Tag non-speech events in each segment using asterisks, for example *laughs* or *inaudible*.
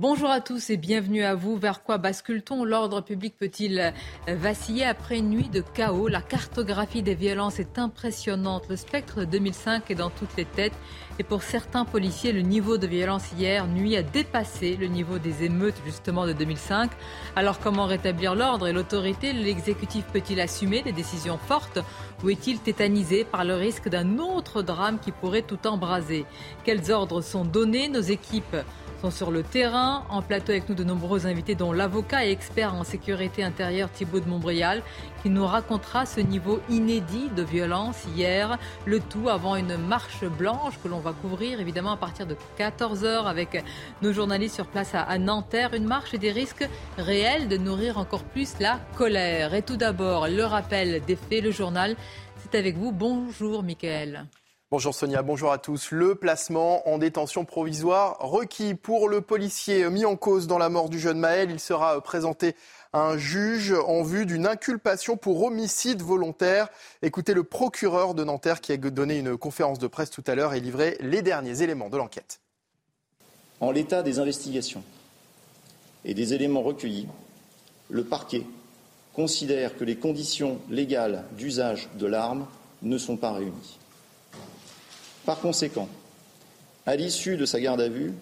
Bonjour à tous et bienvenue à vous. Vers quoi bascule-t-on L'ordre public peut-il vaciller après une nuit de chaos La cartographie des violences est impressionnante. Le spectre de 2005 est dans toutes les têtes. Et pour certains policiers, le niveau de violence hier nuit à dépasser le niveau des émeutes justement de 2005. Alors comment rétablir l'ordre et l'autorité? L'exécutif peut-il assumer des décisions fortes ou est-il tétanisé par le risque d'un autre drame qui pourrait tout embraser? Quels ordres sont donnés? Nos équipes sont sur le terrain. En plateau avec nous de nombreux invités, dont l'avocat et expert en sécurité intérieure Thibault de Montbrial, qui nous racontera ce niveau inédit de violence hier. Le tout avant une marche blanche que l'on va couvrir évidemment à partir de 14h avec nos journalistes sur place à Nanterre. Une marche et des risques réels de nourrir encore plus la colère. Et tout d'abord, le rappel des faits, le journal. C'est avec vous. Bonjour, Michael. Bonjour Sonia, bonjour à tous. Le placement en détention provisoire requis pour le policier mis en cause dans la mort du jeune Maël. Il sera présenté à un juge en vue d'une inculpation pour homicide volontaire. Écoutez le procureur de Nanterre qui a donné une conférence de presse tout à l'heure et livré les derniers éléments de l'enquête. En l'état des investigations et des éléments recueillis, le parquet considère que les conditions légales d'usage de l'arme ne sont pas réunies. Par conséquent, à l'issue de sa garde à vue,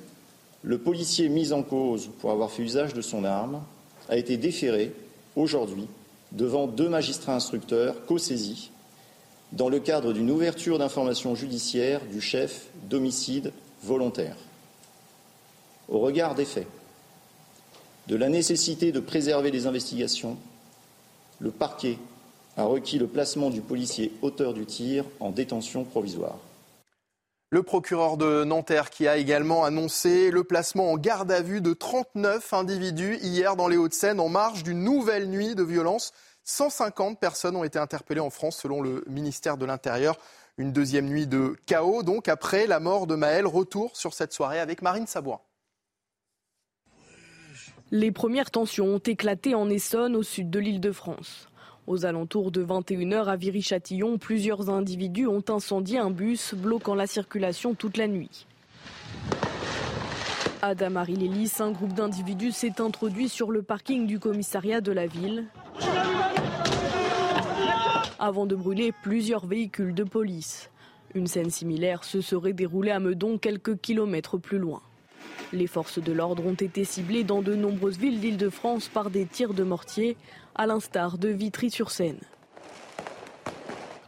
le policier mis en cause pour avoir fait usage de son arme a été déféré aujourd'hui devant deux magistrats instructeurs co-saisis dans le cadre d'une ouverture d'information judiciaire du chef d'homicide volontaire. Au regard des faits, de la nécessité de préserver les investigations, le parquet a requis le placement du policier auteur du tir en détention provisoire. Le procureur de Nanterre qui a également annoncé le placement en garde à vue de 39 individus hier dans les Hauts-de-Seine en marge d'une nouvelle nuit de violence. 150 personnes ont été interpellées en France selon le ministère de l'Intérieur. Une deuxième nuit de chaos donc après la mort de Maël. Retour sur cette soirée avec Marine Sabouin. Les premières tensions ont éclaté en Essonne au sud de l'île de France. Aux alentours de 21h à Viry-Châtillon, plusieurs individus ont incendié un bus, bloquant la circulation toute la nuit. À Damary-Lélis, un groupe d'individus s'est introduit sur le parking du commissariat de la ville avant de brûler plusieurs véhicules de police. Une scène similaire se serait déroulée à Meudon, quelques kilomètres plus loin. Les forces de l'ordre ont été ciblées dans de nombreuses villes d'Île-de-France par des tirs de mortier, à l'instar de Vitry-sur-Seine.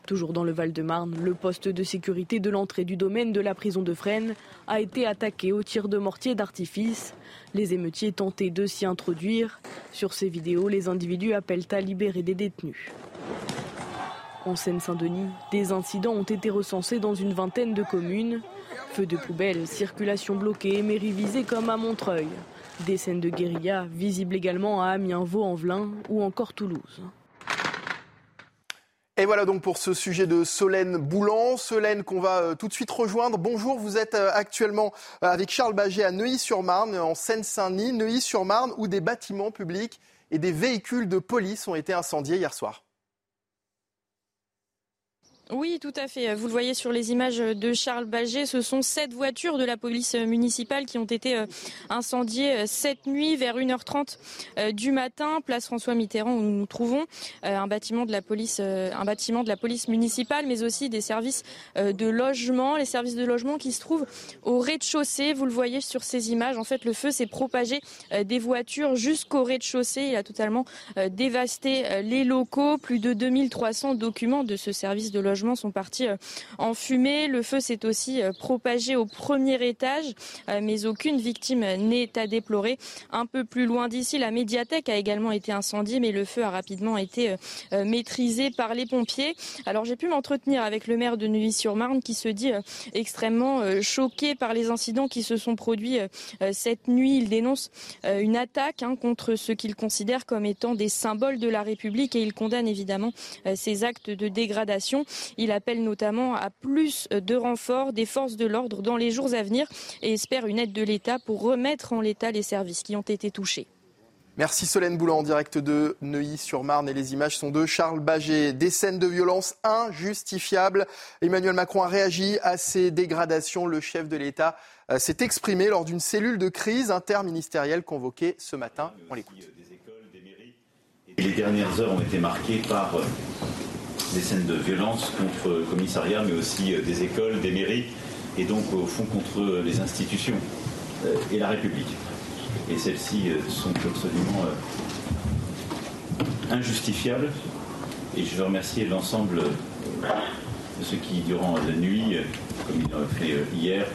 Toujours dans le Val-de-Marne, le poste de sécurité de l'entrée du domaine de la prison de Fresnes a été attaqué au tir de mortier d'artifice. Les émeutiers tentaient de s'y introduire. Sur ces vidéos, les individus appellent à libérer des détenus. En Seine-Saint-Denis, des incidents ont été recensés dans une vingtaine de communes. Feux de poubelles, circulation bloquée, mairie visée comme à Montreuil. Des scènes de guérilla visibles également à Amiens, Vaux-en-Velin ou encore Toulouse. Et voilà donc pour ce sujet de Solène Boulan. Solène qu'on va euh, tout de suite rejoindre. Bonjour, vous êtes euh, actuellement euh, avec Charles Baget à Neuilly-sur-Marne, en Seine-Saint-Denis, Neuilly-sur-Marne, où des bâtiments publics et des véhicules de police ont été incendiés hier soir. Oui, tout à fait. Vous le voyez sur les images de Charles Baget, ce sont sept voitures de la police municipale qui ont été euh, incendiées euh, cette nuit vers 1h30 euh, du matin, place François Mitterrand où nous nous trouvons, un bâtiment de la police, un bâtiment de la police municipale, mais aussi des services de logement, les services de logement qui se trouvent au rez-de-chaussée. Vous le voyez sur ces images. En fait, le feu s'est propagé des voitures jusqu'au rez-de-chaussée. Il a totalement dévasté les locaux. Plus de 2300 documents de ce service de logement logements sont partis en fumée. Le feu s'est aussi propagé au premier étage, mais aucune victime n'est à déplorer. Un peu plus loin d'ici, la médiathèque a également été incendiée, mais le feu a rapidement été maîtrisé par les pompiers. Alors j'ai pu m'entretenir avec le maire de Neuilly-sur-Marne qui se dit extrêmement choqué par les incidents qui se sont produits cette nuit. Il dénonce une attaque hein, contre ce qu'il considère comme étant des symboles de la République et il condamne évidemment euh, ces actes de dégradation. Il appelle notamment à plus de renforts des forces de l'ordre dans les jours à venir et espère une aide de l'État pour remettre en l'état les services qui ont été touchés. Merci Solène Boulan en direct de Neuilly-sur-Marne et les images sont de Charles Baget. Des scènes de violence injustifiables. Emmanuel Macron a réagi à ces dégradations. Le chef de l'État euh, s'est exprimé lors d'une cellule de crise interministérielle convoquée ce matin. On l'écoute. Les dernières heures ont été marquées par des scènes de violence contre le commissariat, mais aussi euh, des écoles, des mairies, et donc au fond contre les institutions et la République. Et celles-ci sont absolument injustifiables. Et je veux remercier l'ensemble de ceux qui, durant la nuit, comme ils l'ont fait hier,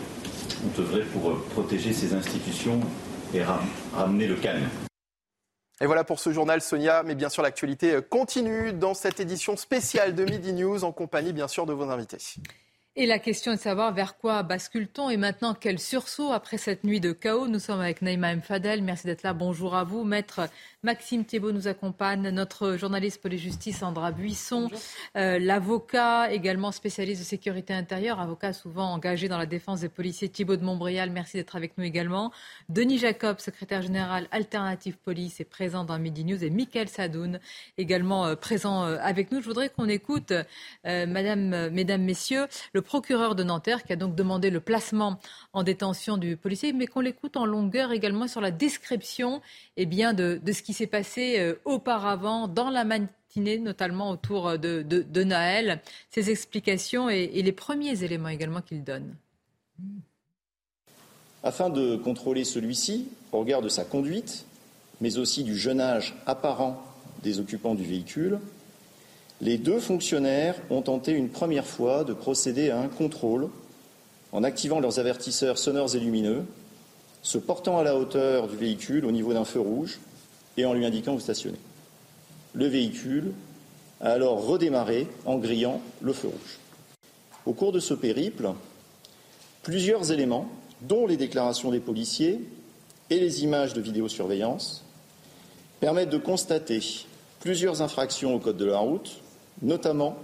ont œuvré pour euh, protéger ces institutions et ramener le calme. Et voilà pour ce journal, Sonia. Mais bien sûr, l'actualité continue dans cette édition spéciale de Midi News en compagnie, bien sûr, de vos invités. Et la question est de savoir vers quoi bascule-t-on et maintenant quel sursaut après cette nuit de chaos. Nous sommes avec Naïma M. Fadel. Merci d'être là. Bonjour à vous. Maître Maxime Thiebaud nous accompagne, notre journaliste pour les justices Sandra Buisson, euh, l'avocat également spécialiste de sécurité intérieure, avocat souvent engagé dans la défense des policiers Thibault de Montbrial. Merci d'être avec nous également. Denis Jacob, secrétaire général Alternative Police, est présent dans Midi News et Michael Sadoun également euh, présent euh, avec nous. Je voudrais qu'on écoute, madame, mesdames, messieurs, le procureur de Nanterre qui a donc demandé le placement en détention du policier, mais qu'on l'écoute en longueur également sur la description eh bien, de, ce qui s'est passé euh, auparavant dans la matinée, notamment autour de, de, Noël, ses explications et, les premiers éléments également qu'il donne. Afin de contrôler celui-ci, au regard de sa conduite, mais aussi du jeune âge apparent des occupants du véhicule, les deux fonctionnaires ont tenté une première fois de procéder à un contrôle en activant leurs avertisseurs sonores et lumineux, se portant à la hauteur du véhicule au niveau d'un feu rouge et en lui indiquant où stationner. Le véhicule a alors redémarré en grillant le feu rouge. Au cours de ce périple, plusieurs éléments, dont les déclarations des policiers et les images de vidéosurveillance, permettent de constater plusieurs infractions au code de la route, notamment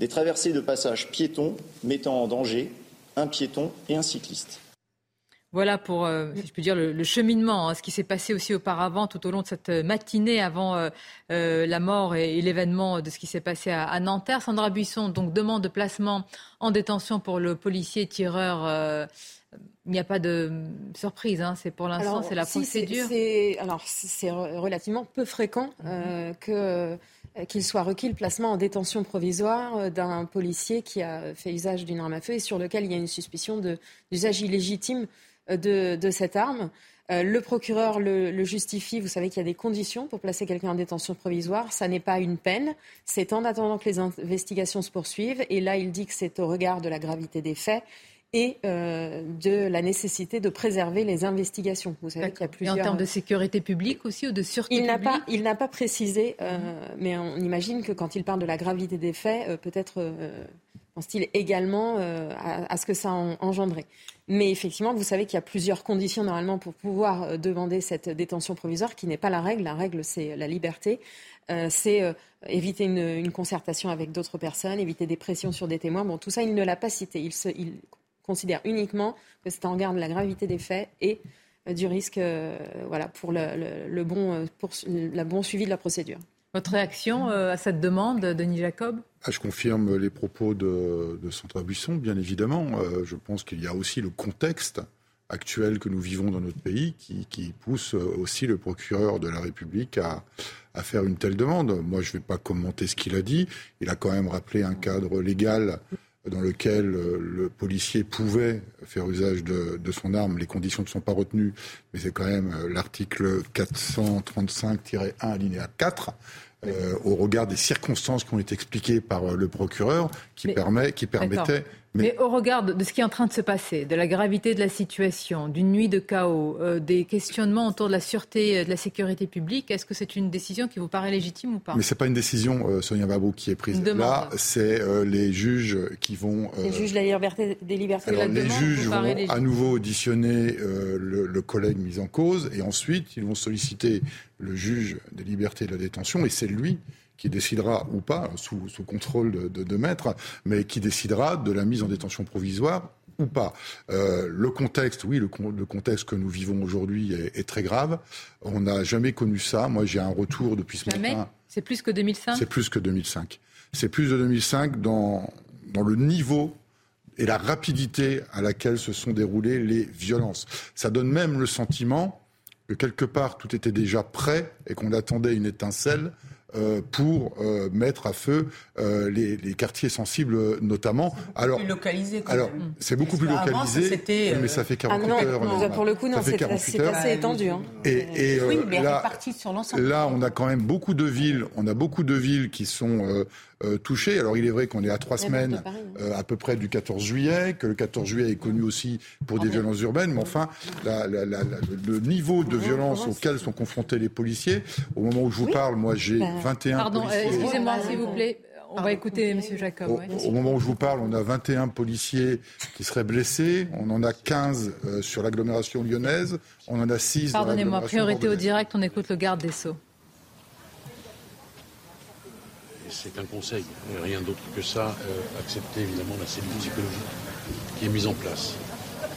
des traversées de passages piétons mettant en danger un piéton et un cycliste. Voilà pour, euh, si je peux dire, le, cheminement, hein, ce qui s'est passé aussi auparavant tout au long de cette matinée avant euh, euh, la mort et, l'événement de ce qui s'est passé à, Nanterre. Sandra Buisson donc demande de placement en détention pour le policier tireur. il n'y a pas de surprise, hein, c'est pour l'instant, c'est la procédure. alors c'est relativement peu fréquent que euh, qu'il soit requis le placement en détention provisoire euh, d'un policier qui a fait usage d'une arme à feu et sur lequel il y a une suspicion d'usage illégitime euh, de, cette arme. le procureur le, justifie. Vous savez qu'il y a des conditions pour placer quelqu'un en détention provisoire. Ça n'est pas une peine. C'est en attendant que les investigations se poursuivent. Et là, il dit que c'est au regard de la gravité des faits et euh, de la nécessité de préserver les investigations. Vous savez qu'il y a plusieurs... Et en termes de sécurité publique aussi ou de sûreté il publique pas, Il n'a pas précisé, euh, mais on imagine que quand il parle de la gravité des faits, euh, peut-être pense-t-il également à, ce que ça a engendré. Mais effectivement, vous savez qu'il y a plusieurs conditions normalement pour pouvoir demander cette détention provisoire, qui n'est pas la règle. La règle, c'est la liberté. c'est éviter une, concertation avec d'autres personnes, éviter des pressions sur des témoins. Bon, tout ça, il ne l'a pas cité. Il, considère uniquement que c'est en garde de la gravité des faits et euh, du risque euh, voilà, euh, pour le bon suivi de la procédure. Votre réaction à cette demande, Denis Jacob? Ah, Je confirme les propos de, de Sandra Buisson, bien évidemment. je pense qu'il y a aussi le contexte actuel que nous vivons dans notre pays qui, pousse aussi le procureur de la République à faire une telle demande. Moi, je ne vais pas commenter ce qu'il a dit. Il a quand même rappelé un cadre légal dans lequel euh, le policier pouvait faire usage de, son arme. Les conditions ne sont pas retenues, mais c'est quand même euh, l'article 435-1 alinéa 4 au regard des circonstances qui ont été expliquées par le procureur, qui, permet, qui permettait mais... au regard de ce qui est en train de se passer, de la gravité de la situation, d'une nuit de chaos, euh, des questionnements autour de la sûreté et de la sécurité publique, est-ce que c'est une décision qui vous paraît légitime ou pas? Mais ce n'est pas une décision, euh, Sonia Babou, qui est prise. Là, c'est euh, les juges qui vont... les juges de la liberté, des libertés. Alors, les juges vont à nouveau auditionner le, le collègue mis en cause et ensuite, ils vont solliciter le juge des libertés et de la détention et c'est lui qui décidera ou pas, sous, contrôle de, de, maître, mais qui décidera de la mise en détention provisoire ou pas. Euh, le contexte, oui, le, contexte que nous vivons aujourd'hui est, très grave. On n'a jamais connu ça. Moi, j'ai un retour depuis ce matin. C'est plus que 2005 C'est plus que 2005. C'est plus de 2005 dans, dans le niveau et la rapidité à laquelle se sont déroulées les violences. Ça donne même le sentiment que quelque part tout était déjà prêt et qu'on attendait une étincelle euh, pour euh, mettre à feu euh, les, les, quartiers sensibles notamment. Alors, plus localisé. alors, c'est beaucoup plus localisé, mais ça fait 48 ah heures. pour le coup, non, c'est assez étendu. Hein. Et, et oui, mais là, sur l'ensemble. Là, on a quand même beaucoup de villes. On a beaucoup de villes qui sont euh, touchés. Alors il est vrai qu'on est à trois semaines euh, à peu près du 14 juillet, que le 14 juillet est connu aussi pour des violences urbaines, mais enfin le niveau de violence auquel sont confrontés les policiers, au moment où je vous parle, moi j'ai 21 ben, Pardon, policiers. excusez-moi s'il vous plaît. On va écouter M. Jacob. Au, moment où je vous parle, on a 21 policiers qui seraient blessés. On en a 15 euh, sur l'agglomération lyonnaise. On en a 6 Pardonnez-moi, priorité au direct, on écoute le garde des Sceaux c'est un conseil, rien d'autre que ça, euh, accepter évidemment la cellule psychologique qui est mise en place.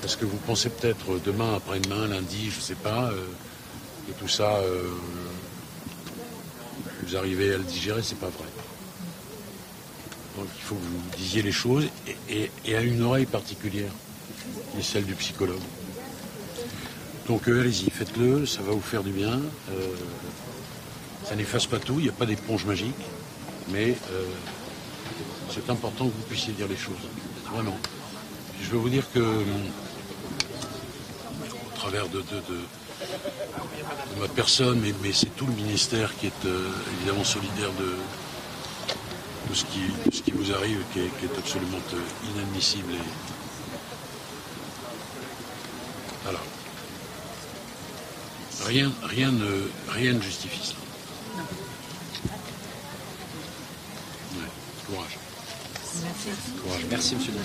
Parce que vous pensez peut-être demain, après-demain, lundi, je ne sais pas, euh, et tout ça, euh, vous arrivez à le digérer, c'est pas vrai. Donc il faut que vous disiez les choses et, à une oreille particulière, qui est celle du psychologue. Donc allez-y, faites-le, ça va vous faire du bien. ça n'efface pas tout, il n'y a pas d'éponge magique mais euh, c'est important que vous puissiez dire les choses, vraiment. je veux vous dire que, au travers de, ma personne, mais, c'est tout le ministère qui est euh, évidemment solidaire de, ce qui, ce qui vous arrive, qui est, absolument euh, inadmissible. Voilà. Rien, rien, ne, rien ne justifie ça. Merci. Merci, monsieur le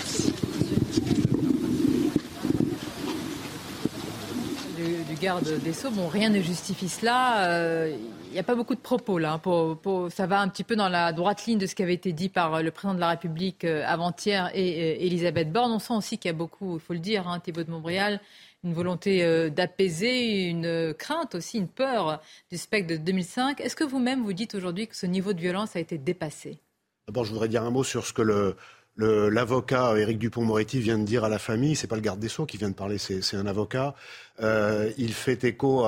Du, garde des Sceaux, bon, rien ne justifie cela. Il euh, n'y a pas beaucoup de propos là. Hein, ça va un petit peu dans la droite ligne de ce qui avait été dit par le président de la République euh, avant-hier et Elisabeth Borne. On sent aussi qu'il y a beaucoup, il faut le dire, hein, Thibault de Montbrial, une volonté euh, d'apaiser, une crainte aussi, une peur du spectre de 2005. Est-ce que vous-même vous dites aujourd'hui que ce niveau de violence a été dépassé? D'abord, je voudrais dire un mot sur ce que l'avocat Éric Dupont-Moretti vient de dire à la famille, c'est pas le garde des Sceaux qui vient de parler, c'est un avocat. Euh, il fait écho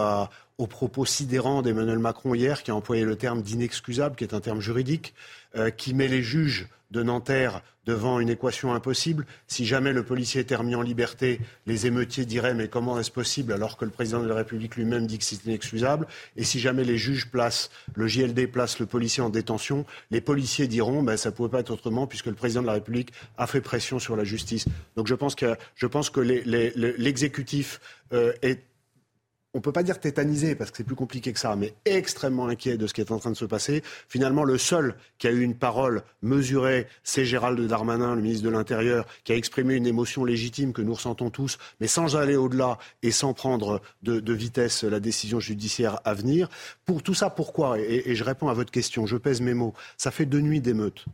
aux propos sidérants d'Emmanuel Macron hier, qui a employé le terme d'inexcusable, qui est un terme juridique, euh, qui met les juges de Nanterre devant une équation impossible. Si jamais le policier était remis en liberté, les émeutiers diraient mais comment est-ce possible alors que le président de la République lui-même dit que c'est inexcusable? Et si jamais les juges placent, le JLD place le policier en détention, les policiers diront ben, ça ne pouvait pas être autrement puisque le président de la République a fait pression sur la justice. Donc je pense que, je pense que l'exécutif euh, est on ne peut pas dire tétanisé parce que c'est plus compliqué que ça, mais extrêmement inquiet de ce qui est en train de se passer. Finalement, le seul qui a eu une parole mesurée, c'est Gérald Darmanin, le ministre de l'Intérieur, qui a exprimé une émotion légitime que nous ressentons tous, mais sans aller au-delà et sans prendre de, vitesse la décision judiciaire à venir. Pour tout ça, pourquoi? Et je réponds à votre question, je pèse mes mots. Ça fait deux nuits d'émeutes.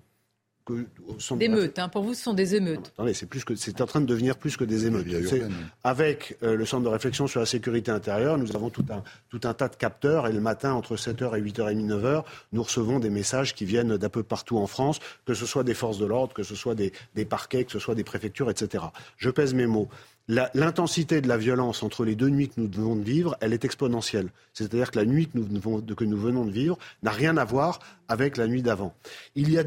Des émeutes, hein. pour vous, ce sont des émeutes. c'est plus que c'est en train de devenir plus que des émeutes. Avec euh, le centre de réflexion sur la sécurité intérieure, nous avons tout un, tout un tas de capteurs et le matin, entre 7h et 8h30, 9h, nous recevons des messages qui viennent d'un peu partout en France, que ce soit des forces de l'ordre, que ce soit des, des parquets, que ce soit des préfectures, etc. Je pèse mes mots l'intensité de la violence entre les deux nuits que nous venons de vivre, elle est exponentielle. C'est-à-dire que la nuit que nous, venons de vivre n'a rien à voir avec la nuit d'avant. Il y a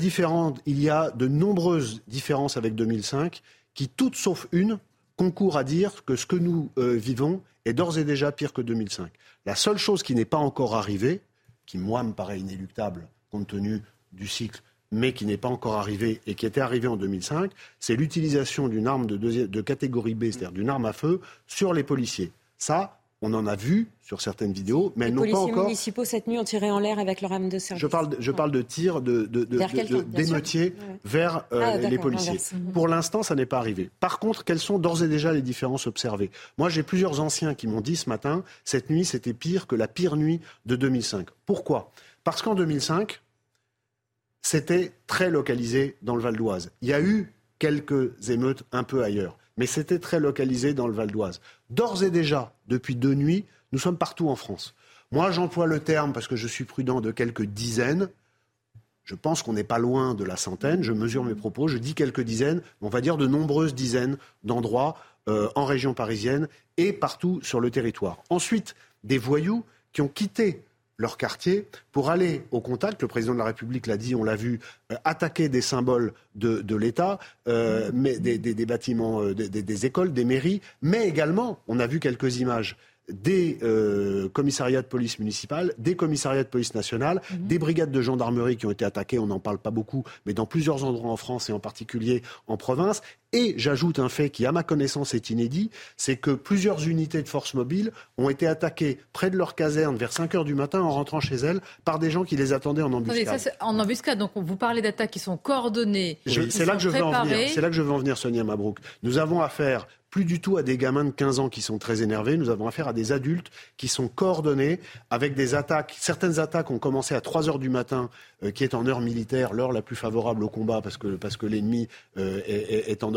il y a de nombreuses différences avec 2005 qui, toutes sauf une, concourent à dire que ce que nous euh, vivons est d'ores et déjà pire que 2005. La seule chose qui n'est pas encore arrivée, qui moi me paraît inéluctable compte tenu du cycle, mais qui n'est pas encore arrivé et qui était arrivé en 2005, c'est l'utilisation d'une arme de, de catégorie B, c'est-à-dire d'une arme à feu, sur les policiers. Ça, on en a vu sur certaines vidéos, mais elles n'ont pas encore. Les policiers municipaux cette nuit ont tiré en l'air avec leur arme de service. Je parle, je parle de tir de, d'émeutiers vers euh, ah, les policiers. Pour l'instant, ça n'est pas arrivé. Par contre, quelles sont d'ores et déjà les différences observées? Moi, j'ai plusieurs anciens qui m'ont dit ce matin, cette nuit, c'était pire que la pire nuit de 2005. Pourquoi? Parce qu'en 2005, c'était très localisé dans le Val d'Oise. Il y a eu quelques émeutes un peu ailleurs mais c'était très localisé dans le Val d'Oise. D'ores et déjà, depuis deux nuits, nous sommes partout en France. Moi, j'emploie le terme, parce que je suis prudent, de quelques dizaines. Je pense qu'on n'est pas loin de la centaine. Je mesure mes propos. Je dis quelques dizaines. On va dire de nombreuses dizaines d'endroits euh, en région parisienne et partout sur le territoire. Ensuite, des voyous qui ont quitté leur quartier pour aller au contact. Le président de la République l'a dit, on l'a vu, euh, attaquer des symboles de, l'État, euh, mais des, bâtiments, euh, des, écoles, des mairies, mais également, on a vu quelques images des commissariats de police municipale, des commissariats de police nationale, mhm. des brigades de gendarmerie qui ont été attaquées, on n'en parle pas beaucoup, mais dans plusieurs endroits en France et en particulier en province, et j'ajoute un fait qui, à ma connaissance, est inédit, c'est que plusieurs unités de force mobile ont été attaquées près de leur caserne vers 5 heures du matin en rentrant chez elles par des gens qui les attendaient en embuscade. ça, en embuscade, donc vous parlez d'attaques qui sont coordonnées. c'est là que je veux en venir. C'est là que je veux en venir, Sonia Mabrouk. Nous avons affaire plus du tout à des gamins de 15 ans qui sont très énervés. Nous avons affaire à des adultes qui sont coordonnés avec des attaques. Certaines attaques ont commencé à 3 heures du matin, euh, qui est en heure militaire, l'heure la plus favorable au combat parce que, parce que l'ennemi euh, est, est en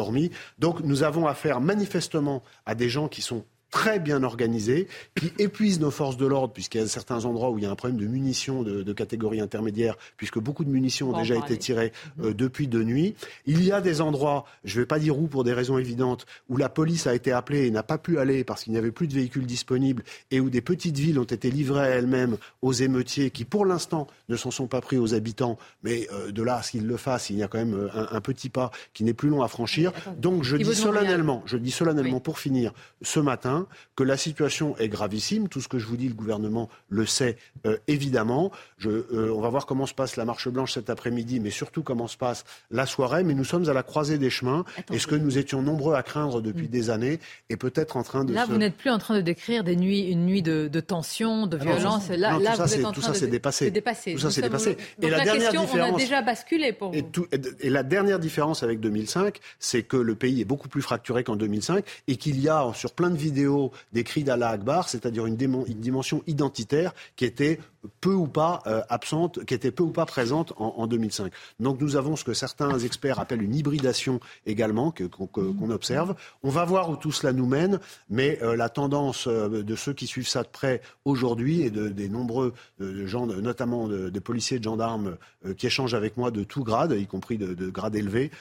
donc nous avons affaire manifestement à des gens qui sont très bien organisés, qui épuisent nos forces de l'ordre, puisqu'il y a certains endroits où il y a un problème de munitions de, catégorie intermédiaire, puisque beaucoup de munitions ont déjà été tirées euh, depuis de nuit. Il y a des endroits, je ne vais pas dire où pour des raisons évidentes, où la police a été appelée et n'a pas pu aller parce qu'il n'y avait plus de véhicules disponibles, et où des petites villes ont été livrées à elles-mêmes aux émeutiers, qui pour l'instant ne s'en sont pas pris aux habitants, mais euh, de là à ce qu'ils le fassent, il y a quand même euh, un, petit pas qui n'est plus long à franchir. Donc je dis solennellement, je dis solennellement pour finir ce matin, que la situation est gravissime. Tout ce que je vous dis, le gouvernement le sait euh, évidemment. Euh, on va voir comment se passe la marche blanche cet après-midi, mais surtout comment se passe la soirée. Mais nous sommes à la croisée des chemins. Et ce que nous étions nombreux à craindre depuis mm. des années est peut-être en train de. Là, vous n'êtes plus en train de décrire des nuits, une nuit de, tension, de ah violence. là, là, tout ça, tout ça, c'est dépassé. dépassé. Tout ça, c'est dépassé. et la, dernière question, différence, on a déjà basculé pour vous. et la dernière différence avec 2005, c'est que le pays est beaucoup plus fracturé qu'en 2005 et qu'il y a sur plein de vidéos des cris d'Allah Akbar, c'est-à-dire une, dimension identitaire qui était peu ou pas euh, absente, qui était peu ou pas présente en, 2005. Donc nous avons ce que certains experts appellent une hybridation également qu'on observe. On va voir où tout cela nous mène, mais euh, la tendance euh, de ceux qui suivent ça de près aujourd'hui et de, des nombreux gens, notamment des policiers de gendarmes qui échangent avec moi de tout grade, y compris de, de grade élevé,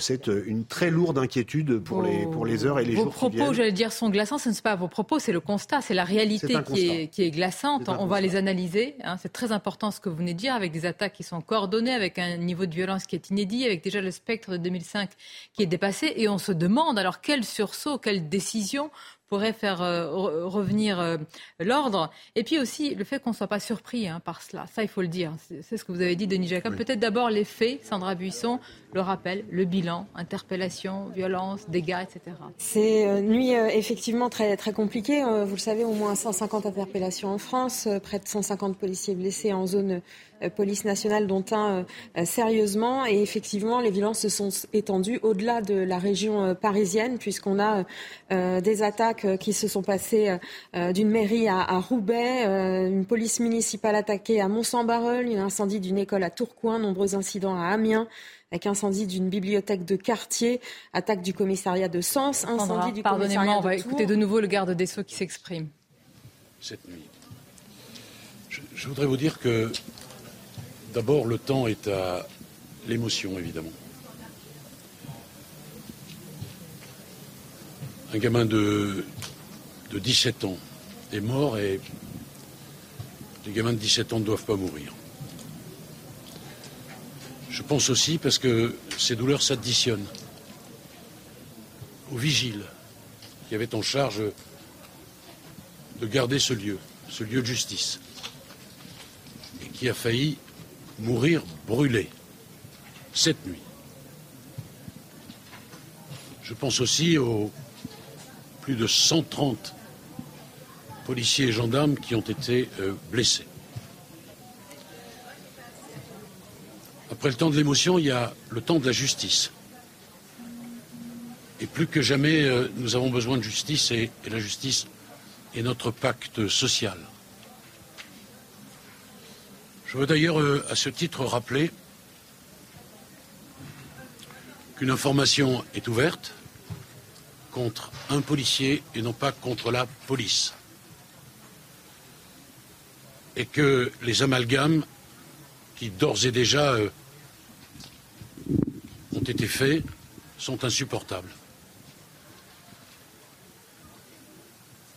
c'est une très lourde inquiétude pour, les, pour les heures et les jours qui viennent. Vos propos, j'allais dire, sont glaçants. Ce n'est pas vos propos, c'est le constat, c'est la réalité qui est, qui est, glaçante. On va les analyser Hein, c'est très important ce que vous venez de dire, avec des attaques qui sont coordonnées, avec un niveau de violence qui est inédit, avec déjà le spectre de 2005 qui est dépassé. Et on se demande alors quel sursaut, quelle décision pourrait faire euh, revenir euh, l'ordre. Et puis aussi le fait qu'on ne soit pas surpris hein, par cela. Ça, il faut le dire. C'est ce que vous avez dit, Denis Jacob. Peut-être d'abord les faits, Sandra Buisson, le rappel, le bilan, interpellation, violence, dégâts, etc. C'est une nuit euh, effectivement très, très compliquée. vous le savez, au moins 150 interpellations en France, près de 150 policiers blessés en zone euh, police nationale, dont un euh, euh, sérieusement. Et effectivement, les violences se sont étendues au-delà de la région parisienne, puisqu'on a des attaques qui se sont passées d'une mairie à, Roubaix, une police municipale attaquée à Mont-Saint-Barreul, un incendie d'une école à Tourcoing, nombreux incidents à Amiens avec incendie d'une bibliothèque de quartier, attaque du commissariat de Sens, incendie du commissariat de on va écouter de nouveau le garde des Sceaux qui s'exprime. Cette nuit. je, voudrais vous dire que D'abord, le temps est à l'émotion, évidemment. Un gamin de, de 17 ans est mort et les gamins de 17 ans ne doivent pas mourir. Je pense aussi parce que ces douleurs s'additionnent aux vigiles qui avaient en charge de garder ce lieu, ce lieu de justice, et qui a failli mourir brûlés cette nuit. Je pense aussi aux plus de 130 policiers et gendarmes qui ont été euh, blessés. Après le temps de l'émotion, il y a le temps de la justice. Et plus que jamais, euh, nous avons besoin de justice et la justice est notre pacte social. Je veux d'ailleurs, euh, à ce titre, rappeler qu'une information est ouverte contre un policier et non pas contre la police. Et que les amalgames qui d'ores et déjà euh, ont été faits sont insupportables.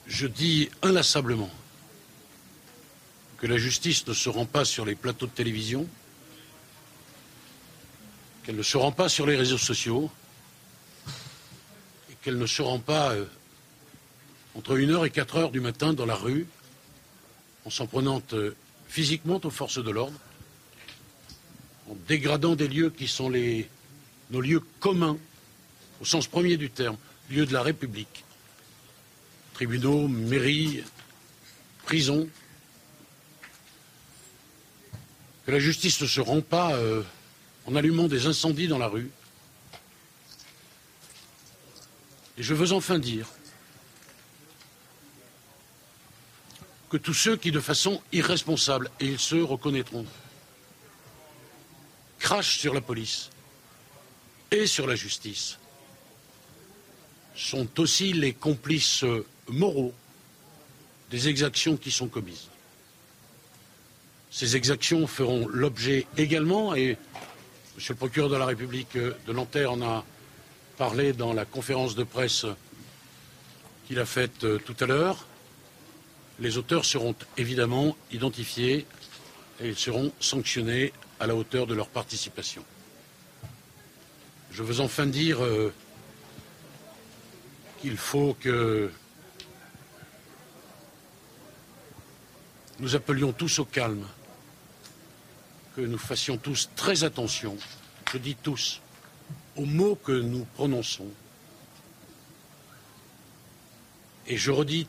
Je dis inlassablement que la justice ne se rend pas sur les plateaux de télévision, qu'elle ne se rend pas sur les réseaux sociaux, et qu'elle ne se rend pas euh, entre 1h et 4h du matin dans la rue, en s'en prenant euh, physiquement aux forces de l'ordre, en dégradant des lieux qui sont nos lieux communs, au sens premier du terme, lieux de la République, tribunaux, mairies, prisons, que la justice ne se rend pas euh, en allumant des incendies dans la rue. Et je veux enfin dire que tous ceux qui, de façon irresponsable, et ils se reconnaîtront, crachent sur la police et sur la justice, sont aussi les complices moraux des exactions qui sont commises. Ces exactions feront l'objet également, et Monsieur le procureur de la République de Nanterre en a parlé dans la conférence de presse qu'il a faite euh, tout à l'heure, les auteurs seront évidemment identifiés et ils seront sanctionnés à la hauteur de leur participation. Je veux enfin dire euh, qu'il faut que nous appelions tous au calme que nous fassions tous très attention, je dis tous, aux mots que nous prononçons. Et je redis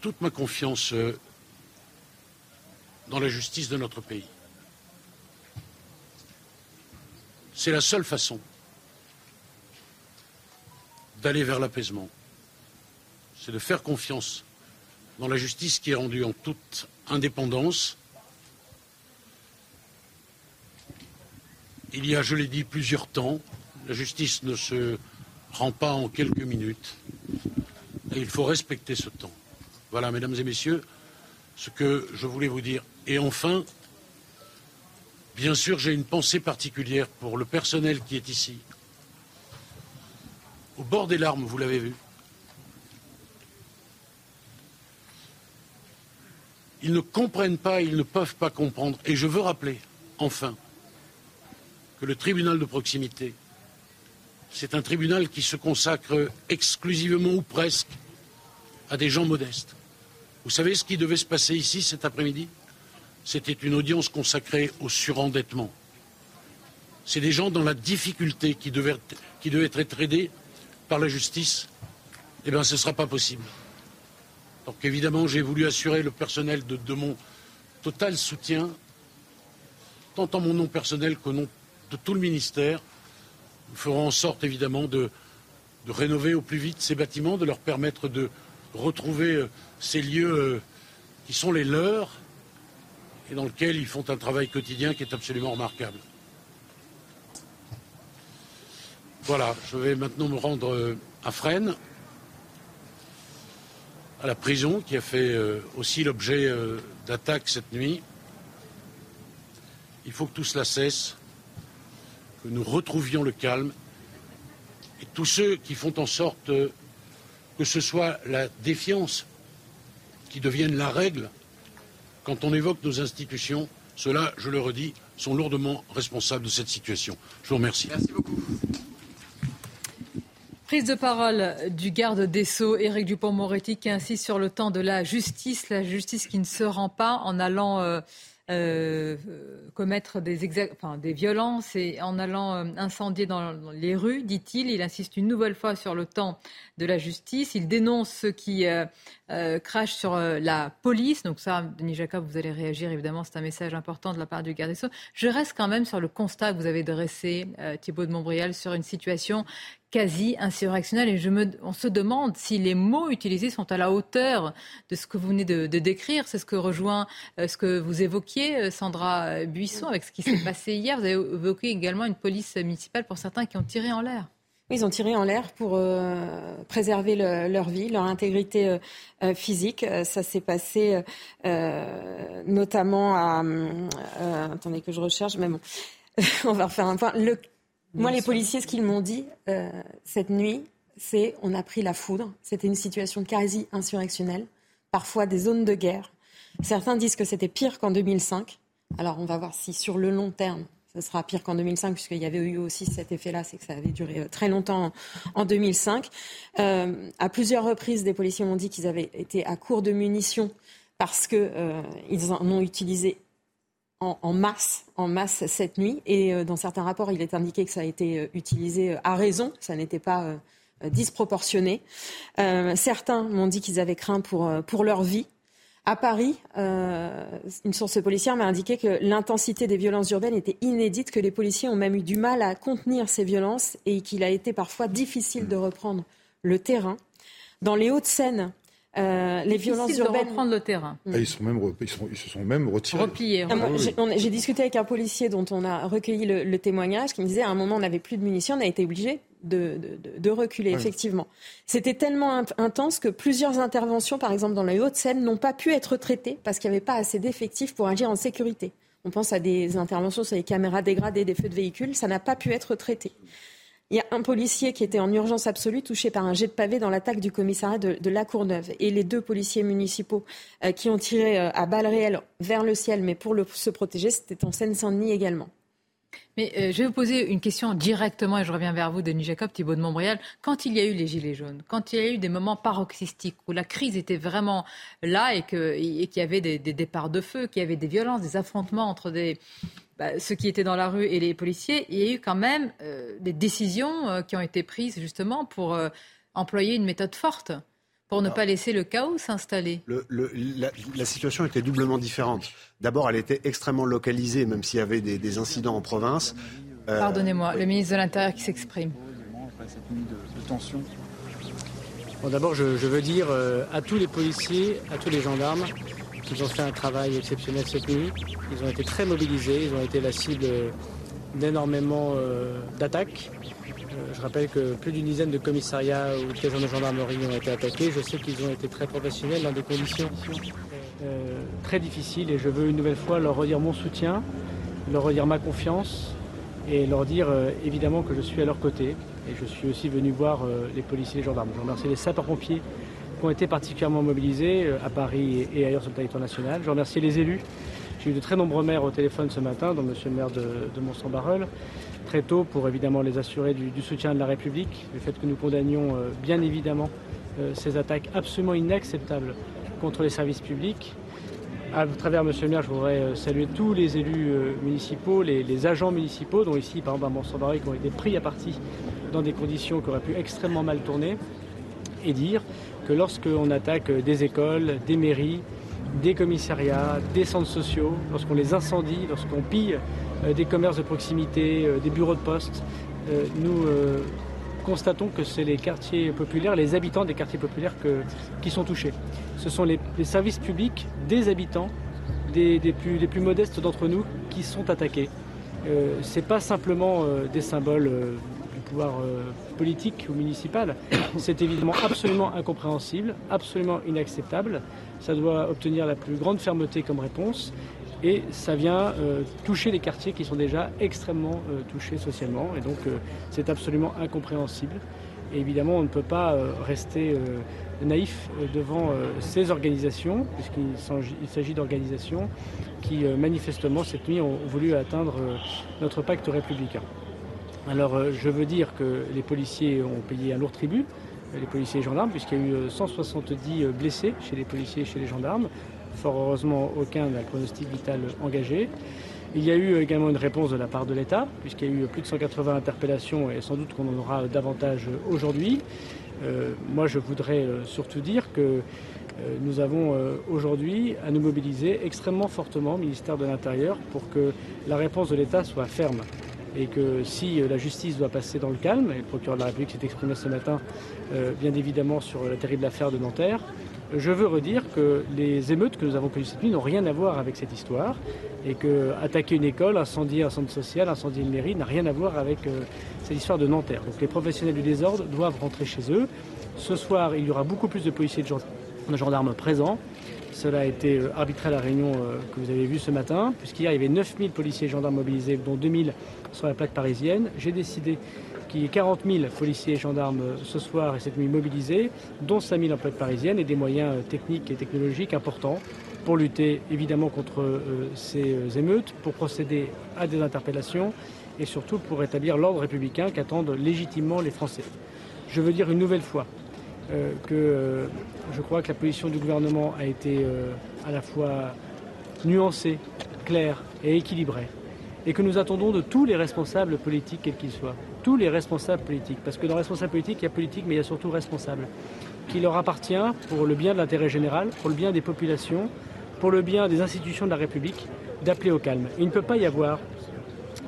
toute ma confiance euh, dans la justice de notre pays. C'est la seule façon d'aller vers l'apaisement. C'est de faire confiance dans la justice qui est rendue en toute indépendance Il y a, je l'ai dit, plusieurs temps. La justice ne se rend pas en quelques minutes. Et il faut respecter ce temps. Voilà, mesdames et messieurs, ce que je voulais vous dire. Et enfin, bien sûr, j'ai une pensée particulière pour le personnel qui est ici. Au bord des larmes, vous l'avez vu. Ils ne comprennent pas, ils ne peuvent pas comprendre. Et je veux rappeler, enfin, que le tribunal de proximité, c'est un tribunal qui se consacre exclusivement ou presque à des gens modestes. Vous savez ce qui devait se passer ici cet après-midi? C'était une audience consacrée au surendettement. C'est des gens dans la difficulté qui devaient, qui devaient être aidés par la justice. Eh bien, ce ne sera pas possible. Donc évidemment, j'ai voulu assurer le personnel de, de mon total soutien, tant en mon nom personnel qu'au nom tout le ministère. Nous ferons en sorte évidemment de, de, rénover au plus vite ces bâtiments, de leur permettre de retrouver euh, ces lieux euh, qui sont les leurs et dans lesquels ils font un travail quotidien qui est absolument remarquable. Voilà, je vais maintenant me rendre euh, à Fresnes, à la prison qui a fait aussi l'objet d'attaques cette nuit. Il faut que tout cela cesse que nous retrouvions le calme et tous ceux qui font en sorte que ce soit la défiance qui devienne la règle quand on évoque nos institutions, ceux-là, je le redis, sont lourdement responsables de cette situation. Je vous remercie. Merci beaucoup. Prise de parole du garde des Sceaux, Éric Dupont-Moretti, qui insiste sur le temps de la justice, la justice qui ne se rend pas en allant euh, euh, commettre des, des violences et en allant euh, incendier dans, les rues, dit-il. Il insiste une nouvelle fois sur le temps de la justice. Il dénonce ceux qui euh, crachent sur la police. Donc ça, Denis Jacob, vous allez réagir évidemment. C'est un message important de la part du garde des Sceaux. Je reste quand même sur le constat que vous avez dressé, Thibault de Montbrial, sur une situation quasi insurrectionnel. Et on se demande si les mots utilisés sont à la hauteur de ce que vous venez de, décrire. C'est ce que rejoint euh, ce que vous évoquiez, euh, Sandra Buisson, avec ce qui s'est passé hier. Vous avez évoqué également une police municipale pour certains qui ont tiré en l'air. Ils ont tiré en l'air pour euh, préserver leur vie, leur intégrité physique. Ça s'est passé notamment à... attendez que je recherche, mais bon, *laughs* on va refaire un point. Moi, les policiers, ce qu'ils m'ont dit euh, cette nuit, c'est on a pris la foudre. C'était une situation quasi insurrectionnelle, parfois des zones de guerre. Certains disent que c'était pire qu'en 2005. Alors, on va voir si sur le long terme, ce sera pire qu'en 2005, puisqu'il y avait eu aussi cet effet-là, c'est que ça avait duré euh, très longtemps en 2005. Euh, à plusieurs reprises, des policiers m'ont dit qu'ils avaient été à court de munitions parce qu'ils euh, en ont utilisé en, masse, en masse cette nuit. Et dans certains rapports, il est indiqué que ça a été utilisé à raison, ça n'était pas disproportionné. certains m'ont dit qu'ils avaient craint pour leur vie. À Paris, une source policière m'a indiqué que l'intensité des violences urbaines était inédite, que les policiers ont même eu du mal à contenir ces violences et qu'il a été parfois difficile de reprendre le terrain. Dans les Hauts-de-Seine, euh, les violences urbaines. De reprendre le terrain. Ah, ils, sont même, ils, sont, ils, se sont même retirés. Repliés. Ah, j'ai discuté avec un policier dont on a recueilli le, témoignage qui me disait à un moment on n'avait plus de munitions, on a été obligé de, de, de, reculer, effectivement. C'était tellement intense que plusieurs interventions, par exemple dans la Haute-Seine, n'ont pas pu être traitées parce qu'il n'y avait pas assez d'effectifs pour agir en sécurité. On pense à des interventions sur les caméras dégradées, des feux de véhicules, ça n'a pas pu être traité. Il y a un policier qui était en urgence absolue, touché par un jet de pavé dans l'attaque du commissariat de, La Courneuve. Et les deux policiers municipaux euh, qui ont tiré euh, à balles réelles vers le ciel, mais pour se protéger, c'était en Seine-Saint-Denis également. Mais euh, je vais vous poser une question directement, et je reviens vers vous, Denis Jacob, Thibault de Montbrial. Quand il y a eu les Gilets jaunes, quand il y a eu des moments paroxystiques où la crise était vraiment là et qu'il y avait des, départs de feu, qu'il y avait des violences, des affrontements entre des, bah, ceux qui étaient dans la rue et les policiers, il y a eu quand même euh, des décisions euh, qui ont été prises justement pour employer une méthode forte pour ne pas laisser le chaos s'installer la, situation était doublement différente. D'abord, elle était extrêmement localisée, même s'il y avait des, incidents en province. Pardonnez-moi, le ministre de l'Intérieur qui s'exprime. D'abord, je, je, veux dire à tous les policiers, à tous les gendarmes, ils ont fait un travail exceptionnel cette nuit. Ils ont été très mobilisés. Ils ont été la cible d'énormément euh, d'attaques. Euh, je rappelle que plus d'une dizaine de commissariats ou de casernes de gendarmerie ont été attaqués. Je sais qu'ils ont été très professionnels dans des conditions euh, très difficiles et je veux une nouvelle fois leur redire mon soutien, leur redire ma confiance et leur dire évidemment que je suis à leur côté. Et je suis aussi venu voir les policiers et les gendarmes. Je remercie les sapeurs-pompiers ont été particulièrement mobilisés à Paris et ailleurs sur le territoire national. Je remercie les élus. J'ai eu de très nombreux maires au téléphone ce matin, dont Monsieur le maire de, de Mont-Saint-Barreul, très tôt pour évidemment les assurer du, soutien de la République, le fait que nous condamnions euh, bien évidemment euh, ces attaques absolument inacceptables contre les services publics. À travers Monsieur le maire, je voudrais saluer tous les élus municipaux, les, agents municipaux, dont ici par exemple à Mont-Saint-Barreul, qui ont été pris à partie dans des conditions qui auraient pu extrêmement mal tourner, et dire que lorsqu'on attaque des écoles, des mairies, des commissariats, des centres sociaux, lorsqu'on les incendie, lorsqu'on pille euh, des commerces de proximité, euh, des bureaux de poste, euh, nous constatons que c'est les quartiers populaires, les habitants des quartiers populaires qui sont touchés. Ce sont les, services publics des habitants, des, plus, modestes d'entre nous, qui sont attaqués. Ce n'est pas simplement des symboles pouvoir euh, politique ou municipal, c'est évidemment absolument incompréhensible, absolument inacceptable. Ça doit obtenir la plus grande fermeté comme réponse et ça vient euh, toucher les quartiers qui sont déjà extrêmement euh, touchés socialement et donc c'est absolument incompréhensible. Et évidemment, on ne peut pas rester naïf devant ces organisations, puisqu'il s'agit d'organisations qui manifestement cette nuit ont voulu atteindre notre pacte républicain. Alors euh, je veux dire que les policiers ont payé un lourd tribut, les policiers et gendarmes, puisqu'il y a eu 170 euh, euh, blessés chez les policiers et chez les gendarmes, Fort heureusement, aucun n'a le pronostic vital engagé. Il y a eu également une réponse de la part de l'État, puisqu'il y a eu plus de 180 interpellations et sans doute qu'on en aura davantage aujourd'hui. Euh, moi, je voudrais surtout dire que nous avons aujourd'hui à nous mobiliser extrêmement fortement, ministère de l'Intérieur, pour que la réponse de l'État soit ferme. Et que si la justice doit passer dans le calme, et le procureur de la République s'est exprimé ce matin, bien évidemment, sur la terrible affaire de Nanterre, je veux redire que les émeutes que nous avons connues cette nuit n'ont rien à voir avec cette histoire et que attaquer une école, incendier un centre social, incendier une mairie n'a rien à voir avec euh, cette histoire de Nanterre. Donc les professionnels du désordre doivent rentrer chez eux. Ce soir, il y aura beaucoup plus de policiers et de gendarmes présents. Cela a été euh, arbitré à la réunion euh, que vous avez vue ce matin, puisqu'hier il y avait 9000 policiers et gendarmes mobilisés, dont 2000 sur la plaque parisienne. J'ai décidé qu'il y ait 40 000 policiers et gendarmes euh, ce soir et cette nuit mobilisés, dont 5 000 en plaque parisienne et des moyens techniques et technologiques importants pour lutter évidemment contre ces émeutes, pour procéder à des interpellations et surtout pour rétablir l'ordre républicain qu'attendent légitimement les Français. Je veux dire une nouvelle fois que euh, je crois que la position du gouvernement a été euh, à la fois nuancée, claire et équilibrée. Et que nous attendons de tous les responsables politiques, quels qu'ils soient, tous les responsables politiques, parce que dans responsable politique, il y a politique, mais il y a surtout responsable, qu'il leur appartient pour le bien de l'intérêt général, pour le bien des populations, pour le bien des institutions de la République, d'appeler au calme. Il ne peut pas y avoir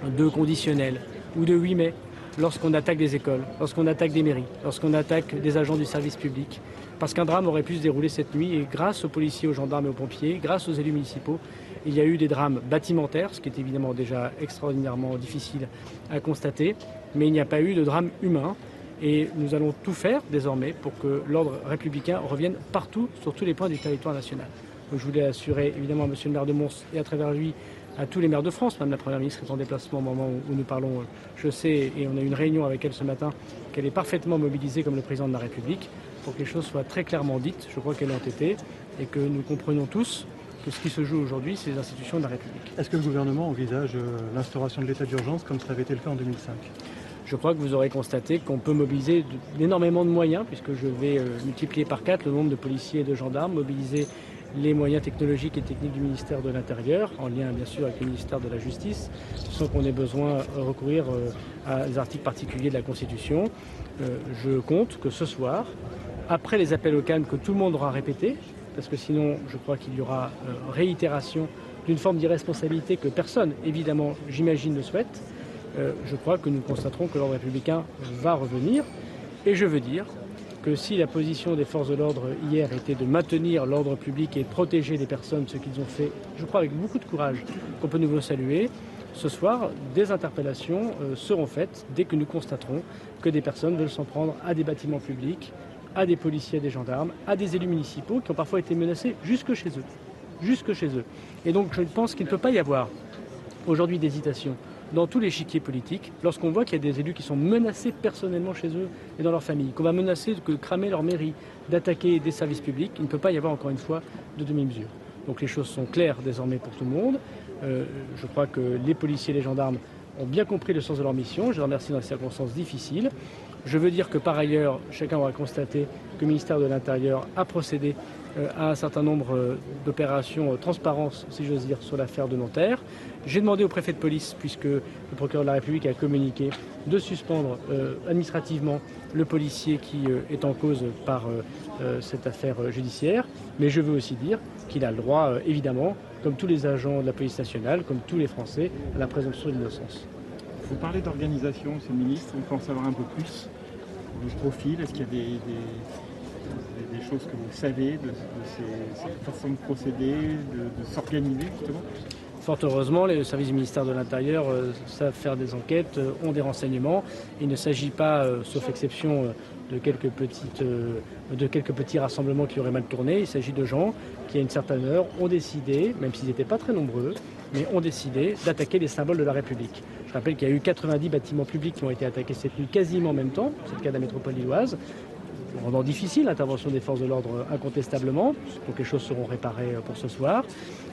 de conditionnel ou de 8 mai lorsqu'on attaque des écoles, lorsqu'on attaque des mairies, lorsqu'on attaque des agents du service public. Parce qu'un drame aurait pu se dérouler cette nuit et grâce aux policiers, aux gendarmes et aux pompiers, grâce aux élus municipaux, il y a eu des drames bâtimentaires, ce qui est évidemment déjà extraordinairement difficile à constater, mais il n'y a pas eu de drame humain. Et nous allons tout faire désormais pour que l'ordre républicain revienne partout, sur tous les points du territoire national. Je voulais assurer évidemment à M. le maire de Mons et à travers lui à tous les maires de France. Madame la Première ministre est en déplacement au moment où nous parlons. Euh, je sais, et on a eu une réunion avec elle ce matin, qu'elle est parfaitement mobilisée comme le président de la République pour que les choses soient très clairement dites. Je crois qu'elles l'ont été et que nous comprenons tous que ce qui se joue aujourd'hui, c'est les institutions de la République. Est-ce que le gouvernement envisage euh, l'instauration de l'état d'urgence comme ça avait été le cas en 2005 je crois que vous aurez constaté qu'on peut mobiliser énormément de moyens, puisque je vais euh, multiplier par quatre le nombre de policiers et de gendarmes, mobiliser les moyens technologiques et techniques du ministère de l'Intérieur, en lien bien sûr avec le ministère de la Justice, sans qu'on ait besoin de recourir euh, à des articles particuliers de la Constitution. Euh, je compte que ce soir, après les appels au calme que tout le monde aura répétés, parce que sinon je crois qu'il y aura euh, réitération d'une forme d'irresponsabilité que personne, évidemment, j'imagine, ne souhaite, je crois que nous constaterons que l'ordre républicain va revenir. Et je veux dire que si la position des forces de l'ordre hier était de maintenir l'ordre public et protéger les personnes, ce qu'ils ont fait, je crois, avec beaucoup de courage, qu'on peut nouveau saluer, ce soir, des interpellations euh, seront faites dès que nous constaterons que des personnes veulent s'en prendre à des bâtiments publics, à des policiers, à des gendarmes, à des élus municipaux qui ont parfois été menacés. Jusque chez eux. Et donc je pense qu'il ne peut pas y avoir aujourd'hui d'hésitation dans tous les chiquiers politiques, lorsqu'on voit qu'il y a des élus qui sont menacés personnellement chez eux et dans leur famille, qu'on va menacer de cramer leur mairie, d'attaquer des services publics, il ne peut pas y avoir encore une fois de demi-mesure. Donc les choses sont claires désormais pour tout le monde. Euh, je crois que les policiers et les gendarmes ont bien compris le sens de leur mission. Je les remercie dans les circonstances difficiles. Je veux dire que par ailleurs, chacun aura constaté que le ministère de l'Intérieur a procédé à un certain nombre euh, d'opérations euh, transparence, si j'ose dire, sur l'affaire de Nanterre. J'ai demandé au préfet de police, puisque le procureur de la République a communiqué, de suspendre administrativement le policier qui est en cause par cette affaire judiciaire. Mais je veux aussi dire qu'il a le droit, évidemment, comme tous les agents de la police nationale, comme tous les Français, à la présomption d'innocence. Vous parlez d'organisation, Monsieur le ministre, on peut en savoir un peu plus. Le profil, est-ce qu'il y a des que vous savez de, cette façon de procéder, de, s'organiser justement Fort heureusement, les services du ministère de l'Intérieur euh, savent faire des enquêtes, euh, ont des renseignements. Il ne s'agit pas, euh, sauf exception, de quelques, de quelques petits rassemblements qui auraient mal tourné. Il s'agit de gens qui, à une certaine heure, ont décidé, même s'ils n'étaient pas très nombreux, mais ont décidé d'attaquer les symboles de la République. Je rappelle qu'il y a eu 90 bâtiments publics qui ont été attaqués cette nuit quasiment en même temps, c'est le cas de la métropole lilloise rendant difficile l'intervention des forces de l'ordre incontestablement, donc les choses seront réparées euh, pour ce soir,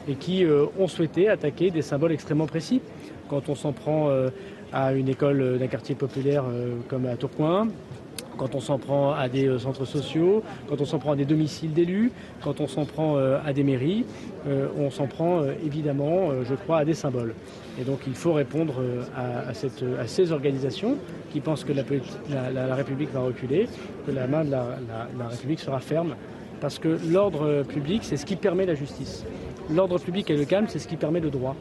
et qui euh, ont souhaité attaquer des symboles extrêmement précis. Quand on s'en prend euh, à une école d'un quartier populaire comme à Tourcoing, quand on s'en prend à des centres sociaux, quand on s'en prend à des domiciles d'élus, quand on s'en prend à des mairies, on s'en prend évidemment, je crois, à des symboles. Et donc il faut répondre à, ces organisations qui pensent que la, République va reculer, que la main de la République sera ferme parce que l'ordre public, c'est ce qui permet la justice. L'ordre public et le calme, c'est ce qui permet le droit.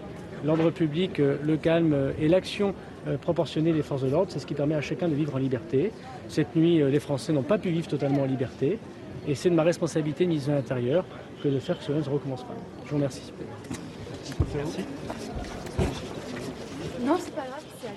L'ordre public, euh, le calme et l'action euh, proportionnée des forces de l'ordre, c'est ce qui permet à chacun de vivre en liberté. Cette nuit, euh, les Français n'ont pas pu vivre totalement en liberté. Et c'est de ma responsabilité, ministre de l'Intérieur, que de faire que cela ne se recommence pas. Je vous remercie. Merci. Non, c'est pas grave, c'est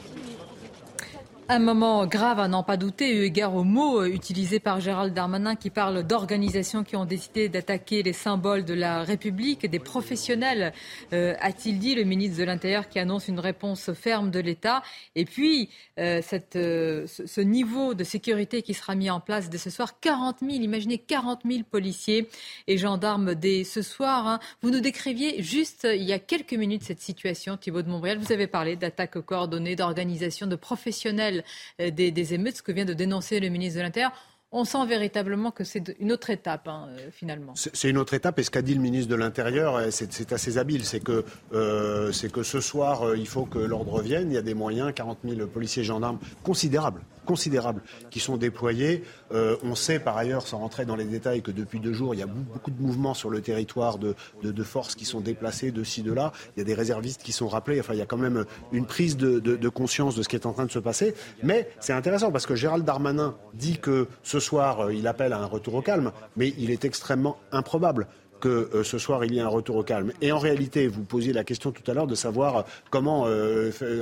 un moment grave à n'en pas douter, eu égard aux mots euh, utilisés par Gérald Darmanin qui parle d'organisations qui ont décidé d'attaquer les symboles de la République, des professionnels, euh, a-t-il dit, le ministre de l'Intérieur qui annonce une réponse ferme de l'État. Et puis, euh, cette, ce niveau de sécurité qui sera mis en place dès ce soir, 40 000, imaginez 40 000 policiers et gendarmes dès ce soir. Hein. Vous nous décriviez juste il y a quelques minutes cette situation, Thibault de Montbrial. Vous avez parlé d'attaques coordonnées, d'organisation, de professionnels euh, des, émeutes, ce que vient de dénoncer le ministre de l'Intérieur on sent véritablement que c'est une autre étape, hein, euh, finalement. C'est une autre étape, et ce qu'a dit le ministre de l'Intérieur, euh, c'est assez habile. C'est que, que ce soir, il faut que l'ordre revienne. Il y a des moyens, 40 000 policiers gendarmes considérables considérables qui sont déployés. Euh, on sait par ailleurs, sans rentrer dans les détails, que depuis deux jours, il y a beaucoup de mouvements sur le territoire de, forces qui sont déplacées de ci, de là. Il y a des réservistes qui sont rappelés. Enfin, il y a quand même une prise de, conscience de ce qui est en train de se passer. Mais c'est intéressant parce que Gérald Darmanin dit que ce soir, euh, il appelle à un retour au calme, mais il est extrêmement improbable que euh, ce soir il y ait un retour au calme. Et en réalité, vous posiez la question tout à l'heure de savoir comment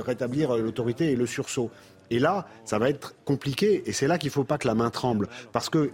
rétablir l'autorité et le sursaut. Et là, ça va être compliqué. Et c'est là qu'il ne faut pas que la main tremble. Parce que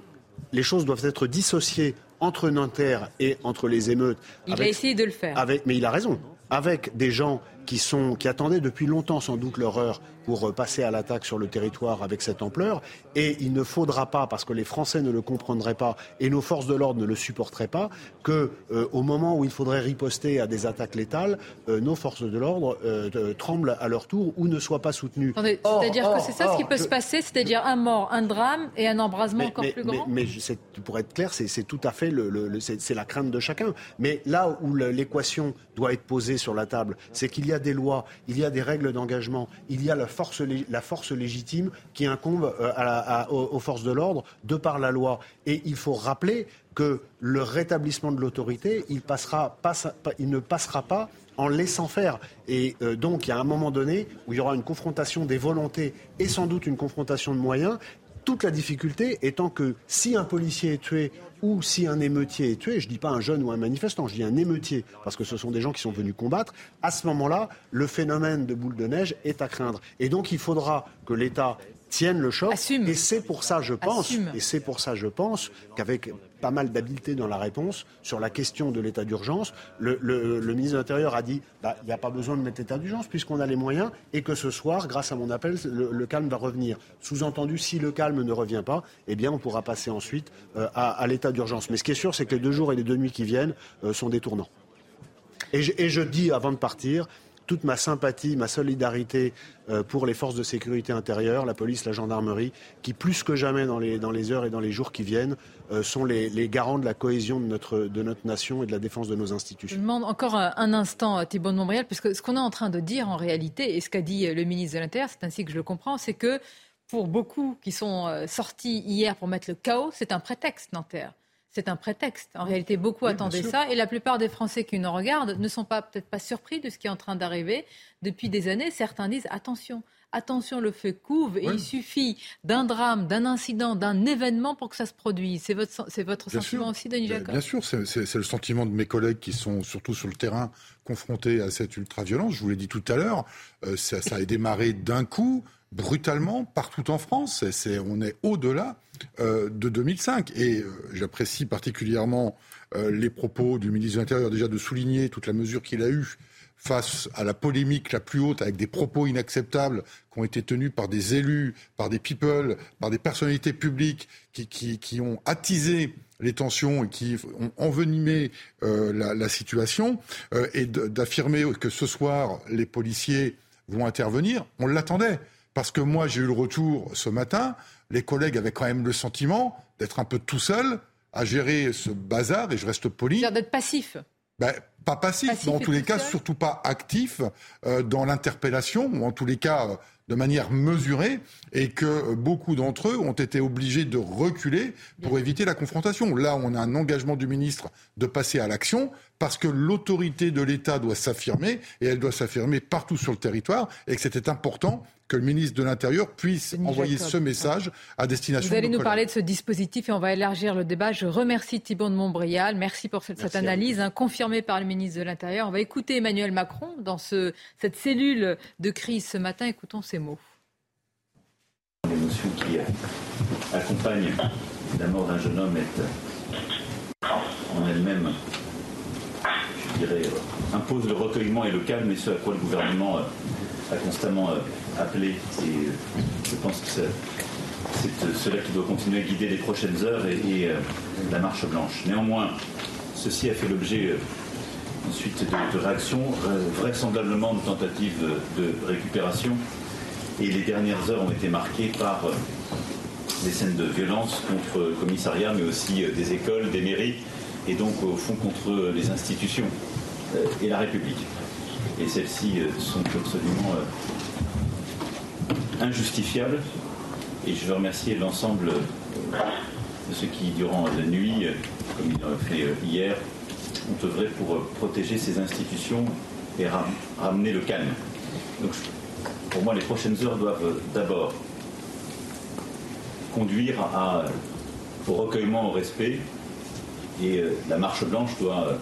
les choses doivent être dissociées entre Nanterre et entre les émeutes. Il a essayé de le faire. mais il a raison. Avec des gens qui, sont, qui attendaient depuis longtemps sans doute leur heure pour passer à l'attaque sur le territoire avec cette ampleur. Et il ne faudra pas, parce que les Français ne le comprendraient pas et nos forces de l'ordre ne le supporteraient pas, que euh, au moment où il faudrait riposter à des attaques létales, euh, nos forces de l'ordre euh, tremblent à leur tour ou ne soient pas soutenues. C'est-à-dire que c'est ça ce qui peut se passer, c'est-à-dire un mort, un drame et un embrasement encore plus grand? Mais, pour être clair, c'est tout à fait le, c'est la crainte de chacun. Mais là où l'équation doit être posée sur la table, c'est qu'il y a des lois, il y a des règles d'engagement, il y a la la force légitime qui incombe euh, aux, forces de l'ordre de par la loi. Et il faut rappeler que le rétablissement de l'autorité, il, il ne passera pas en laissant faire. Et euh, donc, il y a un moment donné où il y aura une confrontation des volontés et sans doute une confrontation de moyens. Toute la difficulté étant que si un policier est tué ou si un émeutier est tué, je ne dis pas un jeune ou un manifestant, je dis un émeutier, parce que ce sont des gens qui sont venus combattre, à ce moment-là, le phénomène de boule de neige est à craindre. Et donc il faudra que l'État tiennent le choc. Et c'est pour ça, je pense, et c'est pour ça, je pense, qu'avec pas mal d'habileté dans la réponse sur la question de l'état d'urgence, le, ministre de l'Intérieur a dit bah, il n'y a pas besoin de mettre l'état d'urgence puisqu'on a les moyens et que ce soir, grâce à mon appel, le, calme va revenir. Sous-entendu, si le calme ne revient pas, eh bien, on pourra passer ensuite euh, à, l'état d'urgence. Mais ce qui est sûr, c'est que les deux jours et les deux nuits qui viennent euh, sont détournants. et je dis, avant de partir, toute ma sympathie, ma solidarité euh, pour les forces de sécurité intérieure, la police, la gendarmerie, qui plus que jamais dans les, heures et dans les jours qui viennent euh, sont les, garants de la cohésion de notre, nation et de la défense de nos institutions. Je demande encore un instant, Thibault de Montbrial, puisque ce qu'on est en train de dire en réalité, et ce qu'a dit le ministre de l'Intérieur, c'est ainsi que je le comprends, c'est que pour beaucoup qui sont euh, sortis hier pour mettre le chaos, c'est un prétexte, Nanterre c'est un prétexte. En réalité, beaucoup attendaient ça. Et la plupart des Français qui nous regardent ne sont pas peut-être pas surpris de ce qui est en train d'arriver. Depuis des années, certains disent attention. Attention, le feu couve et il suffit d'un drame, d'un incident, d'un événement pour que ça se produise. C'est votre, c'est votre sentiment aussi, Denis Jacob Bien sûr, c'est, le sentiment de mes collègues qui sont surtout sur le terrain confrontés à cette ultra-violence. Je vous l'ai dit tout à l'heure, euh, ça, ça a démarré d'un coup brutalement partout en France. on est au-delà de 2005. Et euh, j'apprécie particulièrement euh, les propos du ministre de l'Intérieur, déjà de souligner toute la mesure qu'il a eue face à la polémique la plus haute, avec des propos inacceptables qui ont été tenus par des élus, par des people, par des personnalités publiques qui, ont attisé les tensions et qui ont envenimé la, situation, et d'affirmer que ce soir, les policiers vont intervenir, on l'attendait. Parce que moi, j'ai eu le retour ce matin les collègues avaient quand même le sentiment d'être un peu tout seuls à gérer ce bazar, et je reste poli. D'être passif. Ben, pas passif, mais en tous les cas, surtout pas actif euh, dans l'interpellation, ou en tous les cas euh, de manière mesurée, et que euh, beaucoup d'entre eux ont été obligés de reculer pour éviter la confrontation. Là, on a un engagement du ministre de passer à l'action, parce que l'autorité de l'État doit s'affirmer, et elle doit s'affirmer partout sur le territoire, et que c'était important que le ministre de l'Intérieur puisse envoyer ce message à destination. Vous allez nous parler de ce dispositif et on va élargir le débat. Je remercie Thibault de Montbrial. Merci pour cette, analyse hein, confirmée par le ministre de l'Intérieur. On va écouter Emmanuel Macron dans ce, cette cellule de crise ce matin. Écoutons ces mots. L'émotion qui accompagne la mort d'un jeune homme est en elle-même, je dirais, euh, impose le recueillement et le calme, et ce à quoi le gouvernement euh, a constamment euh, appelé. Et je pense que c'est cela qui doit continuer à guider les prochaines heures et, euh, la marche blanche. Néanmoins, ceci a fait l'objet euh, ensuite de, réactions, euh, vraisemblablement de tentatives de, récupération. Et les dernières heures ont été marquées par des scènes de violence contre le commissariat, mais aussi des écoles, des mairies, et donc au fond contre les institutions et la République. Et celles-ci sont absolument injustifiable. Et je veux remercier l'ensemble de ceux qui, durant la nuit, comme ils l'ont fait hier, ont œuvré pour protéger ces institutions et ramener le calme. Donc, pour moi, les prochaines heures doivent d'abord conduire au recueillement, au respect, et euh, la marche blanche doit euh,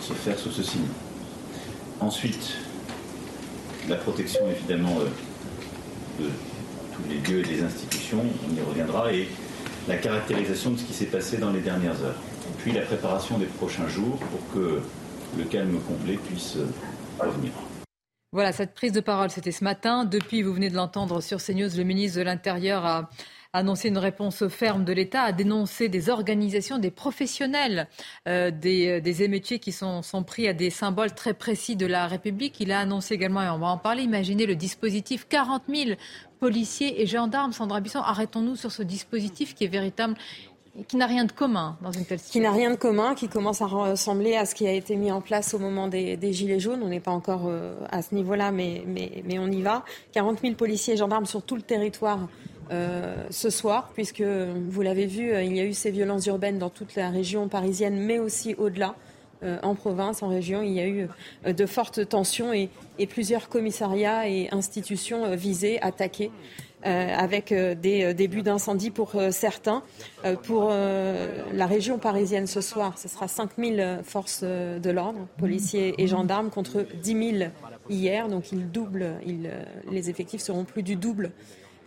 se faire sous ce signe. Ensuite, la protection évidemment euh, de tous les lieux et des institutions, on y reviendra, et la caractérisation de ce qui s'est passé dans les dernières heures. puis la préparation des prochains jours pour que le calme complet puisse euh, revenir. Voilà, cette prise de parole, c'était ce matin. Depuis, vous venez de l'entendre sur CNews, le ministre de l'Intérieur a annoncé une réponse ferme de l'État, a dénoncé des organisations, des professionnels, euh, des, euh, des, émeutiers qui sont, sont, pris à des symboles très précis de la République. Il a annoncé également, et on va en parler, imaginez le dispositif 40 000 policiers et gendarmes. Sandra Bisson, arrêtons-nous sur ce dispositif qui est véritable qui n'a rien de commun dans une telle situation. Qui n'a rien de commun, qui commence à ressembler à ce qui a été mis en place au moment des, des Gilets jaunes. On n'est pas encore euh, à ce niveau-là, mais, mais, mais, on y va. 40 000 policiers et gendarmes sur tout le territoire euh, ce soir, puisque vous l'avez vu, euh, il y a eu ces violences urbaines dans toute la région parisienne, mais aussi au-delà. Euh, en province, en région, il y a eu de fortes tensions et, plusieurs commissariats et institutions visées, attaquées. avec des débuts d'incendie pour certains. pour la région parisienne ce soir, ce sera 5000 forces de l'ordre, policiers et gendarmes, contre 10 000 hier. Donc il double, les effectifs seront plus du double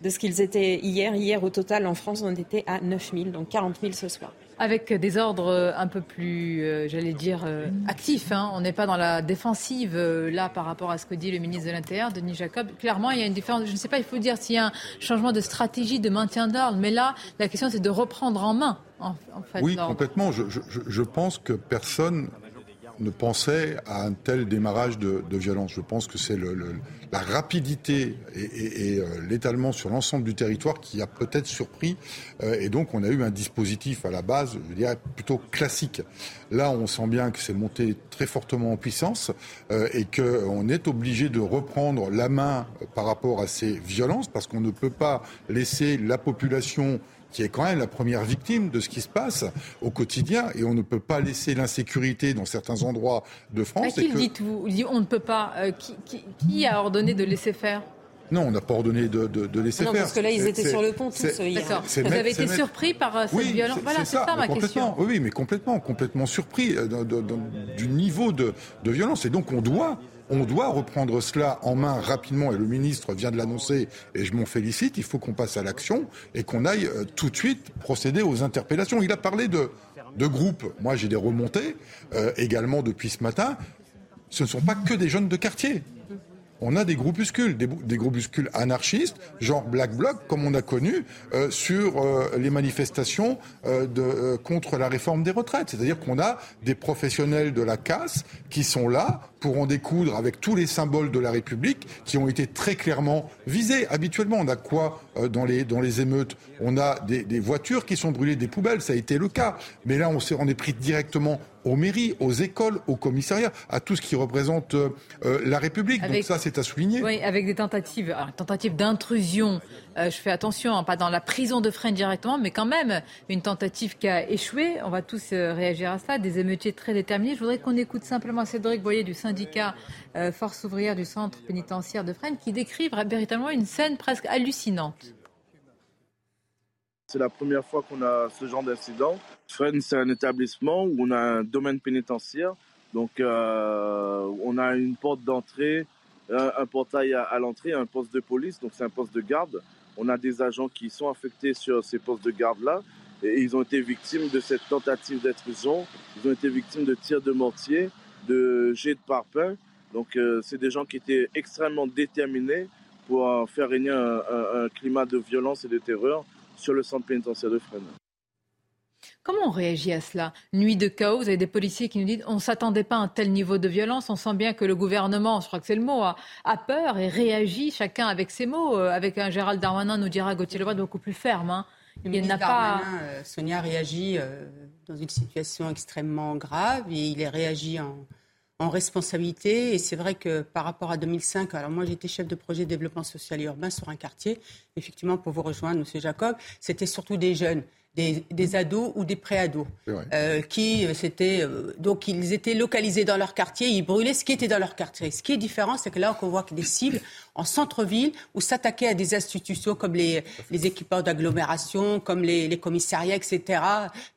de ce qu'ils étaient hier. Hier, au total, en France, on était à 9 000, donc 40 000 ce soir. Avec des ordres euh, un peu plus, euh, j'allais dire, euh, actifs. Hein. On n'est pas dans la défensive, là, par rapport à ce que dit le ministre de l'Intérieur, Denis Jacob. Clairement, il y a une différence. Je ne sais pas, il faut dire s'il y a un changement de stratégie de maintien d'ordre. Mais là, la question, c'est de reprendre en main, en, fait. Oui, complètement. Je, je pense que personne ne pensait à un tel démarrage de, violence. Je pense que c'est la rapidité et, euh, l'étalement sur l'ensemble du territoire qui a peut-être surpris. Euh, et donc, on a eu un dispositif à la base, je dirais, plutôt classique. Là, on sent bien que c'est monté très fortement en puissance euh, et qu'on est obligé de reprendre la main par rapport à ces violences parce qu'on ne peut pas laisser la population qui est quand même la première victime de ce qui se passe au quotidien. Et on ne peut pas laisser l'insécurité dans certains endroits de France. Qui le dites-vous On ne peut pas. Euh, qui, a ordonné de laisser faire? Non, on n'a pas ordonné de, de, laisser non, faire. Parce que là, ils étaient sur le pont tous. D'accord. Vous avez été surpris par euh, cette violence Voilà, c'est ça, ma question. Oui, mais complètement, complètement surpris euh, du niveau de, violence. Et donc, on doit on doit reprendre cela en main rapidement, et le ministre vient de l'annoncer, et je m'en félicite. Il faut qu'on passe à l'action et qu'on aille euh, tout de suite procéder aux interpellations. Il a parlé de, de groupes. Moi, j'ai des remontées euh, également depuis ce matin. Ce ne sont pas que des jeunes de quartier on a des groupuscules, des, groupuscules anarchistes, genre Black Bloc, comme on a connu euh, sur euh, les manifestations euh, de, contre la réforme des retraites. C'est-à-dire qu'on a des professionnels de la casse qui sont là pour en découdre avec tous les symboles de la République qui ont été très clairement visés. Habituellement, on a quoi euh, dans, les, dans les émeutes? On a des, des, voitures qui sont brûlées, des poubelles, ça a été le cas. Mais là, on, est, on est pris directement aux mairies, aux écoles, aux commissariats, à tout ce qui représente euh, euh, la République. Donc ça, c'est à souligner. Oui, avec des tentatives, alors, tentatives d'intrusion. Euh, je fais attention, hein, pas dans la prison de Fresnes directement, mais quand même une tentative qui a échoué. On va tous euh, réagir à ça. Des émeutiers très déterminés. Je voudrais qu'on écoute simplement Cédric Boyer du syndicat Force ouvrière du centre pénitentiaire de Fresnes qui décrit véritablement une scène presque hallucinante. C'est la première fois qu'on a ce genre d'incident. Fresnes, c'est un établissement où on a un domaine pénitentiaire. Donc, euh, on a une porte d'entrée, un, portail à, l'entrée, un poste de police. Donc, c'est un poste de garde. On a des agents qui sont affectés sur ces postes de garde-là. Et ils ont été victimes de cette tentative d'intrusion. Ils ont été victimes de tirs de mortier, de jets de parpaing. Donc, euh, c'est des gens qui étaient extrêmement déterminés pour faire régner un climat de violence et de terreur sur le centre pénitentiaire de Fresnes. Comment on réagit à cela? Nuit de chaos, vous avez des policiers qui nous disent on ne s'attendait pas à un tel niveau de violence. On sent bien que le gouvernement, je crois que c'est le mot, a, a, peur et réagit chacun avec ses mots. Euh, avec un Gérald Darmanin, nous dira Gauthier Lebret beaucoup plus ferme. Hein. Il n'a pas. Euh, Sonia réagit euh, dans une situation extrêmement grave et il est réagi en, en responsabilité. Et c'est vrai que par rapport à 2005, alors moi j'étais chef de projet de développement social et urbain sur un quartier. Effectivement, pour vous rejoindre, Monsieur Jacob, c'était surtout des jeunes des, des, ados ou des pré-ados euh, qui c'était euh, donc ils étaient localisés dans leur quartier, ils brûlaient ce qui était dans leur quartier. Ce qui est différent, c'est que là on voit que des cibles en centre-ville ou s'attaquer à des institutions comme les, les équipements d'agglomération, comme les, les, commissariats, etc.,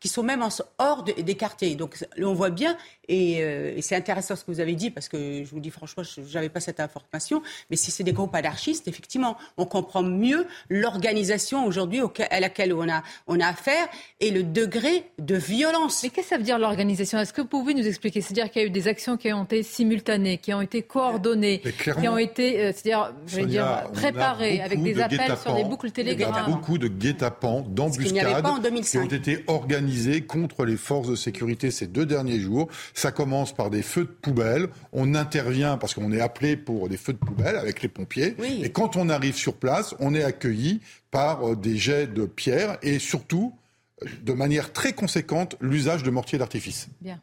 qui sont même en, hors de, des quartiers. Donc on voit bien, et, euh, et c'est intéressant ce que vous avez dit, parce que je vous dis franchement, je n'avais pas cette information, mais si c'est des groupes anarchistes, effectivement, on comprend mieux l'organisation aujourd'hui à laquelle on a, on a affaire et le degré de violence. Mais qu'est-ce que ça veut dire l'organisation? Est-ce que vous pouvez nous expliquer? C'est-à-dire qu'il y a eu des actions qui ont été simultanées, qui ont été coordonnées, qui ont été, euh, c'est-à-dire je vais dire, avec des appels sur des boucles télégrammes. Il y a beaucoup de guet-apens, d'embuscades qui ont été organisés contre les forces de sécurité ces deux derniers jours. Ça commence par des feux de poubelle. On intervient parce qu'on est appelé pour des feux de poubelle avec les pompiers. Oui. Et quand on arrive sur place, on est accueilli par euh, des jets de pierre et surtout, euh, de manière très conséquente, l'usage de mortiers d'artifice. Bien.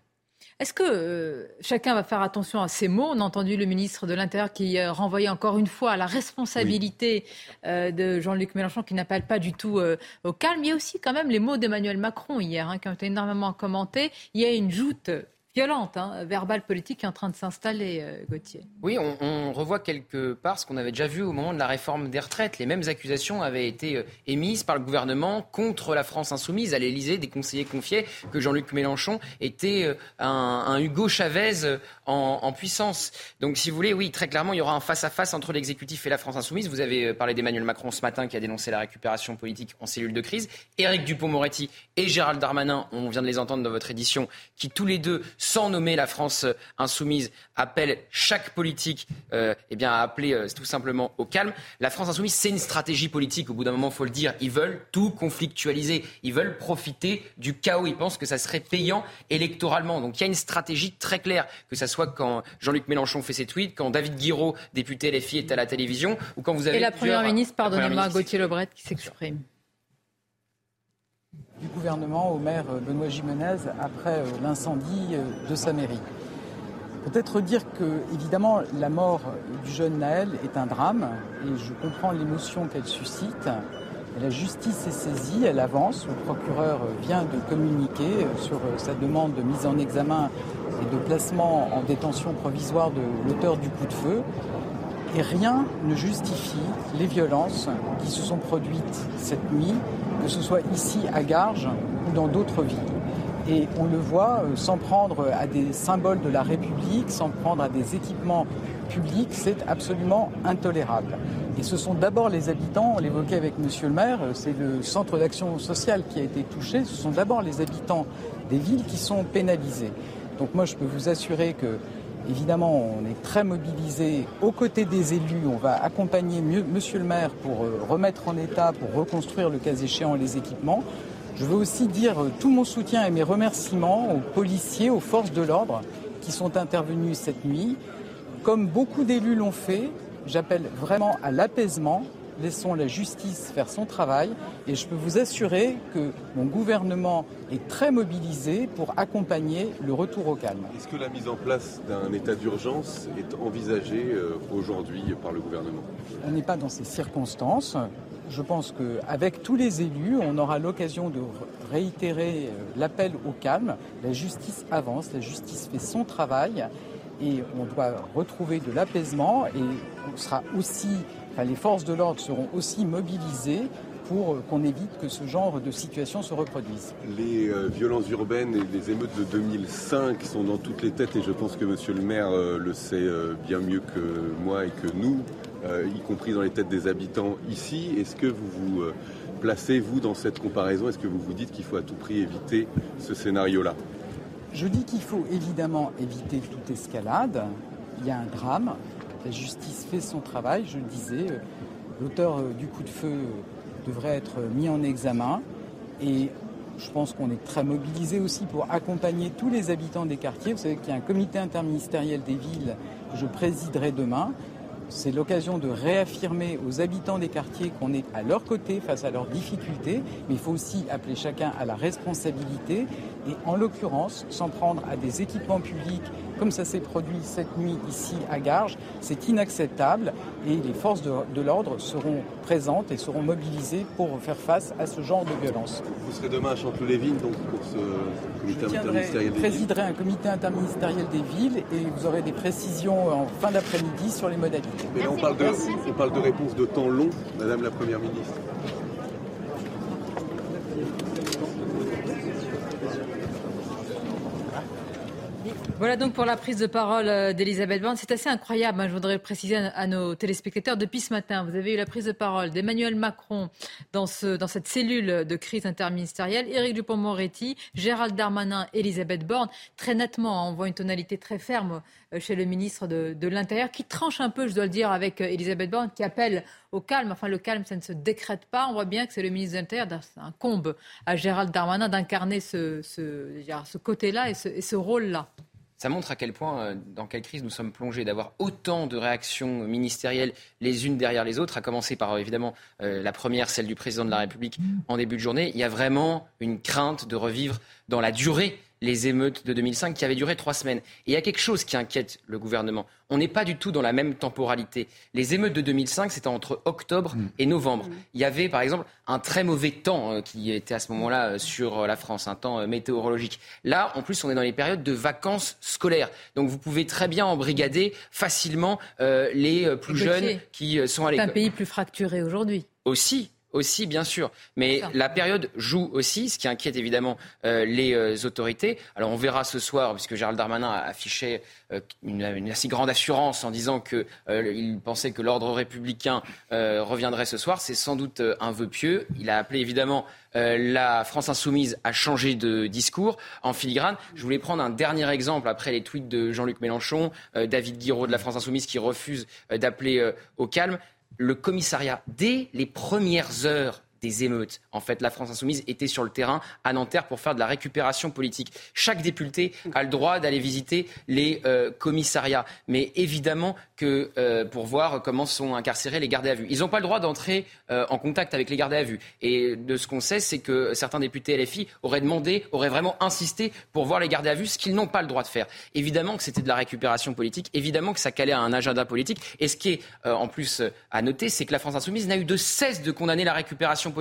Est-ce que euh, chacun va faire attention à ces mots? On a entendu le ministre de l'Intérieur qui euh, renvoyait encore une fois à la responsabilité oui. euh, de Jean-Luc Mélenchon qui n'appelle pas du tout au calme. Il y a aussi quand même les mots d'Emmanuel Macron hier hein, qui ont été énormément commentés. Il y a une joute violente, hein, verbale politique en train de s'installer, euh, Gauthier. Oui, on, revoit quelque part ce qu'on avait déjà vu au moment de la réforme des retraites. Les mêmes accusations avaient été euh, émises par le gouvernement contre la France insoumise. À l'Élysée, des conseillers confiaient que Jean-Luc Mélenchon était euh, un, Hugo Chavez en, puissance. Donc, si vous voulez, oui, très clairement, il y aura un face-à-face -face entre l'exécutif et la France insoumise. Vous avez euh, parlé d'Emmanuel Macron ce matin qui a dénoncé la récupération politique en cellule de crise. Éric Dupont-Moretti et Gérald Darmanin, on vient de les entendre dans votre édition, qui tous les deux sans nommer la France insoumise, appelle chaque politique euh, eh bien, à appeler euh, tout simplement au calme. La France insoumise, c'est une stratégie politique. Au bout d'un moment, il faut le dire. Ils veulent tout conflictualiser. Ils veulent profiter du chaos. Ils pensent que ça serait payant électoralement. Donc il y a une stratégie très claire, que ce soit quand Jean-Luc Mélenchon fait ses tweets, quand David Guiraud, député LFI, est à la télévision, ou quand vous avez... Et la Première ministre, pardonnez-moi, Gauthier Lebret, qui s'exprime du gouvernement au maire Benoît Gimenez après l'incendie de sa mairie. Peut-être dire que, évidemment, la mort du jeune Naël est un drame et je comprends l'émotion qu'elle suscite. La justice est saisie, elle avance. Le procureur vient de communiquer sur sa demande de mise en examen et de placement en détention provisoire de l'auteur du coup de feu. Et rien ne justifie les violences qui se sont produites cette nuit, que ce soit ici à Garges ou dans d'autres villes. Et on le voit, s'en prendre à des symboles de la République, s'en prendre à des équipements publics, c'est absolument intolérable. Et ce sont d'abord les habitants, on l'évoquait avec Monsieur le maire, c'est le centre d'action sociale qui a été touché, ce sont d'abord les habitants des villes qui sont pénalisés. Donc moi je peux vous assurer que Évidemment, on est très mobilisé aux côtés des élus. On va accompagner mieux, Monsieur le maire pour remettre en état, pour reconstruire le cas échéant les équipements. Je veux aussi dire tout mon soutien et mes remerciements aux policiers, aux forces de l'ordre qui sont intervenus cette nuit. Comme beaucoup d'élus l'ont fait, j'appelle vraiment à l'apaisement. Laissons la justice faire son travail et je peux vous assurer que mon gouvernement est très mobilisé pour accompagner le retour au calme. Est-ce que la mise en place d'un état d'urgence est envisagée euh, aujourd'hui par le gouvernement? On n'est pas dans ces circonstances. Je pense qu'avec tous les élus, on aura l'occasion de réitérer euh, l'appel au calme. La justice avance, la justice fait son travail et on doit retrouver de l'apaisement et on sera aussi, les forces de l'ordre seront aussi mobilisées pour euh, qu'on évite que ce genre de situation se reproduise. Les euh, violences urbaines et les émeutes de 2005 sont dans toutes les têtes et je pense que Monsieur le maire le sait bien mieux que moi et que nous, y compris dans les têtes des habitants ici. Est-ce que vous vous placez, vous, dans cette comparaison? Est-ce que vous vous dites qu'il faut à tout prix éviter ce scénario-là? Je dis qu'il faut évidemment éviter toute escalade. Il y a un drame. La justice fait son travail, je le disais. L'auteur euh, du coup de feu devrait être mis en examen. Et je pense qu'on est très mobilisé aussi pour accompagner tous les habitants des quartiers. Vous savez qu'il y a un comité interministériel des villes que je présiderai demain. C'est l'occasion de réaffirmer aux habitants des quartiers qu'on est à leur côté face à leurs difficultés, mais il faut aussi appeler chacun à la responsabilité et en l'occurrence s'en prendre à des équipements publics comme ça s'est produit cette nuit ici à Garges, c'est inacceptable et les forces de, l'ordre seront présentes et seront mobilisées pour faire face à ce genre de violence. Vous serez demain à Chanteloup-les-Villes donc pour ce comité interministériel des présiderai un comité interministériel des villes et vous aurez des précisions en fin d'après-midi sur les modalités. Mais là on parle, de, on parle de réponse de temps long, Madame la Première ministre. Voilà donc pour la prise de parole euh, d'Elisabeth Borne. C'est assez incroyable, hein, je voudrais préciser à nos téléspectateurs. Depuis ce matin, vous avez eu la prise de parole d'Emmanuel Macron dans, ce, dans cette cellule de crise interministérielle, Éric Dupont-Moretti, Gérald Darmanin, Elisabeth Borne. Très nettement, hein, on voit une tonalité très ferme euh, chez le ministre de, l'Intérieur, qui tranche un peu, je dois le dire, avec euh, Elisabeth Borne, qui appelle au calme. Enfin, le calme, ça ne se décrète pas. On voit bien que c'est le ministre de l'Intérieur, un comble à Gérald Darmanin d'incarner ce, côté-là et ce rôle-là. Ça montre à quel point, euh, dans quelle crise nous sommes plongés, d'avoir autant de réactions ministérielles les unes derrière les autres, à commencer par évidemment euh, la première, celle du président de la République en début de journée. Il y a vraiment une crainte de revivre dans la durée les émeutes de 2005 qui avaient duré trois semaines. Et il y a quelque chose qui inquiète le gouvernement. On n'est pas du tout dans la même temporalité. Les émeutes de 2005, c'était entre octobre mm. et novembre. Il y avait, par exemple, un très mauvais temps euh, qui était à ce moment-là euh, sur euh, la France, un temps météorologique. Là, en plus, on est dans les périodes de vacances scolaires. Donc, vous pouvez très bien embrigader facilement les plus jeunes qui sont à l'école. C'est un pays plus fracturé aujourd'hui. Aussi, aussi, bien sûr. Mais la période joue aussi, ce qui inquiète évidemment euh, les euh, autorités. Alors on verra ce soir, puisque Gérald Darmanin a affiché euh, une, assez grande assurance en disant qu'il pensait que l'ordre républicain reviendrait ce soir. C'est sans doute un vœu pieux. Il a appelé évidemment la France insoumise à changer de discours en filigrane. Je voulais prendre un dernier exemple après les tweets de Jean-Luc Mélenchon, David Guiraud de la France insoumise qui refuse d'appeler au calme le commissariat, dès les premières heures des émeutes. En fait, la France insoumise était sur le terrain à Nanterre pour faire de la récupération politique. Chaque député a le droit d'aller visiter les euh, commissariats, mais évidemment que euh, pour voir comment sont incarcérés les gardés à vue. Ils n'ont pas le droit d'entrer euh, en contact avec les gardés à vue. Et de ce qu'on sait, c'est que certains députés LFI auraient demandé, auraient vraiment insisté pour voir les gardés à vue, ce qu'ils n'ont pas le droit de faire. Évidemment que c'était de la récupération politique, évidemment que ça calait à un agenda politique. Et ce qui est en plus à noter, c'est que la France insoumise n'a eu de cesse de condamner la récupération politique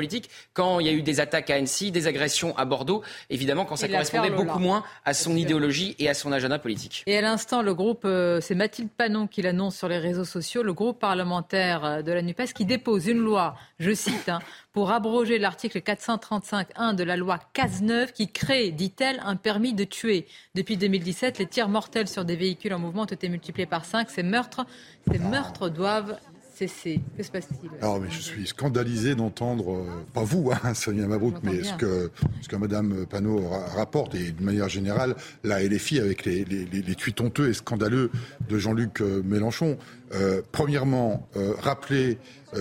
quand il y a eu des attaques à Annecy, des agressions à Bordeaux, évidemment quand ça correspondait beaucoup moins à son idéologie et à son agenda politique. Et à l'instant, le groupe, euh, c'est Mathilde Panon qui l'annonce sur les réseaux sociaux, le groupe parlementaire euh, de la NUPES qui dépose une loi, je cite, hein, pour abroger l'article 435.1 de la loi Cazeneuve qui crée, dit-elle, un permis de tuer. Depuis 2017, les tirs mortels sur des véhicules en mouvement ont été multipliés par 5. Ces meurtres, ces meurtres doivent cesser. Que se passe-t-il Alors, mais je suis scandalisé d'entendre, euh, pas vous, hein, Sonia Mabrouk, mais ce que, ce que Mme Panot rapporte, et de manière générale, la LFI avec les, les, les, tweets honteux et scandaleux de Jean-Luc euh, Mélenchon. Euh, premièrement, euh, rappeler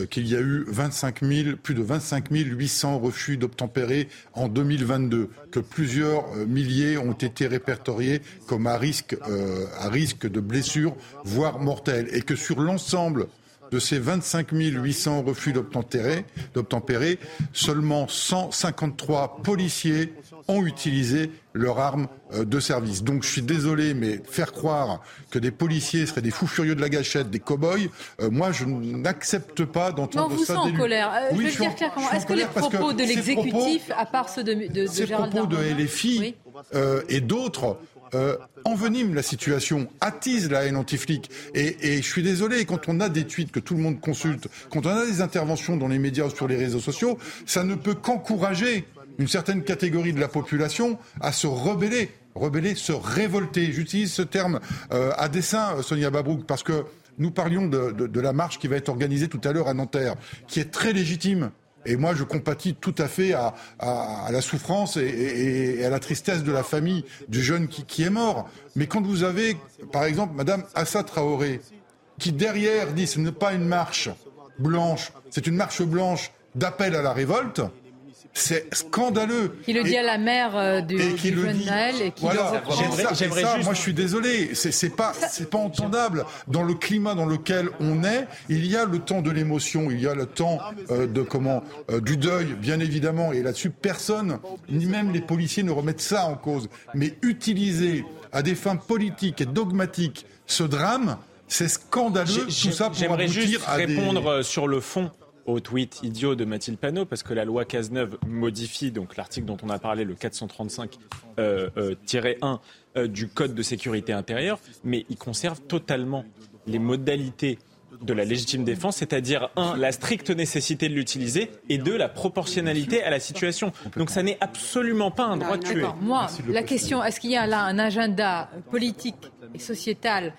qu'il y a eu 25 000, plus de 25 800 refus d'obtempérer en 2022, que plusieurs milliers ont été répertoriés comme à risque, à risque de blessures, voire mortelles, et que sur l'ensemble de ces 25 800 refus d'obtempérer, seulement 153 policiers ont utilisé leur arme euh, de service. Donc je suis désolé, mais faire croire que des policiers seraient des fous furieux de la gâchette, des cow-boys, euh, moi je n'accepte pas d'entendre ça. Non, vous sent en colère. Euh, je veux dire clairement, est-ce que les propos de l'exécutif, à part ceux de, de, de ces propos de LFI et d'autres, euh, envenime la situation, attise la haine anti-flic. Et, je suis désolé, quand on a des tweets que tout le monde consulte, quand on a des interventions dans les médias ou sur les réseaux sociaux, ça ne peut qu'encourager une certaine catégorie de la population à se rebeller, rebeller, se révolter. J'utilise ce terme euh, à dessein, Sonia Babrouk, parce que nous parlions de, la marche qui va être organisée tout à l'heure à Nanterre, qui est très légitime. Et moi, je compatis tout à fait à, la souffrance et, à la tristesse de la famille du jeune qui, qui, est mort. Mais quand vous avez, par exemple, Madame Assa Traoré, qui derrière dit ce n'est pas une marche blanche, c'est une marche blanche d'appel à la révolte, c'est scandaleux. Qui le dit à la mère euh, du, et qui du jeune dit, Naël et qui voilà, le J'aimerais juste... Moi, je suis désolé. C'est pas, c'est pas entendable. Dans le climat dans lequel on est, il y a le temps de l'émotion, il y a le temps euh, de comment, euh, du deuil, bien évidemment. Et là-dessus, personne, ni même les policiers, ne remettent ça en cause. Mais utiliser à des fins politiques et dogmatiques ce drame, c'est scandaleux. Tout ça pour J'aimerais juste à répondre des... sur le fond au tweet idiot de Mathilde Panot, parce que la loi Cazeneuve modifie donc l'article dont on a parlé, le 435-1 euh, euh, euh, du Code de sécurité intérieure, mais il conserve totalement les modalités de la légitime défense, c'est-à-dire, un, la stricte nécessité de l'utiliser, et deux, la proportionnalité à la situation. Donc ça n'est absolument pas un droit de tuer. Moi, la question, est-ce qu'il y a là un agenda politique et sociétal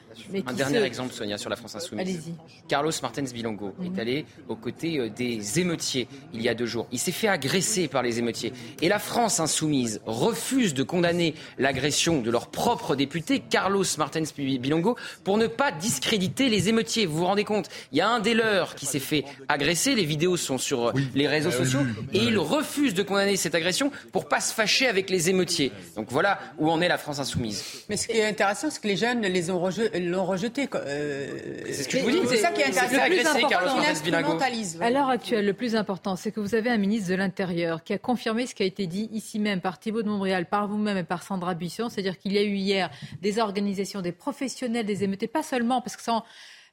un dernier exemple, Sonia, sur la France Insoumise. Carlos Martens Bilongo est allé aux côtés euh, des émeutiers il y a deux jours. Il s'est fait agresser par les émeutiers. Et la France Insoumise refuse de condamner l'agression de leur propre député, Carlos Martens Bilongo, pour ne pas discréditer les émeutiers. Vous vous rendez compte? Il y a un des leurs qui s'est fait agresser. Les vidéos sont sur euh, les réseaux euh, sociaux. Et il refuse de condamner cette agression pour pas se fâcher avec les émeutiers. Donc voilà où en est la France Insoumise. Mais ce qui est intéressant, c'est que les jeunes les ont rejetés l'ont rejeté. Euh, c'est ce que je vous dis. C'est ça qui est intéressant. Le plus important, à l'heure actuelle, le plus important, c'est que vous avez un ministre de l'Intérieur qui a confirmé ce qui a été dit ici même par Thibault de Montréal, par vous-même et par Sandra Buisson, c'est-à-dire qu'il y a eu hier des organisations, des professionnels, des émeutes, pas seulement parce que ça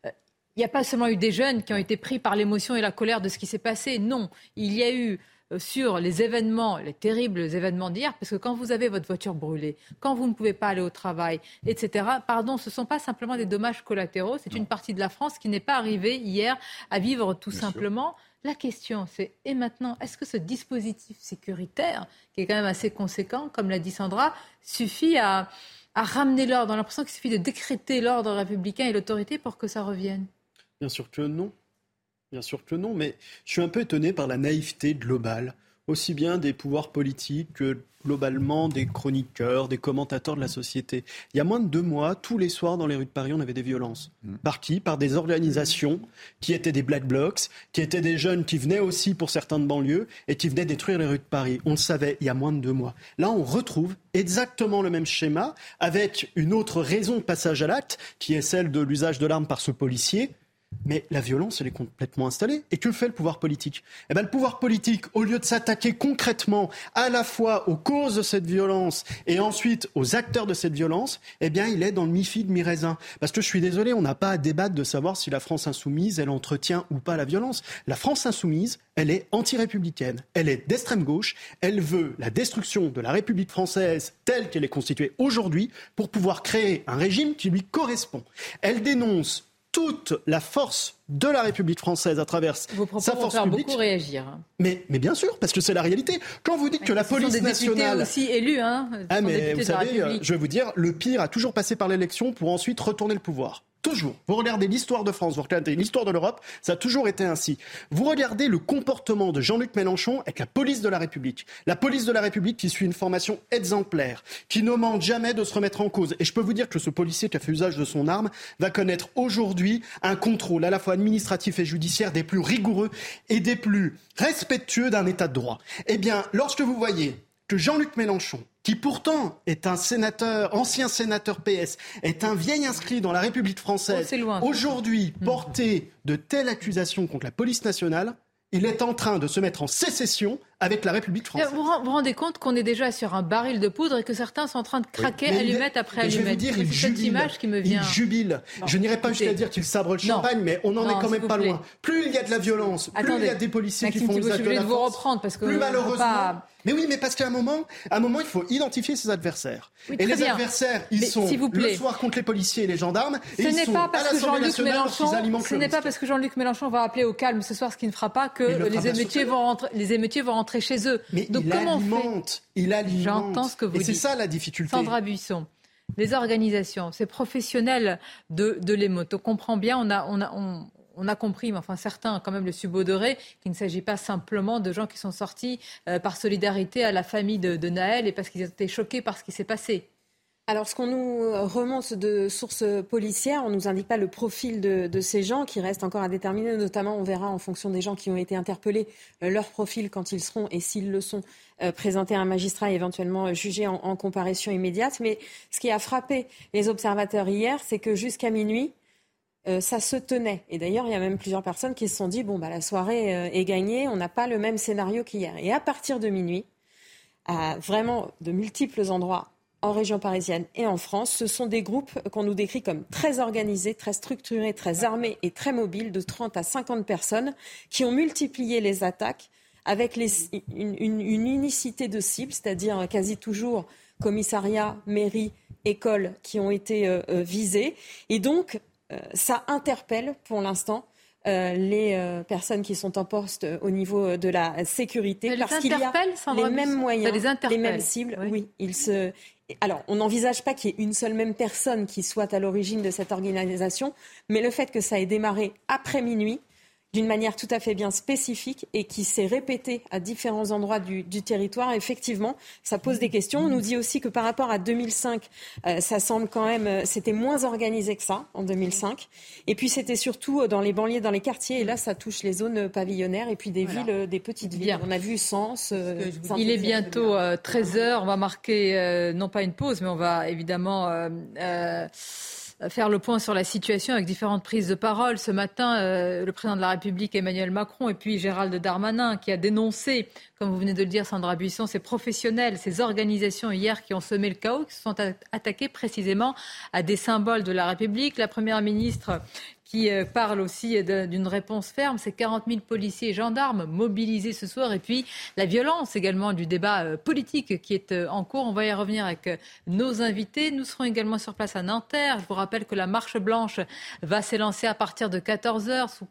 euh, il n'y a pas seulement eu des jeunes qui ont été pris par l'émotion et la colère de ce qui s'est passé. Non, il y a eu euh, sur les événements, les terribles événements d'hier, parce que quand vous avez votre voiture brûlée, quand vous ne pouvez pas aller au travail, etc., pardon, ce ne sont pas simplement des dommages collatéraux, c'est une partie de la France qui n'est pas arrivée hier à vivre tout simplement. La question, c'est et maintenant, est-ce que ce dispositif sécuritaire, qui est quand même assez conséquent, comme l'a dit Sandra, suffit à, à ramener l'ordre? On a l'impression qu'il suffit de décréter l'ordre républicain et l'autorité pour que ça revienne. Bien sûr que non. Bien sûr que non, mais je suis un peu étonné par la naïveté globale, aussi bien des pouvoirs politiques que globalement des chroniqueurs, des commentateurs de la société. Il y a moins de deux mois, tous les soirs dans les rues de Paris, on avait des violences. Mmh. Par qui? Par des organisations qui étaient des black blocs, qui étaient des jeunes qui venaient aussi pour certains de banlieue et qui venaient détruire les rues de Paris. On le savait il y a moins de deux mois. Là, on retrouve exactement le même schéma avec une autre raison de passage à l'acte qui est celle de l'usage de l'arme par ce policier mais la violence, elle est complètement installée. Et que fait le pouvoir politique? Eh bien, le pouvoir politique, au lieu de s'attaquer concrètement à la fois aux causes de cette violence et ensuite aux acteurs de cette violence, eh bien, il est dans le mi-fi de mi-raisin. Parce que je suis désolé, on n'a pas à débattre de savoir si la France insoumise, elle entretient ou pas la violence. La France insoumise, elle est anti-républicaine. Elle est d'extrême gauche. Elle veut la destruction de la République française telle qu'elle est constituée aujourd'hui pour pouvoir créer un régime qui lui correspond. Elle dénonce toute la force de la République française à travers Vos propos sa force vont faire publique. beaucoup réagir. Mais, mais bien sûr, parce que c'est la réalité. Quand vous dites que la Ce police des nationale aussi élus, hein. Ah mais vous savez, euh, je vais vous dire, le pire a toujours passé par l'élection pour ensuite retourner le pouvoir. Toujours. Vous regardez l'histoire de France, vous regardez l'histoire de l'Europe, ça a toujours été ainsi. Vous regardez le comportement de Jean-Luc Mélenchon avec la police de la République. La police de la République qui suit une formation exemplaire, qui ne demande jamais de se remettre en cause. Et je peux vous dire que ce policier qui a fait usage de son arme va connaître aujourd'hui un contrôle à la fois administratif et judiciaire des plus rigoureux et des plus respectueux d'un état de droit. Eh bien, lorsque vous voyez que Jean-Luc Mélenchon, qui pourtant est un sénateur, ancien sénateur PS, est un vieil inscrit dans la République française, Oh, aujourd'hui Mmh. porté de telles accusations contre la police nationale, il est en train de se mettre en sécession avec la République française. Vous vous rendez compte qu'on est déjà sur un baril de poudre et que certains sont en train de craquer il allumette après mais je vais vous allumette. dire, cette image qui me vient. Il jubile. Bon, je n'irai pas jusqu'à dire qu'il sabre le Non. champagne, mais on en Non, est quand même pas plaît. loin. Plus il y a de la violence, plus Attendez. il y a des policiers Maxime qui font usage je de la vous reprendre parce que plus malheureusement. pas- Mais oui, mais parce qu'à un moment, à un moment, il faut identifier ses adversaires. Oui, et les bien. adversaires, ils Mais sont vous le soir contre les policiers et les gendarmes. Ce et n'est pas parce que Jean-Luc Mélenchon, ce n'est pas parce que Jean-Luc Mélenchon va appeler au calme ce soir, ce qui ne fera pas que les émeutiers vont rentrer, les émeutiers vont rentrer chez eux. Mais Donc il comment on fait alimente, il alimente. J'entends ce que vous Et dites. c'est ça la difficulté. Sandra Buisson, les organisations, ces professionnels de, de l'émeute, on comprend bien, on a, on, a, on, on a compris, mais enfin certains quand même le subodoré, qu'il ne s'agit pas simplement de gens qui sont sortis euh, par solidarité à la famille de, de Naël et parce qu'ils étaient choqués par ce qui s'est passé. Alors, ce qu'on nous remonte de sources policières, on ne nous indique pas le profil de, ces gens qui restent encore à déterminer. Notamment, on verra en fonction des gens qui ont été interpellés euh, leur profil quand ils seront, et s'ils le sont, euh, présentés à un magistrat et éventuellement euh, jugés en, en comparution immédiate. Mais ce qui a frappé les observateurs hier, c'est que jusqu'à minuit, euh, ça se tenait. Et d'ailleurs, il y a même plusieurs personnes qui se sont dit bon, bah, la soirée euh, est gagnée, on n'a pas le même scénario qu'hier. Et à partir de minuit, à vraiment de multiples endroits en région parisienne et en France, ce sont des groupes qu'on nous décrit comme très organisés, très structurés, très armés et très mobiles, de 30 à 50 personnes, qui ont multiplié les attaques avec les- une, une- une unicité de cible, c'est-à-dire quasi toujours commissariat, mairie, école qui ont été euh, euh, visés. Et donc, euh, ça interpelle pour l'instant euh, les euh, personnes qui sont en poste euh, au niveau de la sécurité parce qu'il y a les mêmes moyens, les mêmes cibles. Oui, ils se. Alors, on n'envisage pas qu'il y ait une seule même personne qui soit à l'origine de cette organisation, mais le fait que ça ait démarré après minuit, d'une manière tout à fait bien spécifique et qui s'est répétée à différents endroits du, du territoire, effectivement, ça pose des questions. On nous dit aussi que par rapport à 2005, euh, ça semble quand même, euh, c'était moins organisé que ça en 2005. Et puis c'était surtout euh, dans les banlieues, dans les quartiers, et là, ça touche les zones pavillonnaires et puis des villes, euh, des petites villes. On a vu Sens. euh, Il est bientôt 13h. On va marquer euh, non pas une pause, mais on va évidemment euh, euh, faire le point sur la situation avec différentes prises de parole. Ce matin, euh, le président de la République Emmanuel Macron et puis Gérald Darmanin qui a dénoncé, comme vous venez de le dire, Sandra Buisson, ces professionnels, ces organisations hier qui ont semé le chaos, qui se sont attaqués précisément à des symboles de la République. La première ministre qui euh, parle aussi d'une réponse ferme. C'est 40 000 policiers et gendarmes mobilisés ce soir. Et puis la violence également du débat euh, politique qui est euh, en cours. On va y revenir avec nos invités. Nous serons également sur place à Nanterre. Je vous rappelle que la marche blanche va s'élancer à partir de 14 heures sous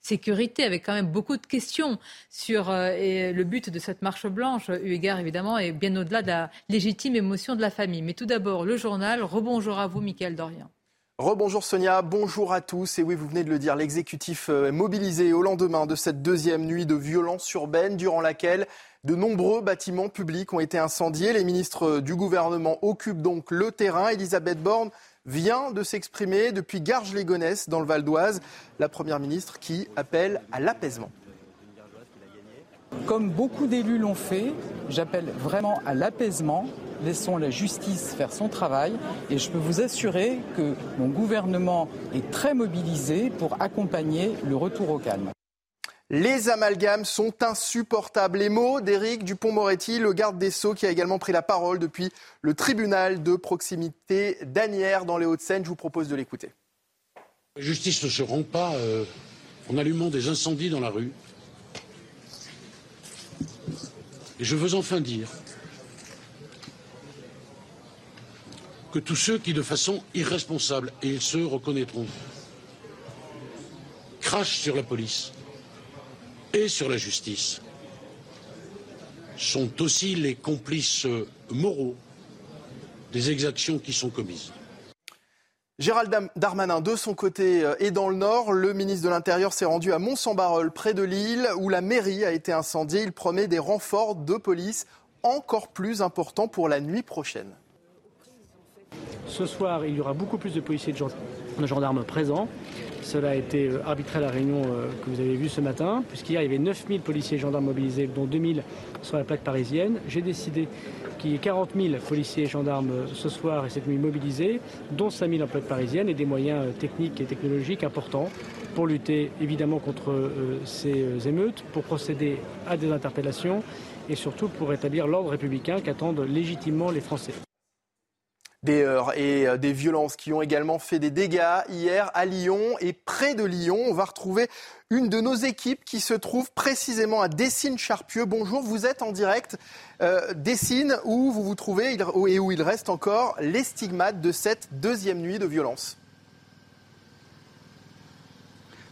sécurité, avec quand même beaucoup de questions sur et le but de cette marche blanche, eu égard évidemment, et bien au-delà de la légitime émotion de la famille. Mais tout d'abord, le journal. Rebonjour à vous, Mickaël Dorian. Rebonjour Sonia, bonjour à tous. Et oui, vous venez de le dire, l'exécutif euh, est mobilisé au lendemain de cette deuxième nuit de violence urbaine durant laquelle de nombreux bâtiments publics ont été incendiés. Les ministres du gouvernement occupent donc le terrain. Elisabeth Borne vient de s'exprimer depuis Garges-les-Gonesse dans le Val d'Oise. La première ministre qui appelle à l'apaisement. Comme beaucoup d'élus l'ont fait, j'appelle vraiment à l'apaisement. Laissons la justice faire son travail et je peux vous assurer que mon gouvernement est très mobilisé pour accompagner le retour au calme. Les amalgames sont insupportables. Les mots d'Éric Dupont-Moretti, le garde des Sceaux, qui a également pris la parole depuis le tribunal de proximité d'Anières dans les Hauts-de-Seine. Je vous propose de l'écouter. La justice ne se rend pas euh, en allumant des incendies dans la rue. Et je veux enfin dire que tous ceux qui, de façon irresponsable, et ils se reconnaîtront, crachent sur la police et sur la justice, sont aussi les complices euh, moraux des exactions qui sont commises. Gérald Darmanin, de son côté, est dans le nord. Le ministre de l'Intérieur s'est rendu à Mont-Saint-Barreul, près de Lille, où la mairie a été incendiée. Il promet des renforts de police encore plus importants pour la nuit prochaine. Ce soir, il y aura beaucoup plus de policiers et de gendarmes présents. Cela a été euh, arbitré à la réunion euh, que vous avez vue ce matin, puisqu'hier il y avait 9000 policiers et gendarmes mobilisés, dont 2000 sur la plaque parisienne. J'ai décidé qu'il y ait 40 000 policiers et gendarmes euh, ce soir et cette nuit mobilisés, dont 5 000 en plaque parisienne et des moyens techniques et technologiques importants pour lutter évidemment contre ces émeutes, pour procéder à des interpellations et surtout pour rétablir l'ordre républicain qu'attendent légitimement les Français des heurts et euh, des violences qui ont également fait des dégâts hier à Lyon et près de Lyon. On va retrouver une de nos équipes qui se trouve précisément à Dessines-Charpieu. Bonjour, vous êtes en direct euh, où vous vous trouvez et où il reste encore les stigmates de cette deuxième nuit de violence.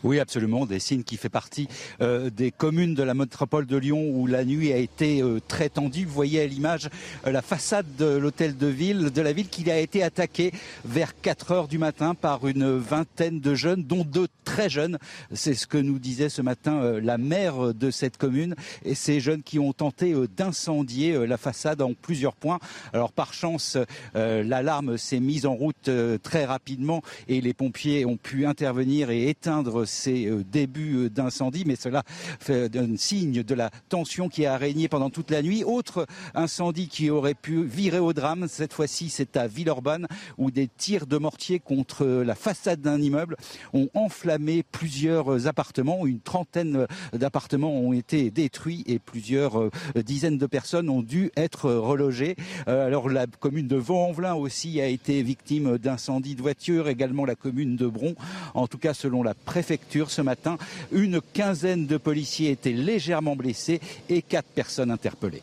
Oui, absolument. Des signes qui fait partie euh, des communes de la métropole de Lyon où la nuit a été euh, très tendue. Vous voyez à l'image euh, la façade de l'hôtel de ville, de la ville qui a été attaquée vers 4 heures du matin par une vingtaine de jeunes, dont deux très jeunes. C'est ce que nous disait ce matin la maire de cette commune. Et ces jeunes qui ont tenté d'incendier la façade en plusieurs points. Alors par chance, l'alarme s'est mise en route très rapidement et les pompiers ont pu intervenir et éteindre ces euh, débuts euh, d'incendie, mais cela fait un signe de la tension qui a régné pendant toute la nuit. Autre incendie qui aurait pu virer au drame, cette fois-ci c'est à Villeurbanne, où des tirs de mortier contre la façade d'un immeuble ont enflammé plusieurs appartements. Une trentaine d'appartements ont été détruits et plusieurs euh, dizaines de personnes ont dû être relogées. Alors la commune de Vaux-en-Velin aussi a été victime d'incendies de voitures, également la commune de Bron. En tout cas, selon la préfecture, ce matin. Une quinzaine de policiers étaient légèrement blessés et quatre personnes interpellées.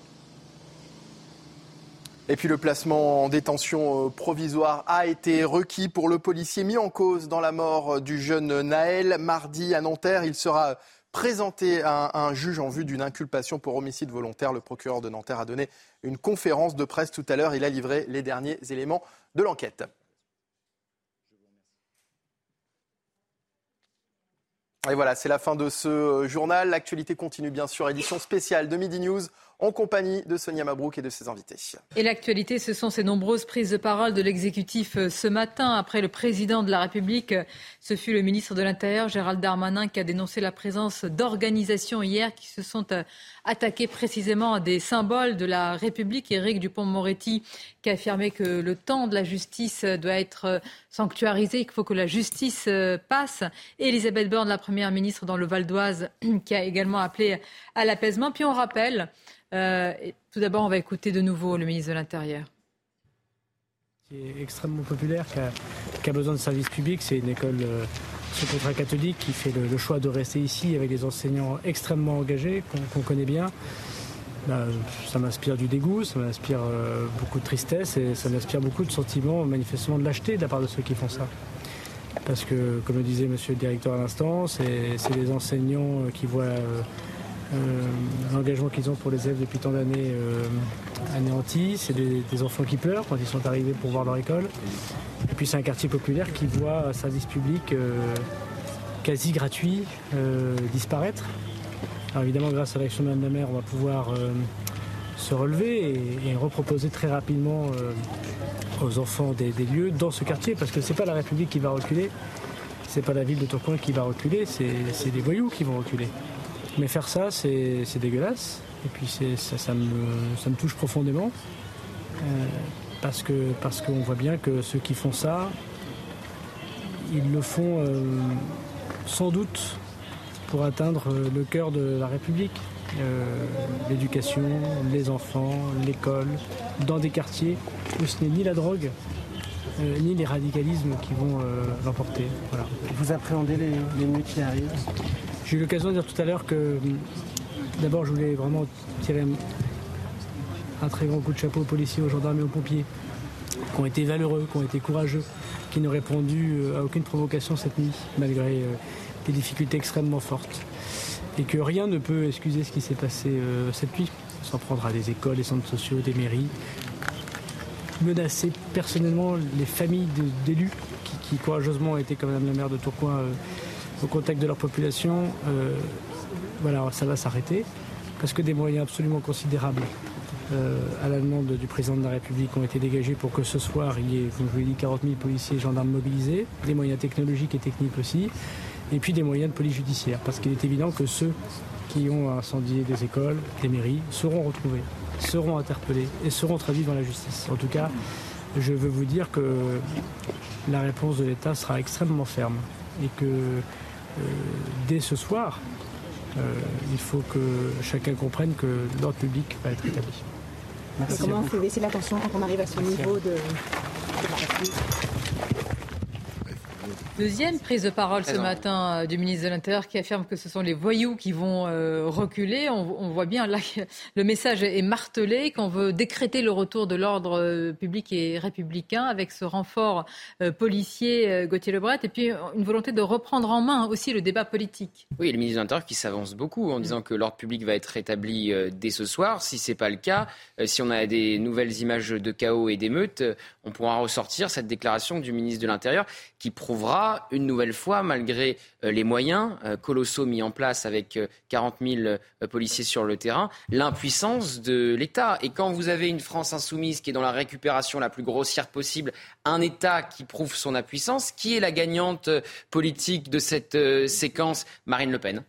Et puis le placement en détention euh, provisoire a été requis pour le policier mis en cause dans la mort du jeune Naël. Mardi à Nanterre, il sera présenté à un juge en vue d'une inculpation pour homicide volontaire. Le procureur de Nanterre a donné une conférence de presse tout à l'heure. Il a livré les derniers éléments de l'enquête. Et voilà, c'est la fin de ce euh, journal. L'actualité continue bien sûr. Édition spéciale de Midi News en compagnie de Sonia Mabrouk et de ses invités. Et l'actualité, ce sont ces nombreuses prises de parole de l'exécutif euh, ce matin. Après le président de la République, euh, ce fut le ministre de l'Intérieur, Gérald Darmanin, qui a dénoncé la présence d'organisations hier qui se sont euh, attaquées précisément à des symboles de la République. Éric Dupont-Moretti qui a affirmé que le temps de la justice doit être sanctuarisé, qu'il faut que la justice passe. Et Elisabeth Borne, la première ministre dans le Val d'Oise, *clears throat* qui a également appelé à l'apaisement. Puis on rappelle euh, tout d'abord, on va écouter de nouveau le ministre de l'Intérieur. Qui est extrêmement populaire, qui a, besoin de services publics. C'est une école euh, sous contrat catholique qui fait le, choix de rester ici avec des enseignants extrêmement engagés qu'on connaît bien. Bah, ça m'inspire du dégoût, ça m'inspire euh, beaucoup de tristesse et ça m'inspire beaucoup de sentiments manifestement de lâcheté de la part de ceux qui font ça. Parce que, comme le disait monsieur le directeur à l'instant, c'est des enseignants qui voient euh, l'engagement qu'ils ont pour les élèves depuis tant d'années euh, anéanti. C'est des, enfants qui pleurent quand ils sont arrivés pour voir leur école. Et puis c'est un quartier populaire qui voit un service public euh, quasi gratuit disparaître. Alors évidemment, grâce à l'action de la maire, on va pouvoir se relever et, reproposer très rapidement aux enfants des, lieux dans ce quartier, parce que c'est pas la République qui va reculer, c'est pas la ville de Tourcoing qui va reculer, c'est les voyous qui vont reculer. Mais faire ça, c'est dégueulasse. Et puis ça, me, touche profondément. Euh, parce qu'on voit bien que ceux qui font ça, ils le font euh, sans doute pour atteindre le cœur de la République. Euh, l'éducation, les enfants, l'école, dans des quartiers où ce n'est ni la drogue, ni les radicalismes qui vont l'emporter. Voilà. Vous appréhendez les, les nuits qui arrivent? J'ai eu l'occasion de dire tout à l'heure que d'abord je voulais vraiment tirer un très grand coup de chapeau aux policiers, aux gendarmes et aux pompiers qui ont été valeureux, qui ont été courageux, qui n'ont répondu euh, à aucune provocation cette nuit, malgré euh, des difficultés extrêmement fortes. Et que rien ne peut excuser ce qui s'est passé euh, cette nuit, s'en prendre à des écoles, des centres sociaux, des mairies. Menacer personnellement les familles d'élus qui, courageusement ont été, comme Mme la maire de Tourcoing, euh, au contact de leur population. Euh, voilà, ça va s'arrêter parce que des moyens absolument considérables euh, à la demande du président de la République ont été dégagés pour que ce soir il y ait, comme je vous l'ai dit, 40 000 policiers et gendarmes mobilisés, des moyens technologiques et techniques aussi, et puis des moyens de police judiciaire, parce qu'il est évident que ceux qui ont incendié des écoles, des mairies, seront retrouvés, seront interpellés et seront traduits dans la justice. En tout cas, je veux vous dire que la réponse de l'État sera extrêmement ferme et que euh, dès ce soir, euh, il faut que chacun comprenne que l'ordre public va être établi. comment on fait baisser la tension quand on arrive à ce niveau de... Deuxième prise de parole ce matin euh, du ministre de l'Intérieur qui affirme que ce sont les voyous qui vont euh, reculer. On, voit bien là que le message est martelé, qu'on veut décréter le retour de l'ordre euh, public et républicain avec ce renfort policier Gauthier Lebret et puis une volonté de reprendre en main aussi le débat politique. Oui, le ministre de l'Intérieur qui s'avance beaucoup en disant que l'ordre public va être rétabli dès ce soir. Si ce n'est pas le cas, si on a des nouvelles images de chaos et d'émeutes, on pourra ressortir cette déclaration du ministre de l'Intérieur qui prouvera une nouvelle fois, malgré euh, les moyens euh, colossaux mis en place avec 40 euh, 000 policiers sur le terrain, l'impuissance de l'État. Et quand vous avez une France insoumise qui est dans la récupération la plus grossière possible, un État qui prouve son impuissance, qui est la gagnante politique de cette séquence Marine Le Pen?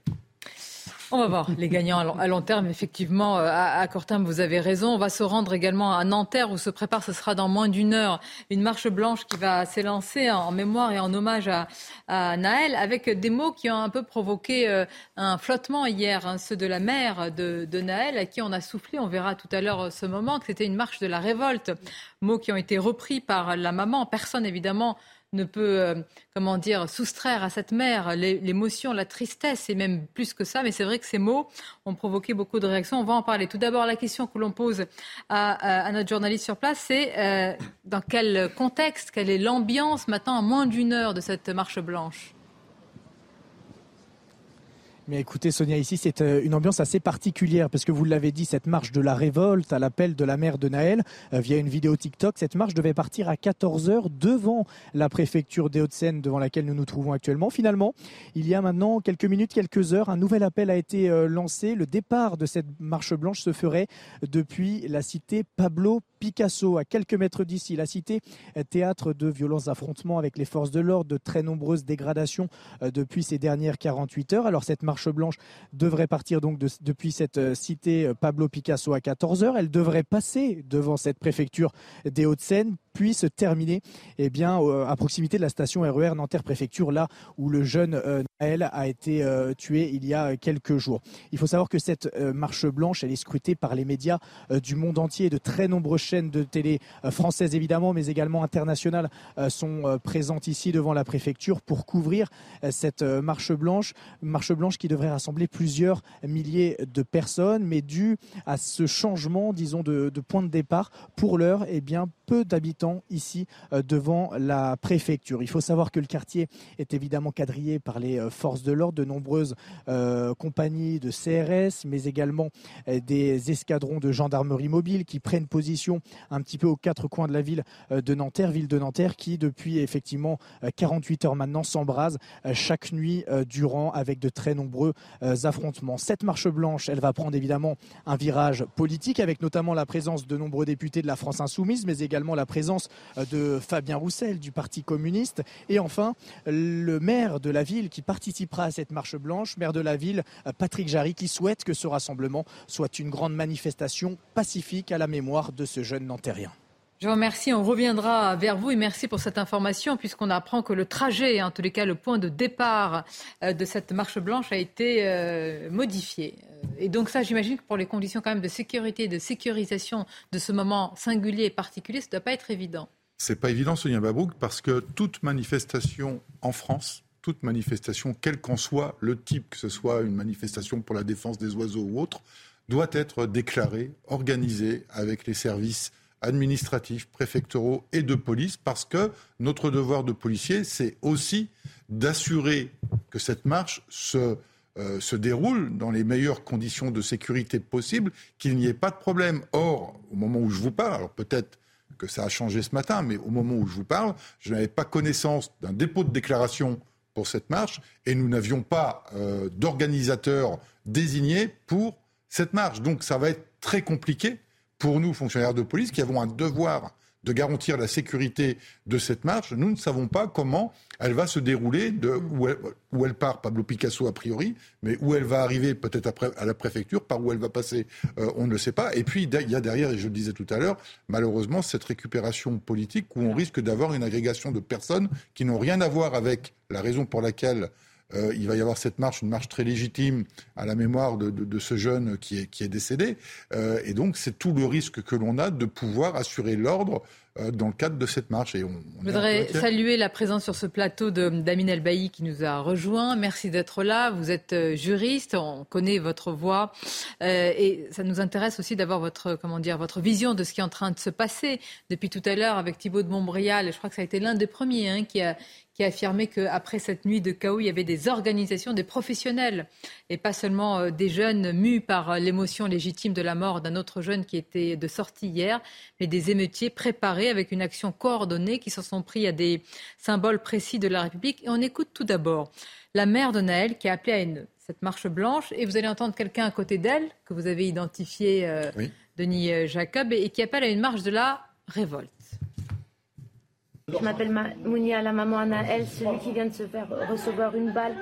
On va voir les gagnants à long terme. Effectivement, euh, à court terme, vous avez raison. On va se rendre également à Nanterre où se prépare, ce sera dans moins d'une heure, une marche blanche qui va s'élancer en mémoire et en hommage à, Naël avec des mots qui ont un peu provoqué euh, un flottement hier, hein, ceux de la mère de, de, Naël à qui on a soufflé. On verra tout à l'heure ce moment que c'était une marche de la révolte. Mots qui ont été repris par la maman. Personne, évidemment, ne peut, euh, comment dire, soustraire à cette mère l'émotion, la tristesse et même plus que ça. Mais c'est vrai que ces mots ont provoqué beaucoup de réactions. On va en parler. Tout d'abord, la question que l'on pose à, notre journaliste sur place, c'est euh, dans quel contexte, quelle est l'ambiance maintenant à moins d'une heure de cette marche blanche? Écoutez, Sonia, ici, c'est euh, une ambiance assez particulière parce que vous l'avez dit, cette marche de la révolte à l'appel de la mère de Naël euh, via une vidéo TikTok, cette marche devait partir à 14h devant la préfecture des Hauts-de-Seine devant laquelle nous nous trouvons actuellement. Finalement, il y a maintenant quelques minutes, quelques heures, un nouvel appel a été euh, lancé. Le départ de cette marche blanche se ferait depuis la cité Pablo Picasso, à quelques mètres d'ici. La cité, théâtre de violents affrontements avec les forces de l'ordre, de très nombreuses dégradations depuis ces dernières 48 heures. Alors cette marche blanche devrait partir donc depuis cette euh, cité euh, Pablo Picasso à 14h. Elle devrait passer devant cette préfecture des Hauts-de-Seine puis se terminer eh bien, à proximité de la station RER e Nanterre Préfecture, là où le jeune euh, Naël a été tué il y a quelques jours. Il faut savoir que cette marche blanche, est scrutée par les médias du monde entier, de très nombreuses chaînes de télé françaises évidemment, mais également internationales sont présentes ici devant la préfecture pour couvrir cette marche blanche, marche blanche qui devrait rassembler plusieurs milliers de personnes, mais dû à ce changement, disons, de, point de départ, pour l'heure, eh bien, peu d'habitants ici euh, devant la préfecture. Il faut savoir que le quartier est évidemment quadrillé par les euh, forces de l'ordre, de nombreuses euh, compagnies de CRS, mais également des escadrons de gendarmerie mobile qui prennent position un petit peu aux quatre coins de la ville de Nanterre, ville de Nanterre, qui depuis effectivement 48 heures maintenant s'embrase chaque nuit durant avec de très nombreux affrontements. Cette marche blanche, elle va prendre évidemment un virage politique avec notamment la présence de nombreux députés de la France insoumise, mais également la présence euh, de Fabien Roussel du Parti communiste et enfin le maire de la ville qui participera à cette marche blanche, maire de la ville euh, Patrick Jarry qui souhaite que ce rassemblement soit une grande manifestation pacifique à la mémoire de ce jeune Nantérien. Je vous remercie. On reviendra vers vous et merci pour cette information puisqu'on apprend que le trajet, en tous les cas le point de départ euh, de cette marche blanche a été modifié. Et donc ça, j'imagine que pour les conditions quand même de sécurité et de sécurisation de ce moment singulier et particulier, ça ne doit pas être évident. C'est pas évident, Sonia Babrouk, parce que toute manifestation en France, toute manifestation, quel qu'en soit le type, que ce soit une manifestation pour la défense des oiseaux ou autre, doit être déclarée, organisée avec les services administratifs, préfectoraux et de police, parce que notre devoir de policier, c'est aussi d'assurer que cette marche se euh, se déroule dans les meilleures conditions de sécurité possibles, qu'il n'y ait pas de problème. Or, au moment où je vous parle, alors peut-être que ça a changé ce matin, mais au moment où je vous parle, je n'avais pas connaissance d'un dépôt de déclaration pour cette marche et nous n'avions pas euh, d'organisateur désigné pour cette marche. Donc ça va être très compliqué pour nous, fonctionnaires de police, qui avons un devoir de garantir la sécurité de cette marche. Nous ne savons pas comment elle va se dérouler, où, elle, part, Pablo Picasso a priori, mais où elle va arriver peut-être à la préfecture, par où elle va passer, euh, on ne le sait pas. Et puis il y a derrière, et je le disais tout à l'heure, malheureusement cette récupération politique où on risque d'avoir une agrégation de personnes qui n'ont rien à voir avec la raison pour laquelle euh, il va y avoir cette marche, une marche très légitime à la mémoire de, de, de ce jeune qui est, qui est décédé. Euh, et donc, c'est tout le risque que l'on a de pouvoir assurer l'ordre euh, dans le cadre de cette marche. Et on, on Je voudrais saluer la présence sur ce plateau d'Amin Elbaï qui nous a rejoint. Merci d'être là. Vous êtes juriste, on connaît votre voix euh, et ça nous intéresse aussi d'avoir votre comment dire votre vision de ce qui est en train de se passer depuis tout à l'heure avec Thibault de Montbrial. Je crois que ça a été l'un des premiers hein, qui a qui a affirmé qu'après cette nuit de chaos, il y avait des organisations, des professionnels, et pas seulement euh, des jeunes mus par euh, l'émotion légitime de la mort d'un autre jeune qui était de sortie hier, mais des émeutiers préparés avec une action coordonnée qui s'en sont pris à des symboles précis de la République. Et on écoute tout d'abord la mère de Naël qui a appelé à une, cette marche blanche, et vous allez entendre quelqu'un à côté d'elle, que vous avez identifié, euh, oui. Denis Jacob, et, et qui appelle à une marche de la révolte. Je m'appelle Mounia, la maman Anaël, celui qui vient de se faire recevoir une balle,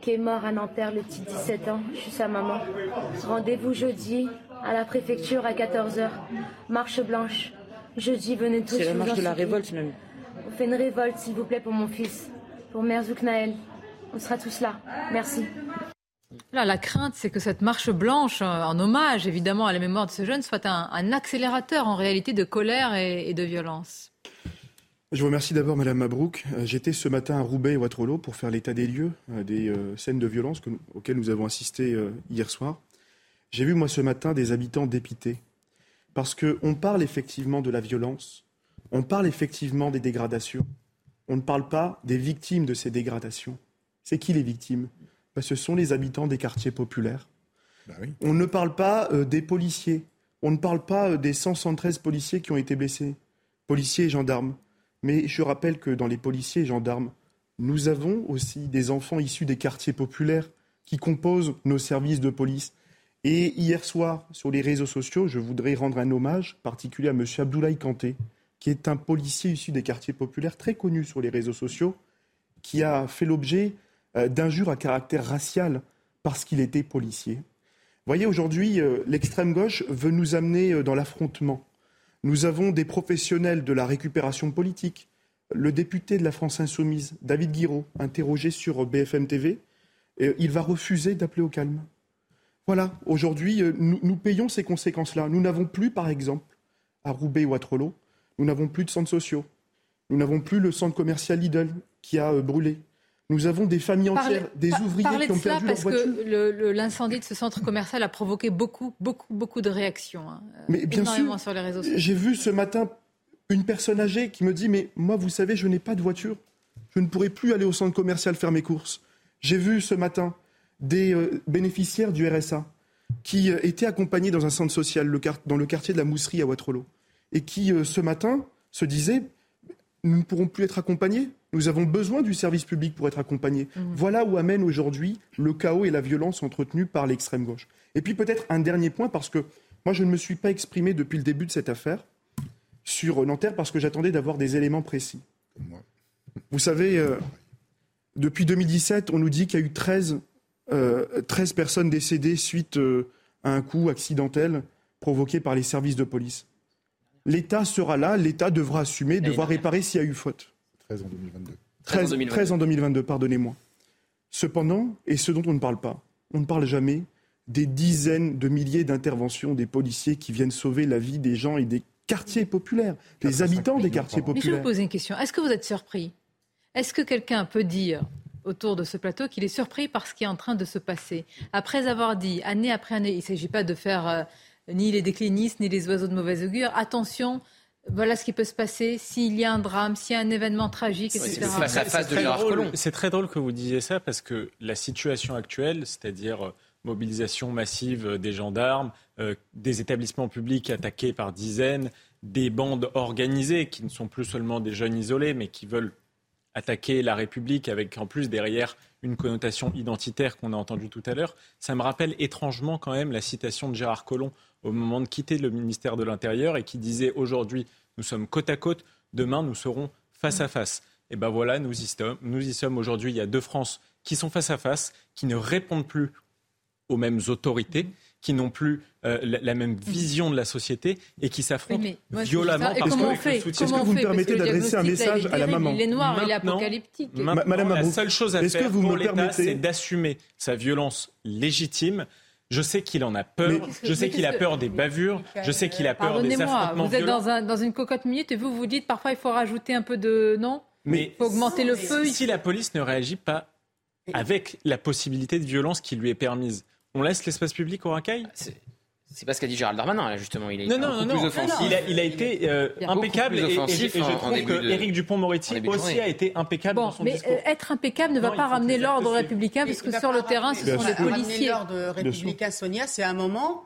qui est mort à Nanterre le petit 17 ans. Je suis sa maman. Rendez-vous jeudi à la préfecture à 14h. Marche blanche. Jeudi, venez tous. C'est la marche de la révolte, même. On fait une révolte, s'il vous plaît, pour mon fils, pour Merzouk Naël. On sera tous là. Merci. Là, la crainte, c'est que cette marche blanche, en hommage évidemment à la mémoire de ce jeune, soit un, un accélérateur en réalité de colère et, et de violence. Je vous remercie d'abord, Madame Mabrouk. J'étais ce matin à Roubaix et Waterloo pour faire l'état des lieux des euh, scènes de violence que auxquelles nous avons assisté euh, hier soir. J'ai vu, moi, ce matin, des habitants dépités. Parce qu'on parle effectivement de la violence, on parle effectivement des dégradations, on ne parle pas des victimes de ces dégradations. C'est qui les victimes? Ben, Ce sont les habitants des quartiers populaires. Ben oui. On ne parle pas euh, des policiers, on ne parle pas euh, des 173 policiers qui ont été blessés, policiers et gendarmes. Mais je rappelle que dans les policiers et gendarmes, nous avons aussi des enfants issus des quartiers populaires qui composent nos services de police. Et hier soir, sur les réseaux sociaux, je voudrais rendre un hommage particulier à M. Abdoulaye Kanté, qui est un policier issu des quartiers populaires très connu sur les réseaux sociaux, qui a fait l'objet euh, d'injures à caractère racial parce qu'il était policier. Voyez, aujourd'hui, euh, l'extrême gauche veut nous amener euh, dans l'affrontement. Nous avons des professionnels de la récupération politique. Le député de la France Insoumise, David Guiraud, interrogé sur BFM TV, il va refuser d'appeler au calme. Voilà, aujourd'hui, nous, nous, payons ces conséquences-là. Nous n'avons plus, par exemple, à Roubaix ou à Trollo, nous n'avons plus de centres sociaux. Nous n'avons plus le centre commercial Lidl qui a brûlé. Nous avons des familles entières, des ouvriers qui ont de perdu parce leur voiture. que l'incendie de ce centre commercial a provoqué beaucoup, beaucoup, beaucoup de réactions. Hein, mais bien énormément sûr, sur les réseaux sociaux. J'ai vu ce matin une personne âgée qui me dit Mais moi, vous savez, je n'ai pas de voiture. Je ne pourrai plus aller au centre commercial faire mes courses. J'ai vu ce matin des euh, bénéficiaires du RSA qui euh, étaient accompagnés dans un centre social le dans le quartier de la Mousserie à Waterloo et qui, euh, ce matin, se disaient Nous ne pourrons plus être accompagnés. Nous avons besoin du service public pour être accompagnés. Mmh. Voilà où amène aujourd'hui le chaos et la violence entretenus par l'extrême gauche. Et puis peut-être un dernier point, parce que moi je ne me suis pas exprimé depuis le début de cette affaire sur Nanterre, parce que j'attendais d'avoir des éléments précis. Vous savez, euh, depuis 2017, on nous dit qu'il y a eu 13, euh, 13 personnes décédées suite euh, à un coup accidentel provoqué par les services de police. L'État sera là, l'État devra assumer, devra réparer s'il y a eu faute. 13 en 2022. 13, 2022. 13 en 2022, pardonnez-moi. Cependant, et ce dont on ne parle pas, on ne parle jamais des dizaines de milliers d'interventions des policiers qui viennent sauver la vie des gens et des quartiers populaires, des habitants des quartiers Mais je vais populaires. vous poser une question. Est-ce que vous êtes surpris? Est-ce que quelqu'un peut dire autour de ce plateau qu'il est surpris par ce qui est en train de se passer? Après avoir dit, année après année, il ne s'agit pas de faire euh, ni les déclinistes, ni les oiseaux de mauvais augure, attention, voilà ce qui peut se passer s'il y a un drame, s'il y a un événement tragique, etc. très. C'est très drôle que vous disiez ça parce que la situation actuelle, c'est-à-dire euh, mobilisation massive euh, des gendarmes, euh, des établissements publics attaqués par dizaines, des bandes organisées qui ne sont plus seulement des jeunes isolés, mais qui veulent attaquer la République avec en plus derrière une connotation identitaire qu'on a entendue tout à l'heure, ça me rappelle étrangement quand même la citation de Gérard Collomb au moment de quitter le ministère de l'Intérieur et qui disait aujourd'hui nous sommes côte à côte, demain nous serons face à face. Et ben voilà, nous y sommes. Nous y sommes aujourd'hui. Il y a deux France qui sont face à face, qui ne répondent plus aux mêmes autorités qui n'ont plus euh, la, même vision de la société et qui s'affrontent violemment. Et comment on fait Est-ce que vous me permettez d'adresser un message à la maman Il est noir, il est apocalyptique. Madame la seule chose à faire pour l'État, c'est d'assumer sa violence légitime. Je sais qu'il en a peur. je sais qu'il a peur des bavures. Je sais qu'il a peur des affrontements Vous êtes dans, un, dans une cocotte minute et vous vous dites parfois il faut rajouter un peu de non. Mais il faut augmenter le feu. Si la police ne réagit pas avec la possibilité de violence qui lui est permise, on laisse l'espace public au racaille? C'est pas ce qu'a dit Gérald Darmanin, là, justement. Il est non, non, non, plus offensif. Il, a, il a été euh, impeccable et, et, et, je trouve que Éric Dupont-Moretti aussi a été impeccable bon, dans son mais discours. Euh, être impeccable ne va pas ramener l'ordre républicain, parce que sur le terrain, ce sont les policiers. L'ordre républicain, Sonia, c'est un moment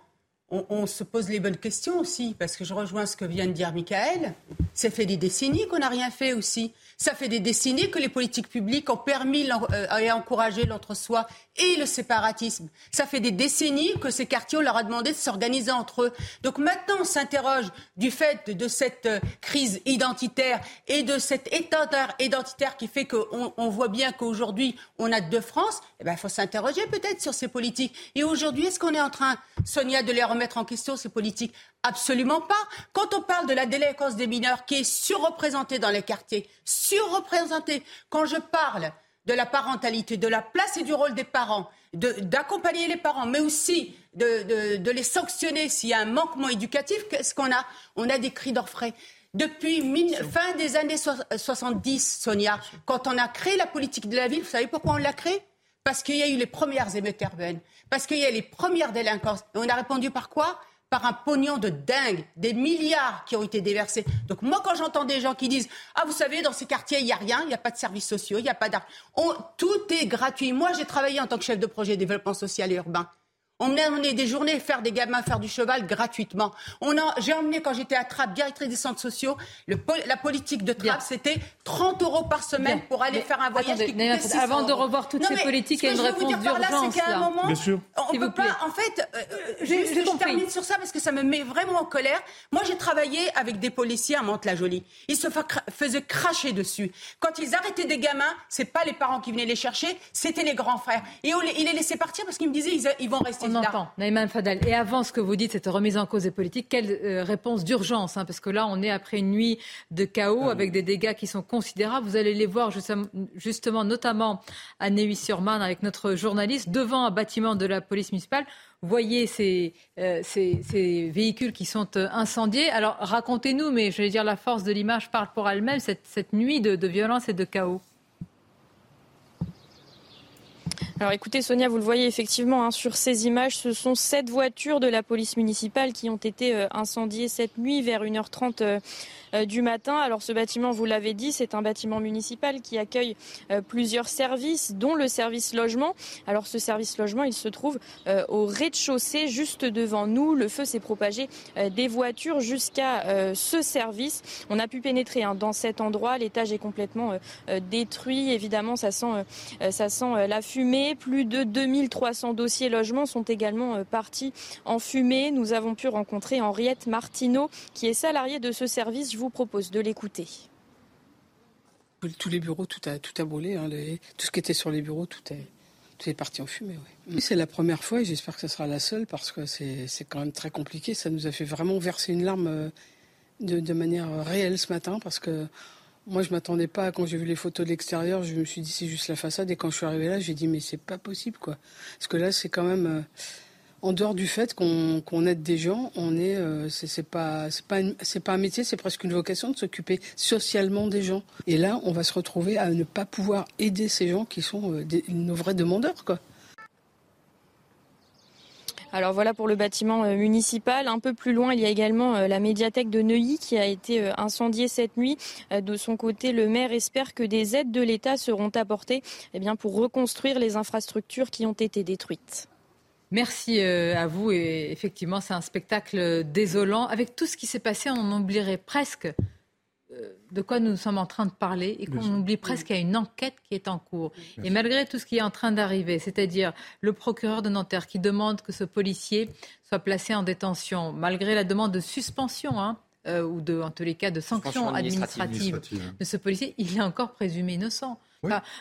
on, on, se pose les bonnes questions aussi, parce que je rejoins ce que vient de dire Michael. Ça fait des décennies qu'on n'a rien fait aussi. Ça fait des décennies que les politiques publiques ont permis euh, et encouragé l'entre-soi et le séparatisme. Ça fait des décennies que ces quartiers, on leur a demandé de s'organiser entre eux. Donc maintenant, on s'interroge du fait de cette euh, crise identitaire et de cet état identitaire qui fait qu'on on voit bien qu'aujourd'hui, on a deux France. Eh ben, il faut s'interroger peut-être sur ces politiques. Et aujourd'hui, est-ce qu'on est en train, Sonia, de les remettre en question, ces politiques? Absolument pas. Quand on parle de la délinquance des mineurs qui est surreprésentée dans les quartiers, surreprésentée, quand je parle de la parentalité, de la place et du rôle des parents, d'accompagner les parents, mais aussi de, de les sanctionner s'il y a un manquement éducatif, qu'est-ce qu'on a? On a des cris d'orfraie. Depuis fin des années 70, Sonia, quand on a créé la politique de la ville, vous savez pourquoi on l'a créée? Parce qu'il y a eu les premières émeutes urbaines, parce qu'il y a les premières délinquances. Et on a répondu par quoi? Par un pognon de dingue, des milliards qui ont été déversés. Donc moi, quand j'entends des gens qui disent ah vous savez dans ces quartiers il y a rien, il n'y a pas de services sociaux, il n'y a pas d'art, tout est gratuit. Moi, j'ai travaillé en tant que chef de projet développement social et urbain. On emmené des journées faire des gamins faire du cheval gratuitement. On j'ai emmené quand j'étais à Trappes, directrice des centres sociaux, le, la politique de Trappes, c'était 30 euros par semaine pour aller faire un voyage qui coûtait 600 Avant de revoir toutes ces politiques, il y a une réponse d'urgence. C'est qu'à un moment, on peut pas. En fait, euh, euh, je, termine sur ça parce que ça me met vraiment en colère. Moi, j'ai travaillé avec des policiers à Mantes-la-Jolie. Ils se faisaient cracher dessus. Quand ils arrêtaient des gamins, c'est pas les parents qui venaient les chercher, c'était les grands frères. Et on les, ils les laissaient partir parce qu'ils me disaient ils vont rester on entend. Naïman Fadal. Et avant ce que vous dites, cette remise en cause des politiques, quelle euh, réponse d'urgence hein, Parce que là, on est après une nuit de chaos ah avec des dégâts qui sont considérables. Vous allez les voir justement, notamment à Neuilly-sur-Marne avec notre journaliste, devant un bâtiment de la police municipale. Vous voyez ces, euh, ces, véhicules qui sont euh, incendiés. Alors racontez-nous, mais je vais dire la force de l'image parle pour elle-même, cette, cette nuit de, de violence et de chaos. Alors écoutez Sonia, vous le voyez effectivement hein, sur ces images, ce sont sept voitures de la police municipale qui ont été euh, incendiées cette nuit vers 1h30 euh, du matin. Alors ce bâtiment, vous l'avez dit, c'est un bâtiment municipal qui accueille euh, plusieurs services, dont le service logement. Alors ce service logement, il se trouve euh, au rez-de-chaussée, juste devant nous. Le feu s'est propagé des voitures jusqu'à ce service. On a pu pénétrer hein, dans cet endroit. L'étage est complètement détruit. Évidemment, ça sent, ça sent la fumée. Plus de 2300 dossiers logements sont également partis en fumée. Nous avons pu rencontrer Henriette Martineau, qui est salariée de ce service vous propose de l'écouter. Tous les bureaux, tout a, tout a brûlé. Hein, tout ce qui était sur les bureaux, tout est, tout est parti en fumée. C'est la première fois et j'espère que ce sera la seule parce que c'est quand même très compliqué. Ça nous a fait vraiment verser une larme euh, de, de manière réelle ce matin parce que moi, je m'attendais pas. Quand j'ai vu les photos de l'extérieur, je me suis dit c'est juste la façade. Et quand je suis arrivé là, j'ai dit mais c'est pas possible quoi. Parce que là, c'est quand même. Euh, en dehors du fait qu'on aide des gens, on est, euh, c'est pas, un métier, c'est presque une vocation de s'occuper socialement des gens. Et là, on va se retrouver à ne pas pouvoir aider ces gens qui sont euh, nos vrais demandeurs. Alors voilà pour le bâtiment euh, municipal. Un peu plus loin, il y a également euh, la médiathèque de Neuilly qui a été incendiée cette nuit. De son côté, le maire espère que des aides de l'État seront apportées eh pour reconstruire les infrastructures qui ont été détruites. Merci euh, à vous. Et effectivement, c'est un spectacle désolant. Avec tout ce qui s'est passé, on oublierait presque euh, de quoi nous sommes en train de parler et qu'on oublie presque qu'il y a une enquête qui est en cours. Et malgré tout ce qui est en train d'arriver, c'est-à-dire le procureur de Nanterre qui demande que ce policier soit placé en détention, malgré la demande de suspension, hein, euh, ou de, en tous les cas de sanctions administratives, de ce policier, il est encore présumé innocent.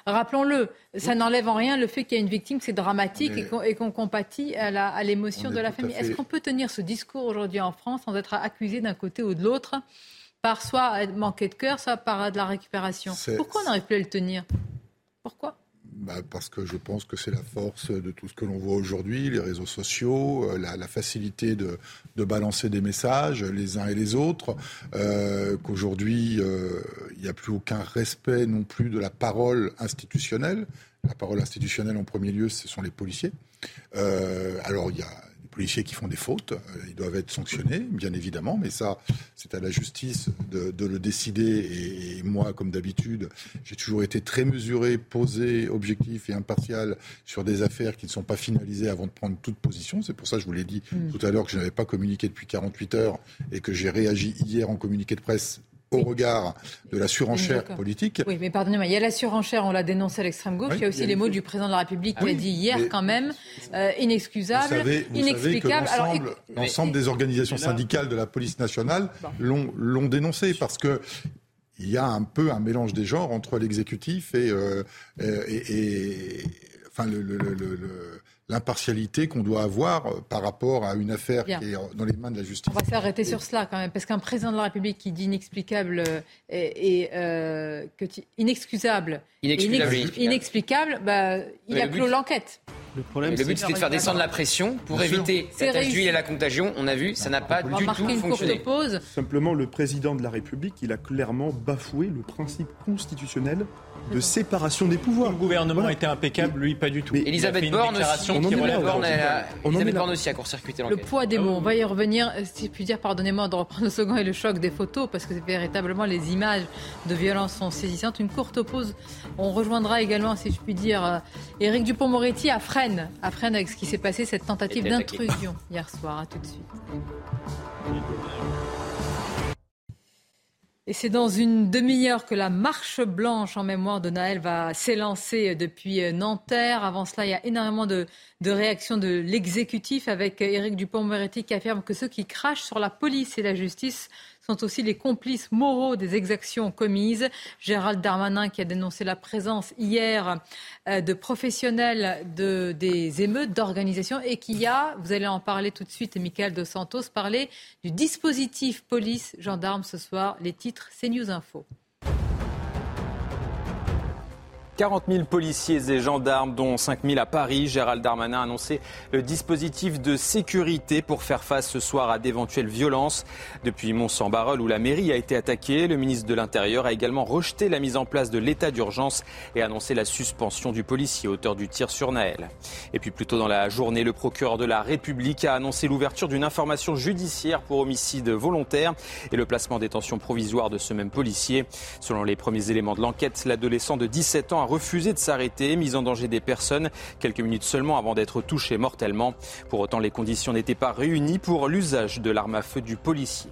Rappelons-le, ça n'enlève en rien le fait qu'il y a une victime, c'est dramatique et qu'on compatit à l'émotion de la famille. Est-ce qu'on peut tenir ce discours aujourd'hui en France sans être accusé d'un côté ou de l'autre par soit manquer de cœur, soit par de la récupération? Pourquoi on n'arrive plus à le tenir? Pourquoi? Bah, parce que je pense que c'est la force de tout ce que l'on voit aujourd'hui, les réseaux sociaux, euh, la, facilité de, balancer des messages les uns et les autres, euh, qu'aujourd'hui euh, il n'y a plus aucun respect non plus de la parole institutionnelle. La parole institutionnelle en premier lieu, ce sont les policiers. alors il y a policiers qui font des fautes, euh, ils doivent être sanctionnés, bien évidemment, mais ça, c'est à la justice de, le décider. Et, moi, comme d'habitude, j'ai toujours été très mesuré, posé, objectif et impartial sur des affaires qui ne sont pas finalisées avant de prendre toute position. C'est pour ça que je vous l'ai dit mm. tout à l'heure que je n'avais pas communiqué depuis 48 heures et que j'ai réagi hier en communiqué de presse au regard de la surenchère politique. Oui, mais pardonnez-moi, il y a la surenchère, on l'a dénoncé à l'extrême gauche, il y a aussi les mots du président de la République qui a dit hier quand même, euh, inexcusable, inexplicable. L'ensemble des organisations syndicales de la police nationale l'ont dénoncé parce que il y a un peu un mélange des genres entre l'exécutif et, euh, et, enfin le, le, le l'impartialité qu'on doit avoir euh, par rapport à une affaire qui est dans les mains de la justice. On va s'arrêter sur cela quand même, parce qu'un président de la République qui dit inexplicable euh, et, euh, que inexcusable, inexplicable, bah, il a clos l'enquête. Le, problème, le but, c'était de faire descendre la pression pour éviter la d'huile et la contagion. On a vu, ça n'a pas du tout fonctionné. Simplement, le président de la République, il a clairement bafoué le principe constitutionnel de séparation des pouvoirs. Le gouvernement était impeccable, lui pas du tout. Elisabeth Borne, aussi a court-circuité Le poids des mots, on va y revenir. Si je puis dire, pardonnez-moi de reprendre le second et le choc des photos, parce que véritablement les images de violence sont saisissantes. Une courte pause. On rejoindra également, si je puis dire, Éric Dupont-Moretti à Fresnes, à Fresnes avec ce qui s'est passé, cette tentative d'intrusion hier soir. À tout de suite. Et c'est dans une demi-heure que la marche blanche en mémoire de Naël va s'élancer depuis Nanterre. Avant cela, il y a énormément de, réactions de l'exécutif avec Éric Dupont-Moretti qui affirme que ceux qui crachent sur la police et la justice sont aussi les complices moraux des exactions commises. Gérald Darmanin qui a dénoncé la présence hier euh, de professionnels de, des émeutes d'organisation et qui a, vous allez en parler tout de suite, Michael de Santos, parler du dispositif police-gendarme ce soir. Les titres, c'est News Info. 40 000 policiers et gendarmes, dont 5 000 à Paris. Gérald Darmanin a annoncé le dispositif de sécurité pour faire face ce soir à d'éventuelles violences. Depuis Mont-Saint-Barreul, où la mairie a été attaquée, le ministre de l'Intérieur a également rejeté la mise en place de l'état d'urgence et annoncé la suspension du policier auteur du tir sur Naël. Et puis plus tôt dans la journée, le procureur de la République a annoncé l'ouverture d'une information judiciaire pour homicide volontaire et le placement en détention provisoire de ce même policier. Selon les premiers éléments de l'enquête, l'adolescent de 17 ans a refusé de s'arrêter, mis en danger des personnes quelques minutes seulement avant d'être touché mortellement. Pour autant, les conditions n'étaient pas réunies pour l'usage de l'arme à feu du policier.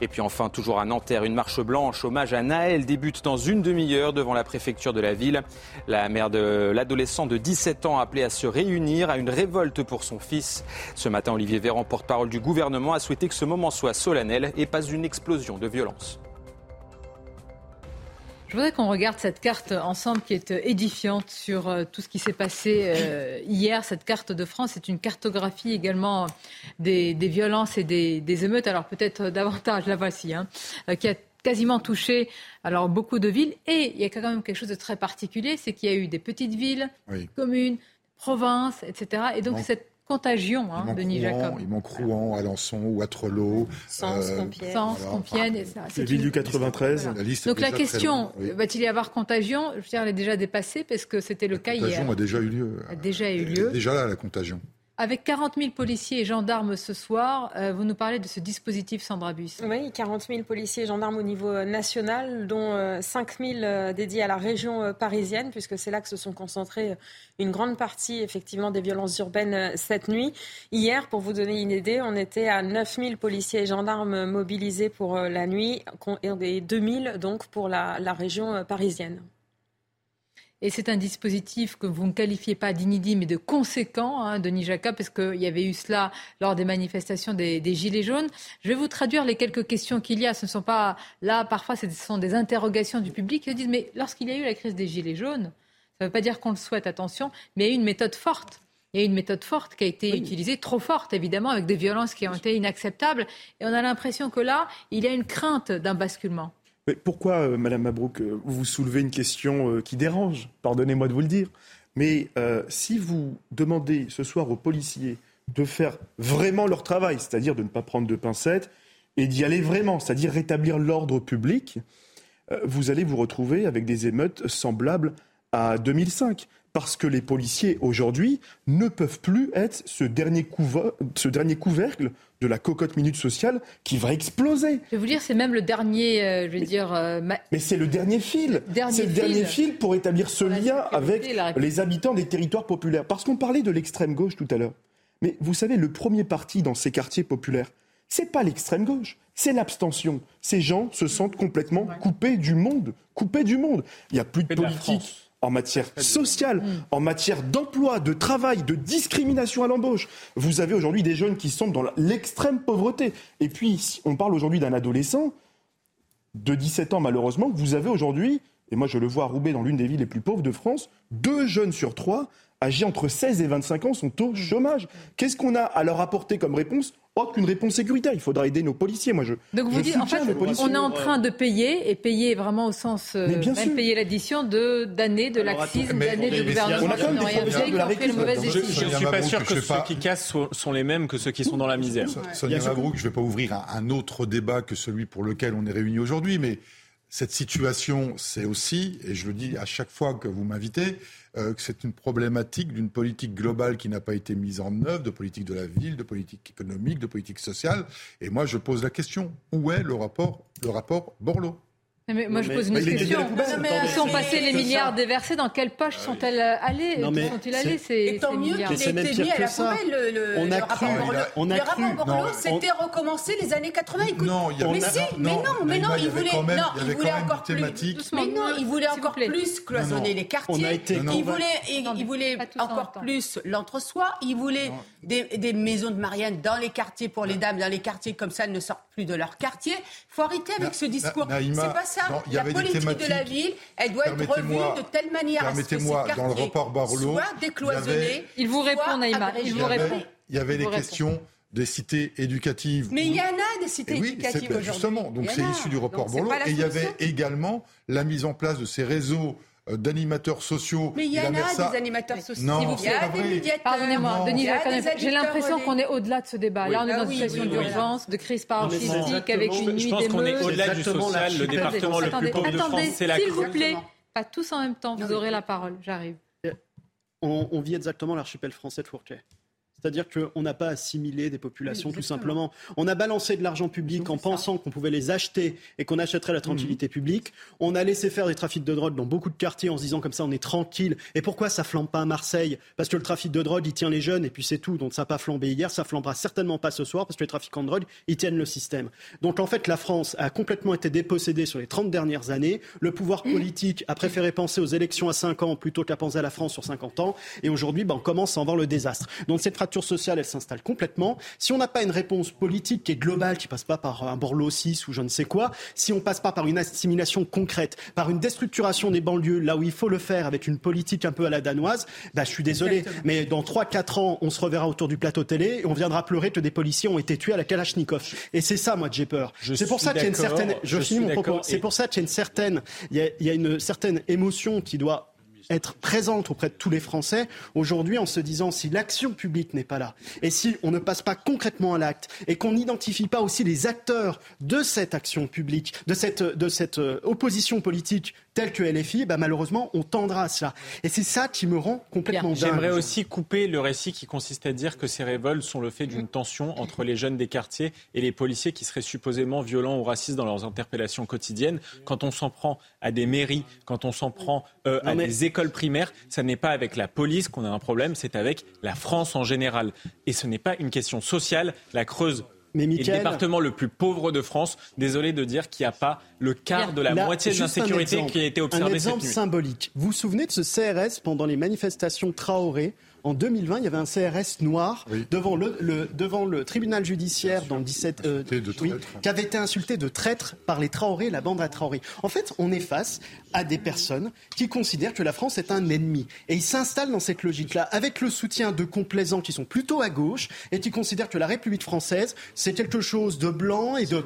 Et puis enfin, toujours à Nanterre, une marche blanche hommage à Naël débute dans une demi-heure devant la préfecture de la ville. La mère de l'adolescent de 17 ans a appelé à se réunir à une révolte pour son fils. Ce matin, Olivier Véran, porte-parole du gouvernement, a souhaité que ce moment soit solennel et pas une explosion de violence. Je voudrais qu'on regarde cette carte ensemble qui est édifiante sur euh, tout ce qui s'est passé euh, hier. Cette carte de France est une cartographie également des, violences et des, émeutes. Alors peut-être davantage, la voici, hein, euh, qui a quasiment touché alors beaucoup de villes. Et il y a quand même quelque chose de très particulier, c'est qu'il y a eu des petites villes, communes, provinces, etc. Et donc cette contagion, hein, Denis Jacob. Il manque Rouen, Alençon, Waterloo. Sens, euh, Compiègne. Sens, Compiègne. C'est ville du 93. La liste Donc la question, va-t-il y avoir contagion? Je veux dire, elle est déjà dépassée parce que c'était le cas hier. La contagion a déjà eu lieu. A déjà eu lieu. Déjà là, la contagion. Avec 40 000 policiers et gendarmes ce soir, euh, vous nous parlez de ce dispositif Sandra Bus. Oui, 40 000 policiers et gendarmes au niveau euh, national, dont 5 000 dédiés à la région parisienne, puisque c'est là que se sont concentrées une grande partie effectivement des violences urbaines cette nuit. Hier, pour vous donner une idée, on était à 9 000 policiers et gendarmes mobilisés pour la nuit et 2 000 donc pour la région parisienne. Et c'est un dispositif que vous ne qualifiez pas d'inédit, mais de conséquent, hein, Denis Jacquat, parce qu'il y avait eu cela lors des manifestations des, Gilets jaunes. Je vais vous traduire les quelques questions qu'il y a. Ce ne sont pas là, parfois, ce sont des interrogations du public qui disent, mais lorsqu'il y a eu la crise des Gilets jaunes, ça ne veut pas dire qu'on le souhaite, attention, mais il y a eu une méthode forte. Il y a eu une méthode forte qui a été utilisée, trop forte évidemment, avec des violences qui ont été inacceptables. Et on a l'impression que là, il y a une crainte d'un basculement pourquoi, euh, Madame Mabrouk, euh, vous soulevez une question euh, qui dérange? Pardonnez-moi de vous le dire. Mais si vous demandez ce soir aux policiers de faire vraiment leur travail, c'est-à-dire de ne pas prendre de pincettes et d'y aller vraiment, c'est-à-dire rétablir l'ordre public, vous allez vous retrouver avec des émeutes semblables à 2005 parce que les policiers aujourd'hui ne peuvent plus être ce dernier, ce dernier couvercle de la cocotte minute sociale qui va exploser. Je vais vous dire, c'est même le dernier, euh, je vais dire. Euh, mais c'est le dernier fil. C'est le dernier fil pour établir ce lien avec les habitants des territoires populaires. Parce qu'on parlait de l'extrême gauche tout à l'heure. Mais vous savez, le premier parti dans ces quartiers populaires, c'est pas l'extrême gauche, c'est l'abstention. Ces gens se sentent complètement coupés du monde, coupés du monde. Il n'y a plus de politique en matière sociale, en matière d'emploi, de travail, de discrimination à l'embauche. Vous avez aujourd'hui des jeunes qui sont dans l'extrême pauvreté. Et puis, on parle aujourd'hui d'un adolescent de 17 ans, malheureusement, vous avez aujourd'hui, et moi je le vois à Roubaix, dans l'une des villes les plus pauvres de France, deux jeunes sur trois âgés entre 16 et 25 ans sont au chômage. Qu'est-ce qu'on a à leur apporter comme réponse? Aucune réponse sécuritaire. Il faudra aider nos policiers. Moi, je. Donc vous dites, en fait, on est en train de payer et payer vraiment au sens euh, même payer l'addition de d'années de laxisme, d'années de gouvernement. On a quand même des Je ne suis pas sûr que ceux qui cassent sont les mêmes que ceux qui sont dans la misère. Sonia Mabrouk, je ne vais pas ouvrir un autre débat que celui pour lequel on est réunis aujourd'hui, mais cette situation, c'est aussi, et je le dis à chaque fois que vous m'invitez, euh, que c'est une problématique d'une politique globale qui n'a pas été mise en œuvre, de politique de la ville, de politique économique, de politique sociale. Et moi, je pose la question où est le rapport, le rapport Borloo? Mais moi, je pose une question. Où sont passés les milliards déversés Dans quelle poche ah sont-elles allées sont-ils allés ces, tant mieux qu'il ait été mis à la poubelle. Le, on a cru, on a cru. Borloo, c'était recommencé les années 80. non, il y mais si, mais non, mais non, il voulait, non, il voulait encore plus. Mais non, il voulait encore plus cloisonner les quartiers. Il voulait, il voulait encore plus l'entre-soi. Il voulait des maisons de Marianne dans les quartiers pour les dames, dans les quartiers comme ça, elles ne sortent plus de leur quartier. Il faut arrêter avec ce discours. C'est pas ça la politique de la ville, elle doit être revue de telle manière à ce que ces quartiers dans le report Barlow, soient décloisonnés. Il vous répond, Naïma. Il vous répond. Il y avait des questions des cités éducatives. Mais il y en a des cités éducatives aujourd'hui. Justement, donc c'est issu du report Borloo. Et il y avait également la mise en place de ces réseaux euh, d'animateurs sociaux. Mais il y en a des animateurs sociaux. Non, il y a des médiateurs. Pardonnez-moi, Denis, j'ai l'impression qu'on est au-delà de ce débat. Là, on est dans une situation d'urgence, de crise paroxystique, avec une nuit. Je pense qu'on est au-delà du social, le département le plus pauvre de France, c'est la S'il vous plaît, pas tous en même temps, vous aurez la parole. J'arrive. On, vit exactement l'archipel français de Fourquet. C'est-à-dire qu'on n'a pas assimilé des populations, tout simplement. On a balancé de l'argent public en pensant qu'on pouvait les acheter et qu'on achèterait la tranquillité mmh. publique. On a laissé faire des trafics de drogue dans beaucoup de quartiers en se disant comme ça on est tranquille. Et pourquoi ça flambe pas à Marseille? Parce que le trafic de drogue, il tient les jeunes et puis c'est tout. Donc ça n'a pas flambé hier, ça flambera certainement pas ce soir parce que les trafiquants de drogue, ils tiennent le système. Donc en fait, la France a complètement été dépossédée sur les 30 dernières années. Le pouvoir politique a préféré penser aux élections à 5 ans plutôt qu'à penser à la France sur 50 ans. Et aujourd'hui, ben, on commence à en voir le désastre. Donc cette sociale, elle s'installe complètement. Si on n'a pas une réponse politique qui est globale, qui passe pas par un Borloo 6 ou je ne sais quoi, si on passe pas par une assimilation concrète, par une déstructuration des banlieues, là où il faut le faire avec une politique un peu à la danoise, bah, je suis désolé, mais dans 3-4 ans, on se reverra autour du plateau télé et on viendra pleurer que des policiers ont été tués à la Kalachnikov. Et c'est ça, moi, que j'ai peur. C'est pour ça qu'il y a une certaine, je, finis mon propos. C'est pour ça qu'il y a une certaine, il y a, il y a une certaine émotion qui doit être présente auprès de tous les Français aujourd'hui en se disant si l'action publique n'est pas là et si on ne passe pas concrètement à l'acte et qu'on n'identifie pas aussi les acteurs de cette action publique, de cette, de cette euh, opposition politique telle que LFI, bah malheureusement, on tendra à cela. Et c'est ça qui me rend complètement dingue. J'aimerais aussi couper le récit qui consiste à dire que ces révoltes sont le fait d'une tension entre les jeunes des quartiers et les policiers qui seraient supposément violents ou racistes dans leurs interpellations quotidiennes. Quand on s'en prend à des mairies, quand on s'en prend euh, à des écoles primaires, ça n'est pas avec la police qu'on a un problème, c'est avec la France en général. Et ce n'est pas une question sociale. La Creuse mais le département le plus pauvre de France. Désolé de dire qu'il n'y a pas le quart de la moitié de l'insécurité qui a été observée Un exemple symbolique. Vous vous souvenez de ce CRS pendant les manifestations Traoré? En 2020, il y avait un CRS noir devant, le, devant le tribunal judiciaire dans le 17, euh, qui avait été insulté de traître par les Traoré, la bande à Traoré. En fait, on est face à des personnes qui considèrent que la France est un ennemi. Et ils s'installent dans cette logique-là, avec le soutien de complaisants qui sont plutôt à gauche et qui considèrent que la République française, c'est quelque chose de blanc et de,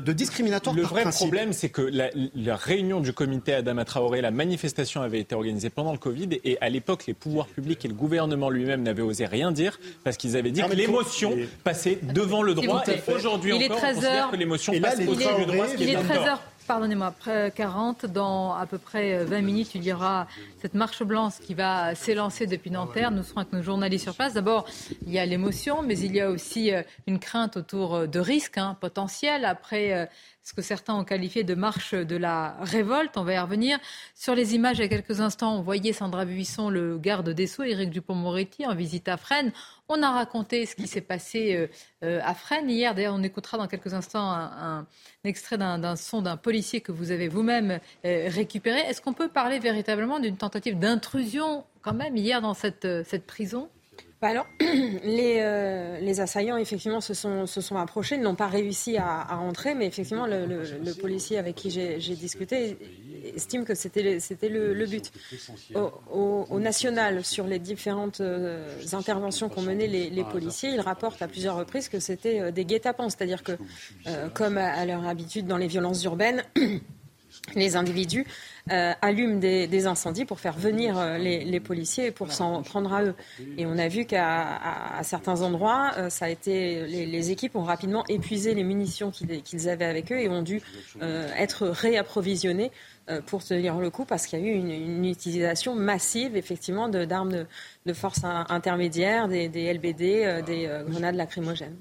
de, discriminatoire. Le vrai problème, c'est que la, la, réunion du comité Adama Traoré, la manifestation avait été organisée pendant le Covid et à l'époque, les pouvoirs publics et le gouvernement lui-même n'avaient osé rien dire parce qu'ils avaient dit que l'émotion passait devant le droit. Et aujourd'hui encore, on considère que l'émotion passe au-dessus du droit, ce qui est, Pardonnez-moi, après 40, dans à peu près 20 minutes, il y aura cette marche blanche qui va s'élancer depuis Nanterre. Nous serons avec nos journalistes sur place. D'abord, il y a l'émotion, mais il y a aussi euh, une crainte autour euh, de risques hein, potentiels. Après euh, ce que certains ont qualifié de marche de la révolte. On va y revenir. Sur les images, il y a quelques instants, on voyait Sandra Buisson, le garde des Sceaux, Éric Dupont-Moretti, en visite à Fresnes. On a raconté ce qui s'est passé euh, euh, à Fresnes hier. D'ailleurs, on écoutera dans quelques instants un, extrait d'un son d'un policier que vous avez vous-même euh, récupéré. Est-ce qu'on peut parler véritablement d'une tentative d'intrusion quand même hier dans cette, cette prison? Bah alors, *clears throat* les, les, assaillants, effectivement, se sont, se sont approchés, n'ont pas réussi à, à, entrer, mais effectivement, le, policier avec qui j'ai discuté estime que c'était le, but. Au, national, sur les différentes euh, interventions qu'ont menées les, policiers, ils rapportent à plusieurs reprises que c'était euh, des guet-apens, c'est-à-dire que, euh, comme à leur habitude dans les violences urbaines, *clears throat* les individus euh, allument des, incendies pour faire venir euh, les, policiers et pour s'en prendre à eux. Et on a vu qu'à certains endroits, euh, ça a été les, équipes ont rapidement épuisé les munitions qu'ils avaient avec eux et ont dû être réapprovisionnées pour tenir le coup parce qu'il y a eu une, utilisation massive effectivement d'armes de, force intermédiaires, des, des LBD, des grenades lacrymogènes.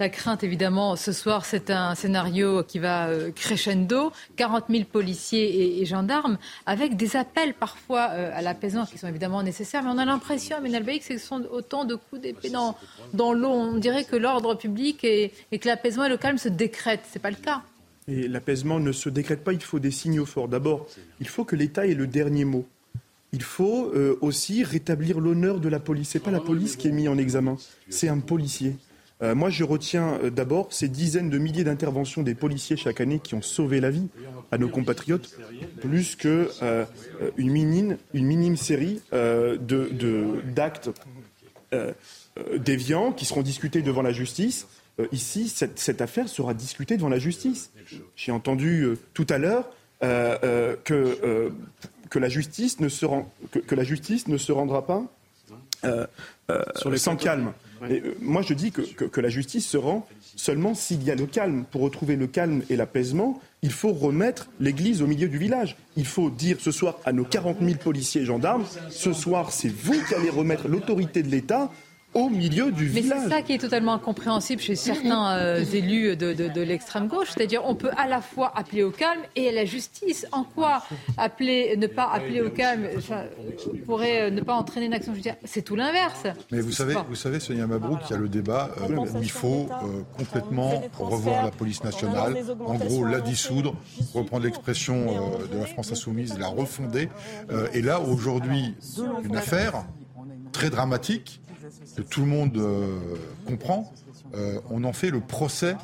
La crainte, évidemment, ce soir, c'est un scénario qui va euh, crescendo. 40 000 policiers et, gendarmes, avec des appels parfois euh, à l'apaisement qui sont évidemment nécessaires. Mais on a l'impression, Aménal que ce sont autant de coups d'épée dans, dans l'eau. On dirait que l'ordre public et, que l'apaisement et le calme se décrètent. Ce n'est pas le cas. Et l'apaisement ne se décrète pas, il faut des signaux forts. D'abord, il faut que l'État ait le dernier mot. Il faut euh, aussi rétablir l'honneur de la police. Ce n'est pas la police qui est mise en examen, c'est un policier. Euh, moi, je retiens euh, d'abord ces dizaines de milliers d'interventions des policiers chaque année qui ont sauvé la vie à nos compatriotes, plus qu'une euh, minime, une minime série d'actes déviants qui seront discutés devant la justice. ici, cette, affaire sera discutée devant la justice. J'ai entendu tout à l'heure que, que, la justice ne se que, la justice ne se rendra pas sans calme. Euh, moi, je dis que, la justice se rend seulement s'il y a le calme. Pour retrouver le calme et l'apaisement, il faut remettre l'église au milieu du village. Il faut dire ce soir à nos 40 000 policiers et gendarmes, ce soir, c'est vous qui allez remettre l'autorité de l'État au milieu du Mais village. Mais c'est ça qui est totalement incompréhensible chez certains euh, élus de, de, l'extrême gauche, c'est-à-dire on peut à la fois appeler au calme et à la justice. En quoi appeler, ne pas appeler au calme pourrait euh, ne pas entraîner une action judiciaire. C'est tout l'inverse. Mais vous savez, vous savez, Sonia Mabrouk, il y a le débat euh, où il faut complètement revoir la police nationale, en gros la dissoudre, reprendre l'expression de la France insoumise, la refonder. et là, aujourd'hui, une affaire très dramatique que tout le monde euh, comprend, euh, on en fait le procès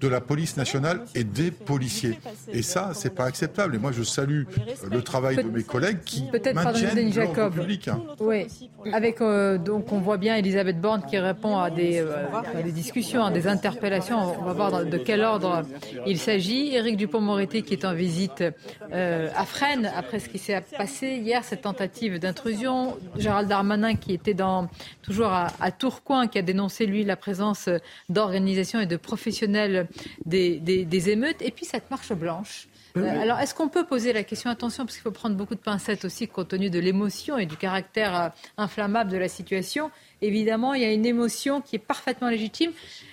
de la police nationale et des policiers. Et ça, c'est pas acceptable. Et moi, je salue le travail de mes collègues qui maintiennent l'ordre public. Hein. Oui, avec euh, donc on voit bien Elisabeth Borne qui répond à des, euh, des discussions, à des interpellations. On va voir de quel ordre il s'agit. Éric Dupont-Moretti qui est en visite euh, à Fresnes après ce qui s'est passé hier, cette tentative d'intrusion. Gérald Darmanin qui était dans, toujours à, à, Tourcoing, qui a dénoncé lui la présence d'organisations et de professionnels des, des, des émeutes. Et puis cette marche blanche euh, alors, est-ce qu'on peut poser la question Attention, parce qu'il faut prendre beaucoup de pincettes aussi, compte tenu de l'émotion et du caractère euh, inflammable de la situation. Évidemment, il y a une émotion qui est parfaitement légitime.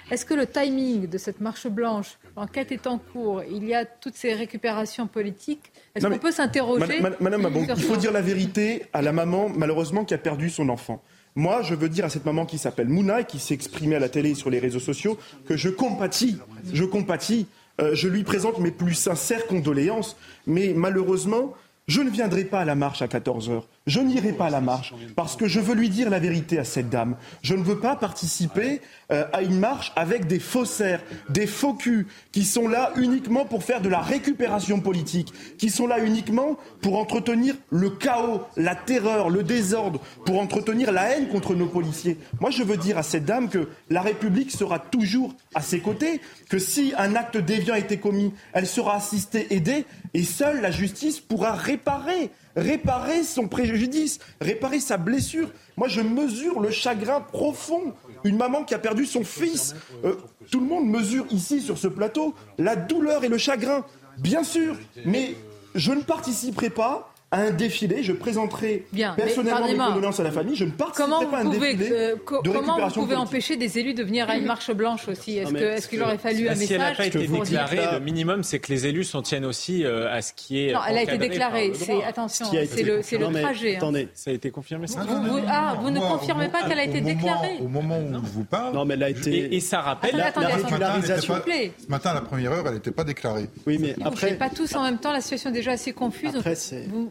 Est-ce que le timing de cette marche blanche, l'enquête est en cours, il y a toutes ces récupérations politiques, est-ce qu'on peut s'interroger Madame, il faut dire la vérité à la maman, malheureusement, qui a perdu son enfant. Moi, je veux dire à cette maman qui s'appelle Mouna et qui s'est exprimée à la télé et sur les réseaux sociaux que je compatis, je compatis euh, je lui présente mes plus sincères condoléances, mais malheureusement, je ne viendrai pas à la marche à 14 heures. Je n'irai pas à la marche parce que je veux lui dire la vérité à cette dame. Je ne veux pas participer euh, à une marche avec des faussaires, des faux culs qui sont là uniquement pour faire de la récupération politique, qui sont là uniquement pour entretenir le chaos, la terreur, le désordre, pour entretenir la haine contre nos policiers. Moi, je veux dire à cette dame que la République sera toujours à ses côtés, que si un acte déviant a été commis, elle sera assistée, aidée, et seule la justice pourra réparer réparer son préjudice, réparer sa blessure. Moi, je mesure le chagrin profond. Une maman qui a perdu son fils. Euh, tout le monde mesure ici, sur ce plateau, la douleur et le chagrin. Bien sûr, mais je ne participerai pas un défilé. Je présenterai Bien, personnellement mes condoléances à la famille. Je ne participerai pas à un défilé euh, de Comment vous pouvez empêcher des élus de venir à une marche blanche aussi? Est-ce qu'il aurait fallu un message Si elle n'a pas été déclarée, le minimum, c'est que les élus s'en tiennent aussi euh, à ce qui est. Non, elle a été déclarée. C'est attention, c'est le, le trajet. Hein. Attendez, ça a été confirmé. Ça vous, ah, vous ne confirmez pas qu'elle a été déclarée? Au moment où je vous parle. Non, mais elle a été. Et ça rappelle la régularisation. Ce matin, à la première heure, elle n'était pas déclarée. Oui, mais après. Pas tous en même temps. La situation est déjà assez confuse.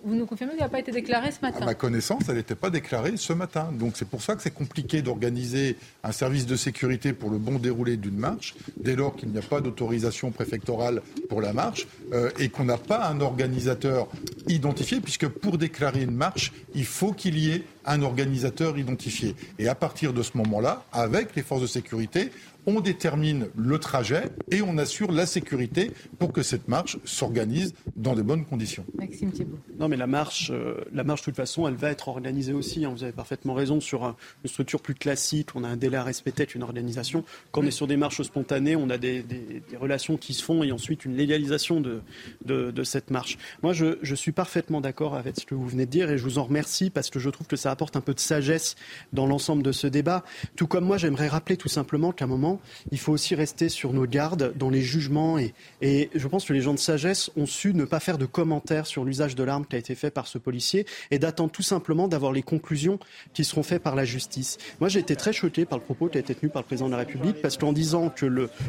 Vous nous confirmez qu'elle n'a pas été déclarée ce matin. À ma connaissance, elle n'était pas déclarée ce matin. Donc c'est pour ça que c'est compliqué d'organiser un service de sécurité pour le bon déroulé d'une marche, dès lors qu'il n'y a pas d'autorisation préfectorale pour la marche euh, et qu'on n'a pas un organisateur identifié, puisque pour déclarer une marche, il faut qu'il y ait un organisateur identifié. Et à partir de ce moment-là, avec les forces de sécurité, on détermine le trajet et on assure la sécurité pour que cette marche s'organise dans de bonnes conditions. Maxime Thibault. Non, mais la marche, euh, la marche, de toute façon, elle va être organisée aussi. Hein. vous avez parfaitement raison sur une structure plus classique. On a un délai à respecter, une organisation. Quand on est sur des marches spontanées, on a des, relations qui se font et ensuite une légalisation de, de, cette marche. Moi, je, je suis parfaitement d'accord avec ce que vous venez de dire et je vous en remercie parce que je trouve que ça apporte un peu de sagesse dans l'ensemble de ce débat. Tout comme moi, j'aimerais rappeler tout simplement qu'à un moment, il faut aussi rester sur nos gardes dans les jugements. Et, et je pense que les gens de sagesse ont su ne pas faire de commentaires sur l'usage de l'arme qui a été fait par ce policier et d'attendre tout simplement d'avoir les conclusions qui seront faites par la justice. Moi, j'ai été très choqué par le propos qui a été tenu par le président de la République parce qu'en disant que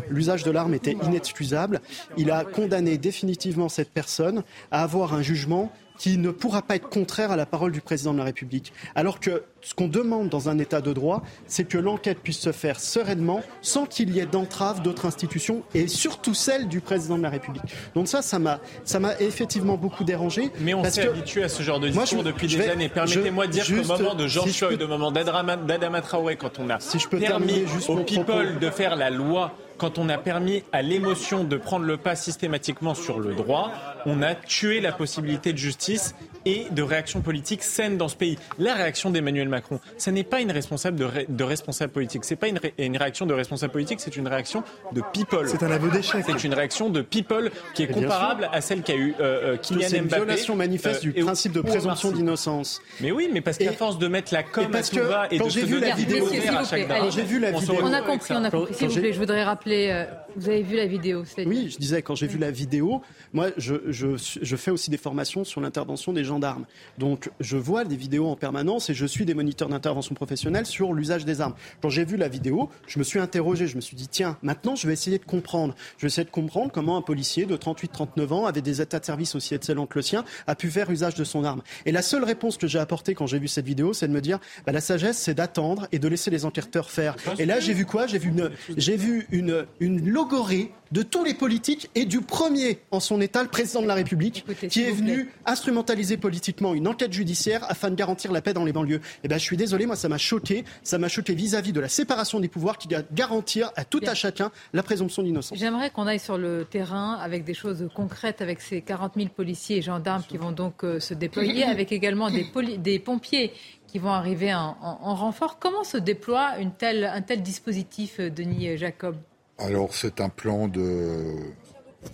l'usage de l'arme était inexcusable, il a condamné définitivement cette personne à avoir un jugement qui ne pourra pas être contraire à la parole du président de la République. Alors que ce qu'on demande dans un État de droit, c'est que l'enquête puisse se faire sereinement, sans qu'il y ait d'entrave d'autres institutions, et surtout celle du président de la République. Donc ça, ça m'a, ça m'a effectivement beaucoup dérangé. Mais on s'est habitué à ce genre de discours depuis des années. Permettez-moi de dire qu'au moment de Jean si Choi, au moment d'Adama Traoré, quand on a si je peux permis aux people de faire la loi quand on a permis à l'émotion de prendre le pas systématiquement sur le droit, on a tué la possibilité de justice et de réaction politique saine dans ce pays. La réaction d'Emmanuel Macron, ce n'est pas une responsable de, responsable politique. C'est pas une, une, réaction de responsable politique, c'est une réaction de people. C'est un aveu d'échec. C'est une réaction de people qui est comparable à celle qu'a eu euh, euh Kylian Mbappé. C'est une violation manifeste du euh, principe de présomption d'innocence. Mais oui, mais parce qu'à force de mettre la com à tout va et de se vu la vidéo, à chaque quand j'ai vu la vidéo, on a compris, on a compris. S'il vous plaît, je voudrais rappeler. Euh, vous avez vu la vidéo Oui, je disais quand j'ai vu la vidéo, moi, je, je, je fais aussi des formations sur l'intervention des gendarmes. Donc, je vois des vidéos en permanence et je suis des moniteurs d'intervention professionnelle sur l'usage des armes. Quand j'ai vu la vidéo, je me suis interrogé, je me suis dit, tiens, maintenant, je vais essayer de comprendre. Je vais essayer de comprendre comment un policier de 38-39 ans, avec des états de service aussi excellents que le sien, a pu faire usage de son arme. Et la seule réponse que j'ai apportée quand j'ai vu cette vidéo, c'est de me dire, bah, la sagesse, c'est d'attendre et de laisser les enquêteurs faire. Et là, j'ai vu quoi? J'ai vu une, j'ai vu une, logorée de tous les politiques et du premier en son état, le président de la République, qui est venu instrumentaliser politiquement une enquête judiciaire afin de garantir la paix dans les banlieues. Eh bien, je suis désolé, moi, ça m'a choqué. Ça m'a choqué vis-à-vis de la séparation des pouvoirs qui doit garantir à tout à chacun la présomption d'innocence. J'aimerais qu'on aille sur le terrain avec des choses concrètes, avec ces 40 000 policiers et gendarmes qui vont donc euh, se déployer, *laughs* avec également des, des pompiers qui vont arriver en, en, renfort. Comment se déploie une telle, un tel dispositif, euh, Denis Jacob? Alors c'est un plan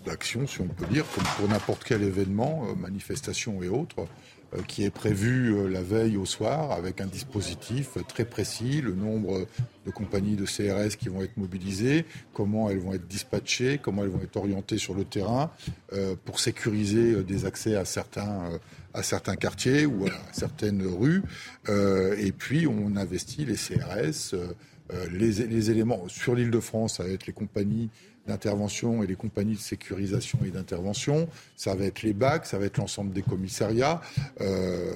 d'action, si on peut dire, comme pour n'importe quel événement, euh, manifestation et autres, euh, qui est prévu euh, la veille au soir avec un dispositif très précis, le nombre de compagnies de CRS qui vont être mobilisées, comment elles vont être dispatchées, comment elles vont être orientées sur le terrain pour sécuriser des accès à certains à certains quartiers ou à certaines rues. et puis on investit les CRS euh, les, éléments sur l'île de France, ça va être les compagnies d'intervention et les compagnies de sécurisation et d'intervention. Ça va être les BAC, ça va être l'ensemble des commissariats. Euh,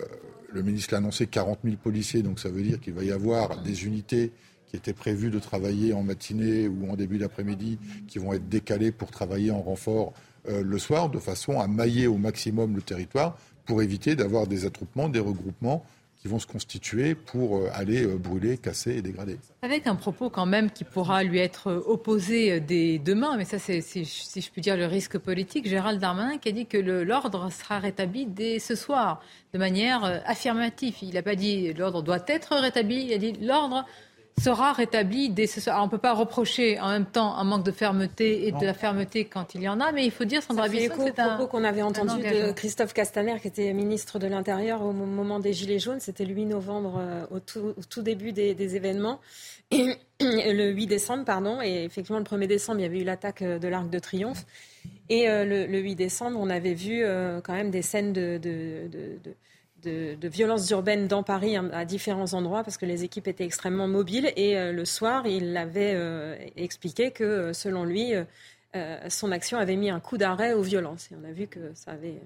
le ministre l'a annoncé 40 000 policiers, donc ça veut dire qu'il va y avoir des unités qui étaient prévues de travailler en matinée ou en début d'après-midi, qui vont être décalées pour travailler en renfort euh, le soir, de façon à mailler au maximum le territoire pour éviter d'avoir des attroupements, des regroupements vont se constituer pour euh, aller euh, brûler, casser et dégrader. Avec un propos quand même qui pourra lui être euh, opposé dès demain, mais ça c'est, si, je puis dire, le risque politique, Gérald Darmanin qui a dit que l'ordre sera rétabli dès ce soir, de manière affirmative. Il n'a pas dit l'ordre doit être rétabli, il a dit l'ordre sera rétabli dès ce soir. on ne peut pas reprocher en même temps un manque de fermeté et de la fermeté quand il y en a, mais il faut dire, Sandra Bisson, c'est un propos qu'on avait entendu de Christophe Castaner, qui était ministre de l'Intérieur au moment des Gilets jaunes. C'était le 8 novembre, euh, au tout, début des, événements. Et, le 8 décembre, pardon, et effectivement, le 1er décembre, il y avait eu l'attaque euh, de l'Arc de Triomphe. Et euh, le, 8 décembre, on avait vu quand même des scènes de de, violences urbaines dans Paris hein, à différents endroits parce que les équipes étaient extrêmement mobiles. Et euh, le soir, il avait euh, expliqué que, euh, selon lui, son action avait mis un coup d'arrêt aux violences. Et on a vu que ça avait.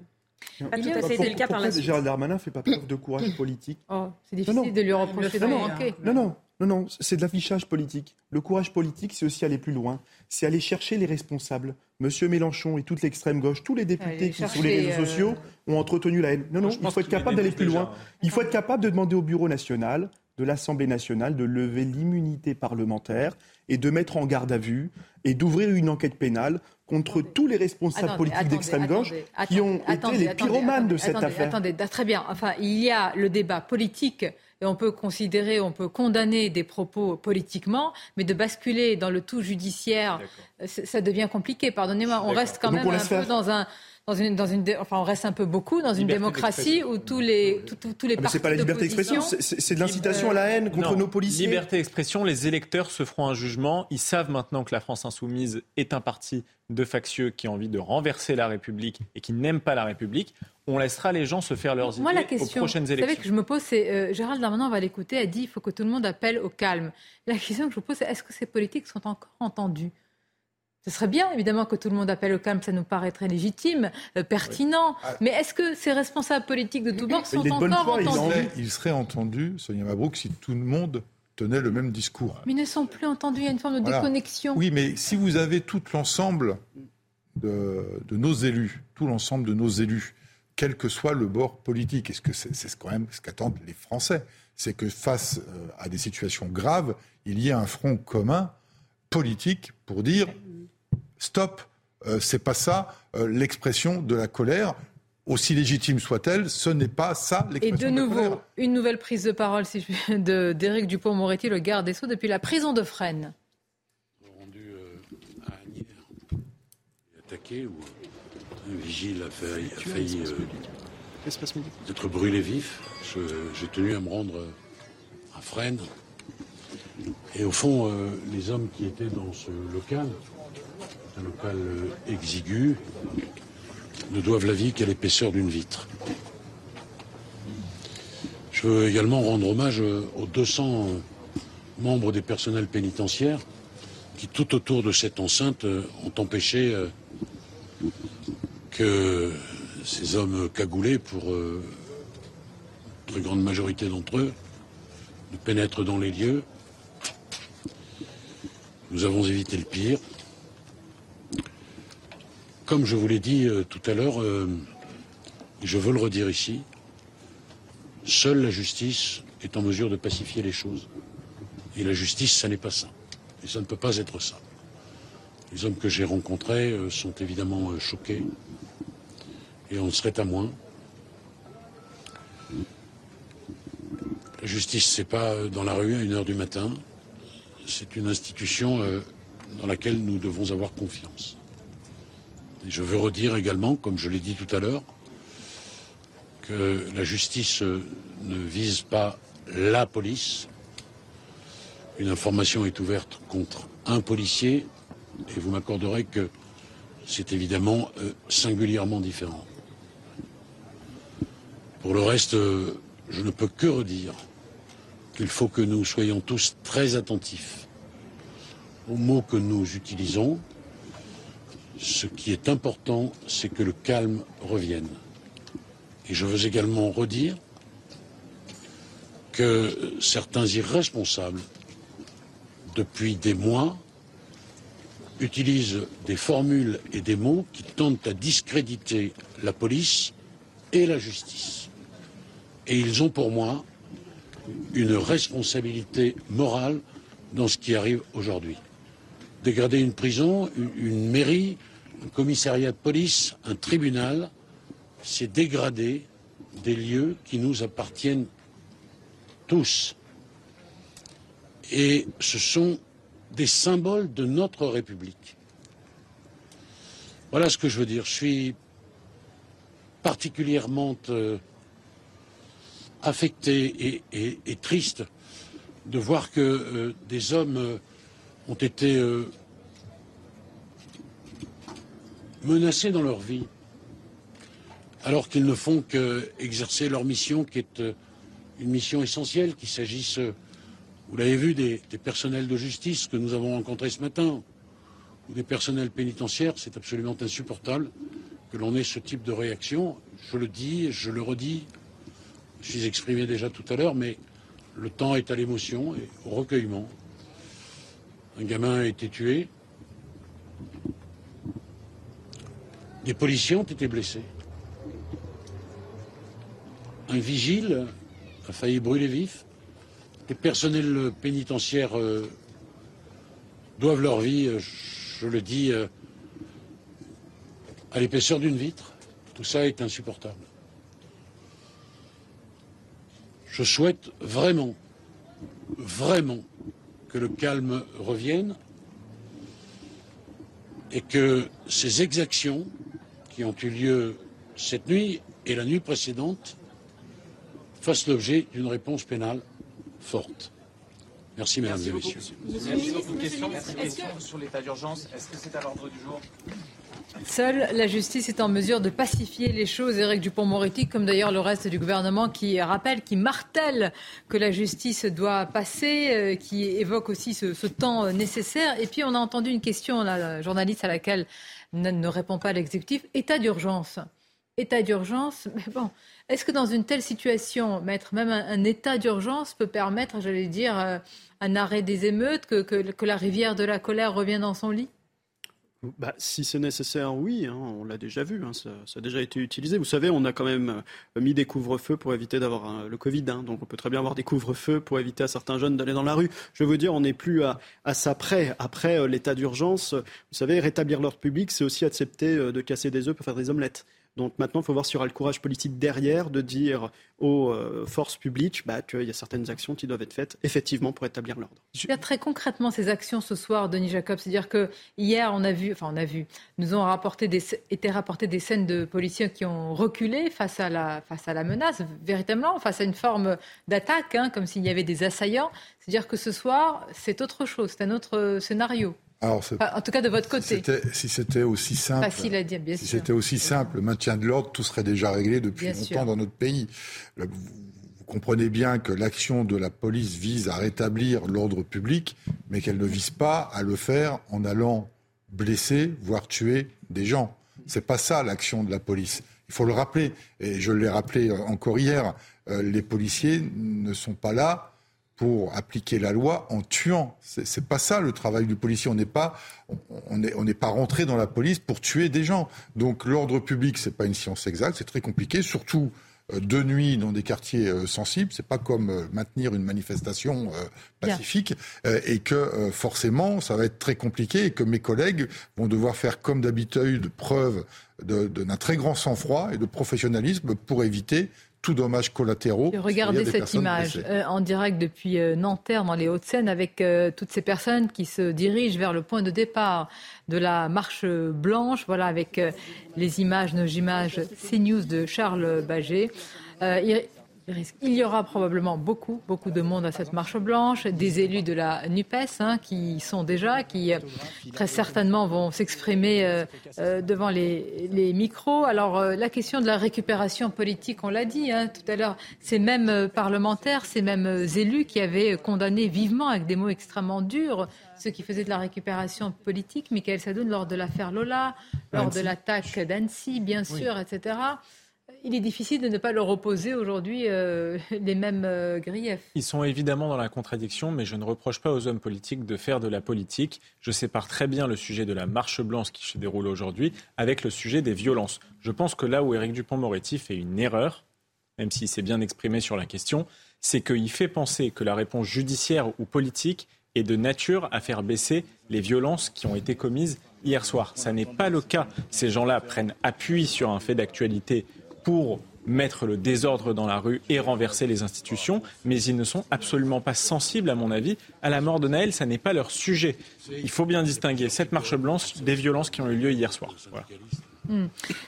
Pas tout à fait été le cas par la suite. Gérald Darmanin fait pas preuve de courage politique. Oh, c'est difficile de lui reprocher de manquer. Non, non, non, non, c'est de l'affichage politique. Le courage politique, c'est aussi aller plus loin. C'est aller chercher les responsables. Monsieur Mélenchon et toute l'extrême gauche, tous les députés qui sont sur les réseaux sociaux ont entretenu la haine. Non, non, il faut être capable d'aller plus loin. Il faut être capable de demander au Bureau national, de l'Assemblée nationale, de lever l'immunité parlementaire et de mettre en garde à vue et d'ouvrir une enquête pénale contre tous les responsables politiques d'extrême gauche qui ont été les pyromanes de cette affaire. Attendez, très bien. Enfin, il y a le débat politique et on peut considérer, on peut condamner des propos politiquement, mais de basculer dans le tout judiciaire, ça devient compliqué. Pardonnez-moi, on reste quand même un peu dans un dans une, dans une, enfin, on reste un peu beaucoup dans une démocratie où tous les, tous les ah, C'est pas la liberté d'expression, c'est de l'incitation à la haine contre nos policiers. Liberté d'expression, les électeurs se feront un jugement. Ils savent maintenant que la France insoumise est un parti de factieux qui a envie de renverser la République et qui n'aime pas la République. On laissera les gens se faire leurs Moi, idées la question, aux prochaines élections. Vous savez que je me pose, c'est euh, Gérald Darmanin, on va l'écouter, a dit il faut que tout le monde appelle au calme. La question que je vous pose, c'est est-ce que ces politiques sont encore entendues? Ce serait bien, évidemment, que tout le monde appelle au calme, ça nous paraîtrait légitime, euh, pertinent. Ah. Mais est-ce que ces responsables politiques de tous bords sont encore entendus? Ils seraient entendus, Sonia Mabrouk, si tout le monde tenait le même discours. Mais ils ne sont plus entendus, il y a une forme de déconnexion. Oui, mais si vous avez tout l'ensemble de, nos élus, tout l'ensemble de nos élus, quel que soit le bord politique, et ce que c'est, c'est quand même ce qu'attendent les Français, c'est que face euh, à des situations graves, il y ait un front commun politique pour dire stop, euh, c'est pas ça euh, l'expression de la colère. Aussi légitime soit-elle, ce n'est pas ça l'expression de, la colère. Et de nouveau, une nouvelle prise de parole si je *laughs* de d'Éric Dupont-Moretti, le garde des Sceaux, depuis la prison de Fresnes. Rendu euh, à Agnières, attaqué, vigile a failli, être brûlé vif. J'ai tenu à me rendre à Fresnes. Et au fond, les hommes qui étaient dans ce local, un local euh, exigu, ne doivent la vie qu'à l'épaisseur d'une vitre. Je veux également rendre hommage euh, aux 200 euh, membres des personnels pénitentiaires qui, tout autour de cette enceinte, ont empêché que ces hommes cagoulés, pour très grande majorité d'entre eux, ne pénètrent dans les lieux Nous avons évité le pire. Comme je vous l'ai dit euh, tout à l'heure, euh, je veux le redire ici, seule la justice est en mesure de pacifier les choses. Et la justice, ça n'est pas ça. Et ça ne peut pas être ça. Les hommes que j'ai rencontrés euh, sont évidemment choqués. Et on serait à moins. La justice, c'est pas dans la rue à une heure du matin. C'est une institution dans laquelle nous devons avoir confiance. Et je veux redire également, comme je l'ai dit tout à l'heure, que la justice ne vise pas la police. Une information est ouverte contre un policier et vous m'accorderez que c'est évidemment euh, singulièrement différent. Pour le reste, euh, je ne peux que redire qu'il faut que nous soyons tous très attentifs aux mots que nous utilisons. Ce qui est important, c'est que le calme revienne. Et je veux également redire que certains irresponsables, depuis des mois, utilisent des formules et des mots qui tentent à discréditer la police et la justice. Et ils ont pour moi une responsabilité morale dans ce qui arrive aujourd'hui. Dégrader une prison, une, mairie, un commissariat de police, un tribunal, c'est dégrader des lieux qui nous appartiennent tous. Et ce sont des symboles de notre République. Voilà ce que je veux dire. Je suis particulièrement euh, affecté et, triste de voir que euh, des hommes euh, ont été euh, menacés dans leur vie, alors qu'ils ne font qu'exercer leur mission, qui est une mission essentielle, qu'il s'agisse, vous l'avez vu, des, personnels de justice que nous avons rencontrés ce matin, ou des personnels pénitentiaires, c'est absolument insupportable que l'on ait ce type de réaction. Je le dis, je le redis, je suis exprimé déjà tout à l'heure, mais le temps est à l'émotion et au recueillement. Un gamin a été tué. Des policiers ont été blessés. Un vigile a failli brûler vif. Les personnels pénitentiaires euh, doivent leur vie, euh, je le dis, euh, à l'épaisseur d'une vitre. Tout ça est insupportable. Je souhaite vraiment, vraiment que le calme revienne et que ces exactions qui ont eu lieu cette nuit et la nuit précédente fassent l'objet d'une réponse pénale forte. Merci, mesdames et messieurs. Merci beaucoup. Question, sur l'état d'urgence. Est-ce que c'est à l'ordre du jour? Seule la justice est en mesure de pacifier les choses. Éric Dupont-Moretti, comme d'ailleurs le reste du gouvernement, qui rappelle, qui martèle que la justice doit passer, euh, qui évoque aussi ce, temps nécessaire. Et puis on a entendu une question, la journaliste à laquelle ne, répond pas l'exécutif. État d'urgence. État d'urgence, mais bon, est-ce que dans une telle situation, mettre même un, état d'urgence peut permettre, j'allais dire, euh, un arrêt des émeutes, que la rivière de la colère revienne dans son lit? Bah, si c'est nécessaire, oui, hein, on l'a déjà vu, hein, ça, a déjà été utilisé. Vous savez, on a quand même euh, mis des couvre-feux pour éviter d'avoir euh, le Covid, hein, donc on peut très bien avoir des couvre-feux pour éviter à certains jeunes d'aller dans la rue. Je veux dire, on n'est plus à, à, ça près. Après euh, l'état d'urgence, vous savez, rétablir l'ordre public, c'est aussi accepter de casser des œufs pour faire des omelettes. Donc maintenant, il faut voir s'il y aura le courage politique derrière de dire aux euh, forces publiques bah, qu'il y a certaines actions qui doivent être faites effectivement pour établir l'ordre. Très concrètement, ces actions ce soir, Denis Jacob, c'est-à-dire que hier, on a vu, enfin on a vu, nous ont rapporté été rapportées des scènes de policiers qui ont reculé face à la, face à la menace, véritablement, face à une forme d'attaque, hein, comme s'il y avait des assaillants. C'est-à-dire que ce soir, c'est autre chose, c'est un autre scénario en tout cas de votre côté. Si c'était aussi simple, si c'était aussi simple, le maintien de l'ordre, tout serait déjà réglé depuis longtemps dans notre pays. Vous, comprenez bien que l'action de la police vise à rétablir l'ordre public, mais qu'elle ne vise pas à le faire en allant blesser, voire tuer des gens. C'est pas ça l'action de la police. Il faut le rappeler, et je l'ai rappelé encore hier. Euh, les policiers ne sont pas là pour appliquer la loi en tuant. C'est pas ça le travail du policier. On n'est pas, on n'est on pas rentré dans la police pour tuer des gens. Donc l'ordre public, c'est pas une science exacte, c'est très compliqué, surtout euh, de nuit dans des quartiers euh, sensibles. C'est pas comme euh, maintenir une manifestation pacifique et que forcément ça va être très compliqué et que mes collègues vont devoir faire comme d'habitude preuve d'un très grand sang-froid et de professionnalisme pour éviter tout dommage collatéraux. Regardez cette image euh, en direct depuis euh, Nanterre, dans les Hauts-de-Seine, avec euh, toutes ces personnes qui se dirigent vers le point de départ de la marche blanche. Voilà, avec les images, nos images CNews de Charles Baget. Il y aura probablement beaucoup, beaucoup de monde à cette marche blanche, des élus de la NUPES hein, qui sont déjà, qui euh, très certainement vont s'exprimer euh, euh, devant les, micros. Alors la question de la récupération politique, on l'a dit hein, tout à l'heure, ces mêmes parlementaires, ces mêmes élus qui avaient condamné vivement avec des mots extrêmement durs ceux qui faisaient de la récupération politique, Michael Sadoun lors de l'affaire Lola, lors de l'attaque d'Annecy, bien sûr, etc il est difficile de ne pas leur opposer aujourd'hui euh, *laughs* les mêmes euh, griefs. Ils sont évidemment dans la contradiction, mais je ne reproche pas aux hommes politiques de faire de la politique. Je sépare très bien le sujet de la marche blanche qui se déroule aujourd'hui avec le sujet des violences. Je pense que là où Éric Dupont-Moretti fait une erreur, même s'il s'est bien exprimé sur la question, c'est qu'il fait penser que la réponse judiciaire ou politique est de nature à faire baisser les violences qui ont été commises hier soir. Ça n'est pas le cas. Ces gens-là prennent appui sur un fait d'actualité pour mettre le désordre dans la rue et renverser les institutions, mais ils ne sont absolument pas sensibles, à mon avis, à la mort de Naël. Ça n'est pas leur sujet. Il faut bien distinguer cette marche blanche des violences qui ont eu lieu hier soir. Hmm.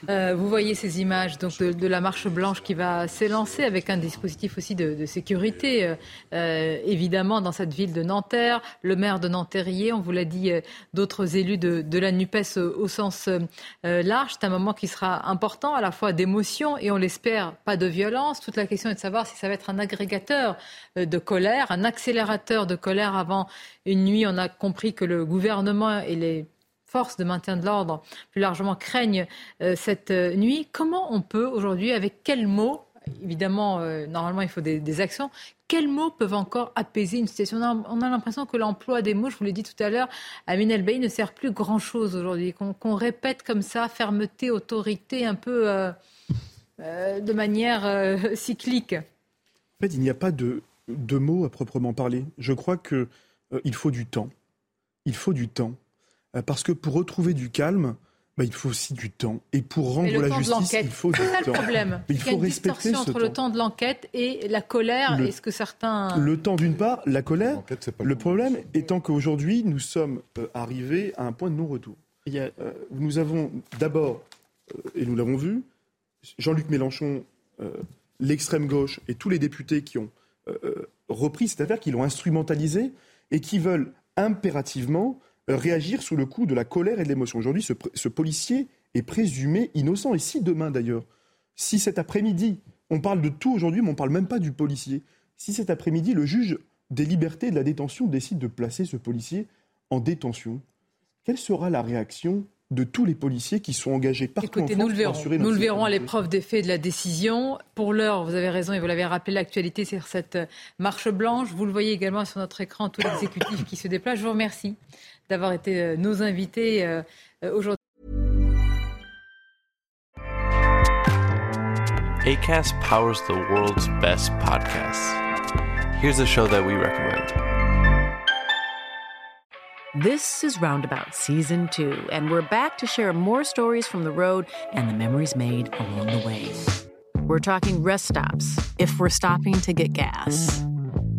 Euh, vous voyez ces images donc de, la marche blanche qui va s'élancer avec un dispositif aussi de, sécurité, euh, euh, évidemment, dans cette ville de Nanterre. Le maire de Nanterrier, on vous l'a dit, d'autres élus de, la NUPES au, sens large. C'est un moment qui sera important, à la fois d'émotion et on l'espère, pas de violence. Toute la question est de savoir si ça va être un agrégateur de colère, un accélérateur de colère avant une nuit. On a compris que le gouvernement et les forces de maintien de l'ordre plus largement craignent euh, cette euh, nuit. Comment on peut aujourd'hui, avec quels mots, évidemment, euh, normalement il faut des, actions, quels mots peuvent encore apaiser une situation? On a, l'impression que l'emploi des mots, je vous l'ai dit tout à l'heure, à El ne sert plus grand-chose aujourd'hui, qu'on répète comme ça, fermeté, autorité, un peu de manière *laughs* cyclique. En fait, il n'y a pas de, de, mots à proprement parler. Je crois qu'il il faut du temps. Il faut du temps. Euh, parce que pour retrouver du calme, bah, il faut aussi du temps. Et pour rendre la justice, il faut du temps. C'est ça le problème. il, faut y a une distorsion entre le temps de l'enquête et la colère. Est-ce que certains... Le temps d'une part, la colère. Le problème étant qu'aujourd'hui, nous sommes euh, arrivés à un point de non-retour. Euh, nous avons d'abord, et nous l'avons vu, Jean-Luc Mélenchon, l'extrême gauche et tous les députés qui ont repris cette affaire, qui l'ont instrumentalisée et qui veulent impérativement réagir sous le coup de la colère et de l'émotion. Aujourd'hui, ce, policier est présumé innocent. Et si demain, d'ailleurs, si cet après-midi, on parle de tout aujourd'hui, mais on ne parle même pas du policier, si cet après-midi, le juge des libertés et de la détention décide de placer ce policier en détention, quelle sera la réaction de tous les policiers qui sont engagés partout en France nous le verrons. Nous le verrons à l'épreuve des faits de la décision. Pour l'heure, vous avez raison et vous l'avez rappelé, l'actualité sur cette marche blanche. Vous le voyez également sur notre écran, tout l'exécutif qui se déplace. Je vous remercie d'avoir été euh, nos invités euh, euh, aujourd'hui. ACAST powers the world's best podcasts. Here's a show that we recommend. This is Roundabout Season 2, and we're back to share more stories from the road and the memories made along the way. We're talking rest stops, if we're stopping to get gas